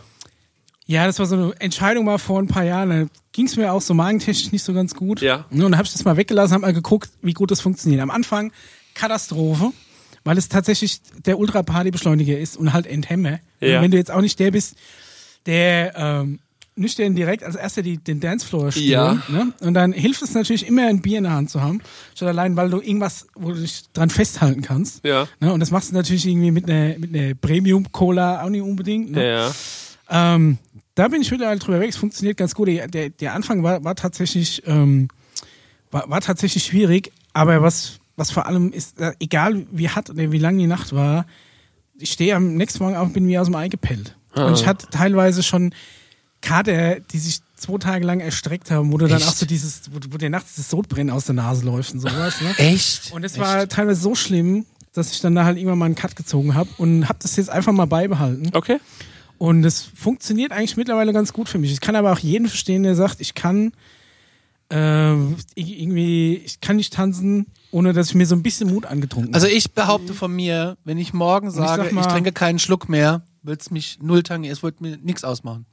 Ja, das war so eine Entscheidung mal vor ein paar Jahren. Da ging es mir auch so magentechnisch nicht so ganz gut. Ja. Und dann habe ich das mal weggelassen, habe mal geguckt, wie gut das funktioniert. Am Anfang Katastrophe, weil es tatsächlich der Ultra-Party-Beschleuniger ist und halt Enthemme. Ja. Und wenn du jetzt auch nicht der bist, der ähm, nüchtern direkt als erster die, den Dancefloor stürmt. Ja. Ne? Und dann hilft es natürlich immer, ein Bier in der Hand zu haben. Schon allein, weil du irgendwas, wo du dich dran festhalten kannst. Ja. Ne? Und das machst du natürlich irgendwie mit einer mit einer Premium-Cola auch nicht unbedingt. Ne? Ja. Ähm, da bin ich mittlerweile drüber weg. Es funktioniert ganz gut. Der, der, der Anfang war, war tatsächlich ähm, war, war tatsächlich schwierig, aber was was vor allem ist, äh, egal wie hart oder wie lang die Nacht war, ich stehe am nächsten Morgen auf und bin wie aus dem Ei gepellt. Und ich hatte teilweise schon Kater, die sich zwei Tage lang erstreckt haben, wo du dann Echt? auch so dieses, wo, wo dir nachts das Sodbrennen aus der Nase läuft und sowas. Ne? Echt? Und es war teilweise so schlimm, dass ich dann da halt irgendwann mal einen Cut gezogen habe und habe das jetzt einfach mal beibehalten. Okay. Und es funktioniert eigentlich mittlerweile ganz gut für mich. Ich kann aber auch jeden verstehen, der sagt, ich kann ähm, irgendwie, ich kann nicht tanzen, ohne dass ich mir so ein bisschen Mut angetrunken Also habe. ich behaupte von mir, wenn ich morgen ich sage, sag ich, mal- trinke keinen Schluck mehr, wird's mich null tangen, es wird mir nichts ausmachen.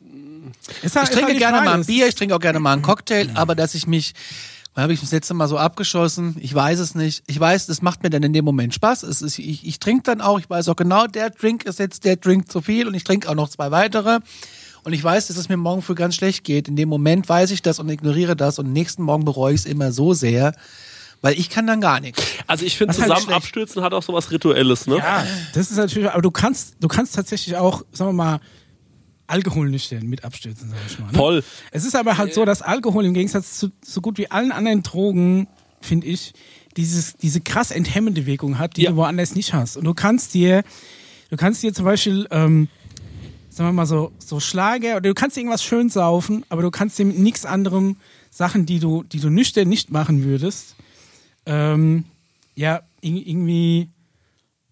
Halt- Ich trinke halt die gerne Frage. mal ein Es- Bier, ich trinke auch gerne mal einen Cocktail, aber dass ich mich, wann habe ich das letzte Mal so abgeschossen? Ich weiß es nicht. Ich weiß, das macht mir dann in dem Moment Spaß. Es ist, ich, ich trinke dann auch, ich weiß auch genau, der Drink ist jetzt der Drink zu viel und ich trinke auch noch zwei weitere. Und ich weiß, dass es mir morgen früh ganz schlecht geht. In dem Moment weiß ich das und ignoriere das und nächsten Morgen bereue ich es immer so sehr, weil ich kann dann gar nichts. Also ich finde, halt zusammen schlecht- abstürzen hat auch sowas Rituelles, ne? Ja, das ist natürlich, aber du kannst, du kannst tatsächlich auch, sagen wir mal, Alkohol nüchtern mit abstürzen, sag ich mal. Ne? Voll. Es ist aber halt so, dass Alkohol im Gegensatz zu so gut wie allen anderen Drogen, finde ich, dieses, diese krass enthemmende Wirkung hat, die Ja. du woanders nicht hast. Und du kannst dir, du kannst dir zum Beispiel, ähm, sagen wir mal so, so Schlager, oder du kannst dir irgendwas schön saufen, aber du kannst dir mit nichts anderem Sachen, die du, die du nüchtern nicht machen würdest, ähm, ja, ir- irgendwie,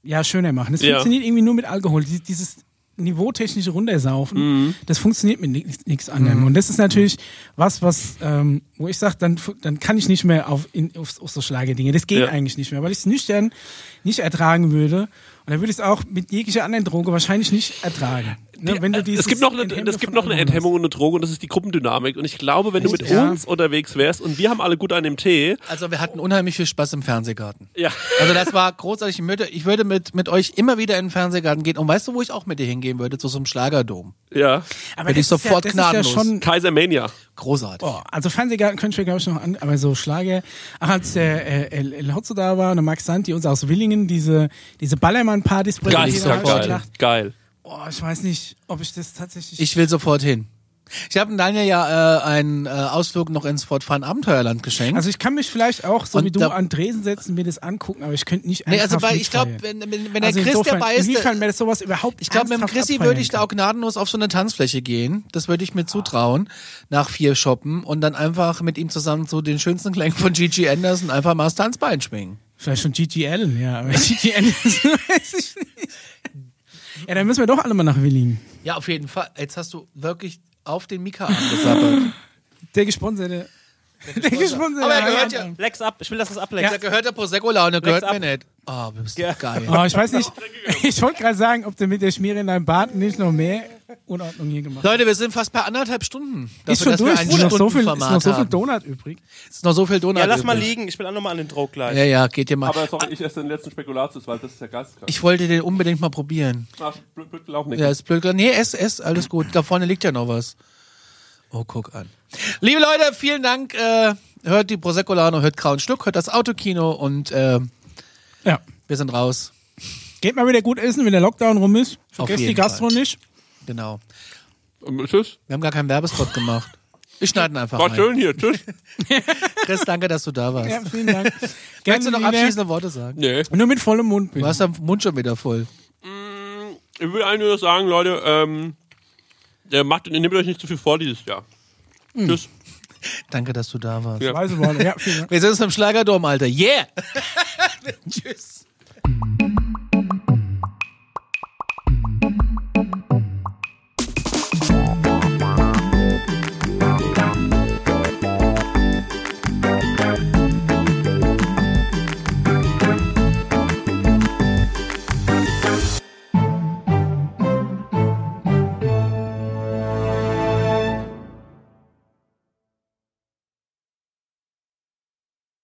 ja, schöner machen. Es Ja. funktioniert irgendwie nur mit Alkohol. Dies- Dieses niveautechnische Runtersaufen, das funktioniert mit nichts anderem. Und das ist natürlich was, was, ähm, wo ich sage, dann, dann kann ich nicht mehr auf, in, auf, auf so Schlagerdinge. Das geht Ja. eigentlich nicht mehr, weil ich es nüchtern nicht ertragen würde. Und dann würde ich es auch mit jeglicher anderen Droge wahrscheinlich nicht ertragen. Ne, wenn du dieses es gibt noch eine, Enthemmende es gibt noch eine Enthemmung und eine Droge und das ist die Gruppendynamik. Und ich glaube, wenn du mit Ja. uns unterwegs wärst und wir haben alle gut an dem Tee, Also wir hatten unheimlich viel Spaß im Fernsehgarten. ja, Also das war großartig. Ich würde, mit, mit euch immer wieder in den Fernsehgarten gehen. Und weißt du, wo ich auch mit dir hingehen würde? Zu so einem Schlagerdom. ja, Aber Hätte ich sofort ja, das ist ja gnadenlos. schon Kaisermania. Großartig. Oh, also Fernsehgarten könnte ich mir, glaube ich, noch an, aber so Schlager. Ach, als der äh, El, El Hotzo da war und der Max Santi uns aus Willingen diese, diese Ballermann-Partys Geil, ich geil. gedacht, Geil. Oh, ich weiß nicht, ob ich das tatsächlich. Ich will sofort hin. Ich habe Daniel ja äh, einen äh, Ausflug noch ins Fortfahren Abenteuerland geschenkt. also ich kann mich vielleicht auch, so Und wie du, an Dresen setzen, mir das angucken, aber ich könnte nicht nee, also bei, ich glaube, wenn, wenn, wenn also der Chris insofern, dabei ist, Inwiefern wäre das sowas überhaupt ich glaube, mit dem Chrissy würde ich da auch gnadenlos auf so eine Tanzfläche gehen. Das würde ich mir zutrauen, nach vier Shoppen und dann einfach mit ihm zusammen zu den schönsten Klängen von Gigi Anderson einfach mal das Tanzbein schwingen. Vielleicht schon Gigi Allen, ja, aber *laughs* Gigi Allen ist, *laughs* weiß ich nicht. Ja, dann müssen wir doch alle mal nach Willingen. Ja, auf jeden Fall. Jetzt hast du wirklich auf den Mika angesappelt. *laughs* Der gesponserte. Der gesponserte. Aber er gehört ja- Lex ab, ich will, dass es ableckt. Da gehört der Prosecco-Laune, gehört ab. mir nicht. Oh, du bist Ja. geil. Oh, ich weiß nicht. *laughs* Ich wollte gerade sagen, ob du mit der Schmiere in deinem Bart nicht noch mehr Unordnung hier gemacht. Leute, wir sind fast bei anderthalb Stunden. Ist Dafür, schon dass durch. Ist noch, so viel, ist noch so viel. Donut übrig. Ist noch so viel Donut Ja, lass mal übrig. liegen, ich will auch nochmal an den Druck gleich. Ja, ja, geht dir mal. Aber sorry, ich esse den letzten Spekulatius, weil das ist ja geisteskrank. Ich wollte den unbedingt mal probieren. Ach, blöd, blöd gelaufen, Ja, ist blöd. Nee, ess, ess, alles gut. Da vorne liegt ja noch was. Oh, guck an. Liebe Leute, vielen Dank. Äh, hört die Prosecco Laune, hört Grauen Schluck, hört das Autokino und äh, Ja. wir sind raus. Geht mal wieder gut essen, wenn der Lockdown rum ist. Vergesst die Gastro Fall. nicht. Genau. Ähm, Tschüss. Wir haben gar keinen Werbespot gemacht. Ich schneide ihn einfach War rein. schön hier. Tschüss. *laughs* Chris, danke, dass du da warst. Ja, vielen Dank. *laughs* Kannst du noch abschließende Worte sagen? Nee. Nur mit vollem Mund, bitte. Du hast den Mund schon wieder voll. Ich will eigentlich nur sagen, Leute, ähm, äh, macht, nehmt euch nicht zu viel vor dieses Jahr. Tschüss. *laughs* Danke, dass du da warst. Ja. Weise Worte. Ja, vielen Dank. Wir sind uns im Schlagerdom, Alter. Yeah! Tschüss.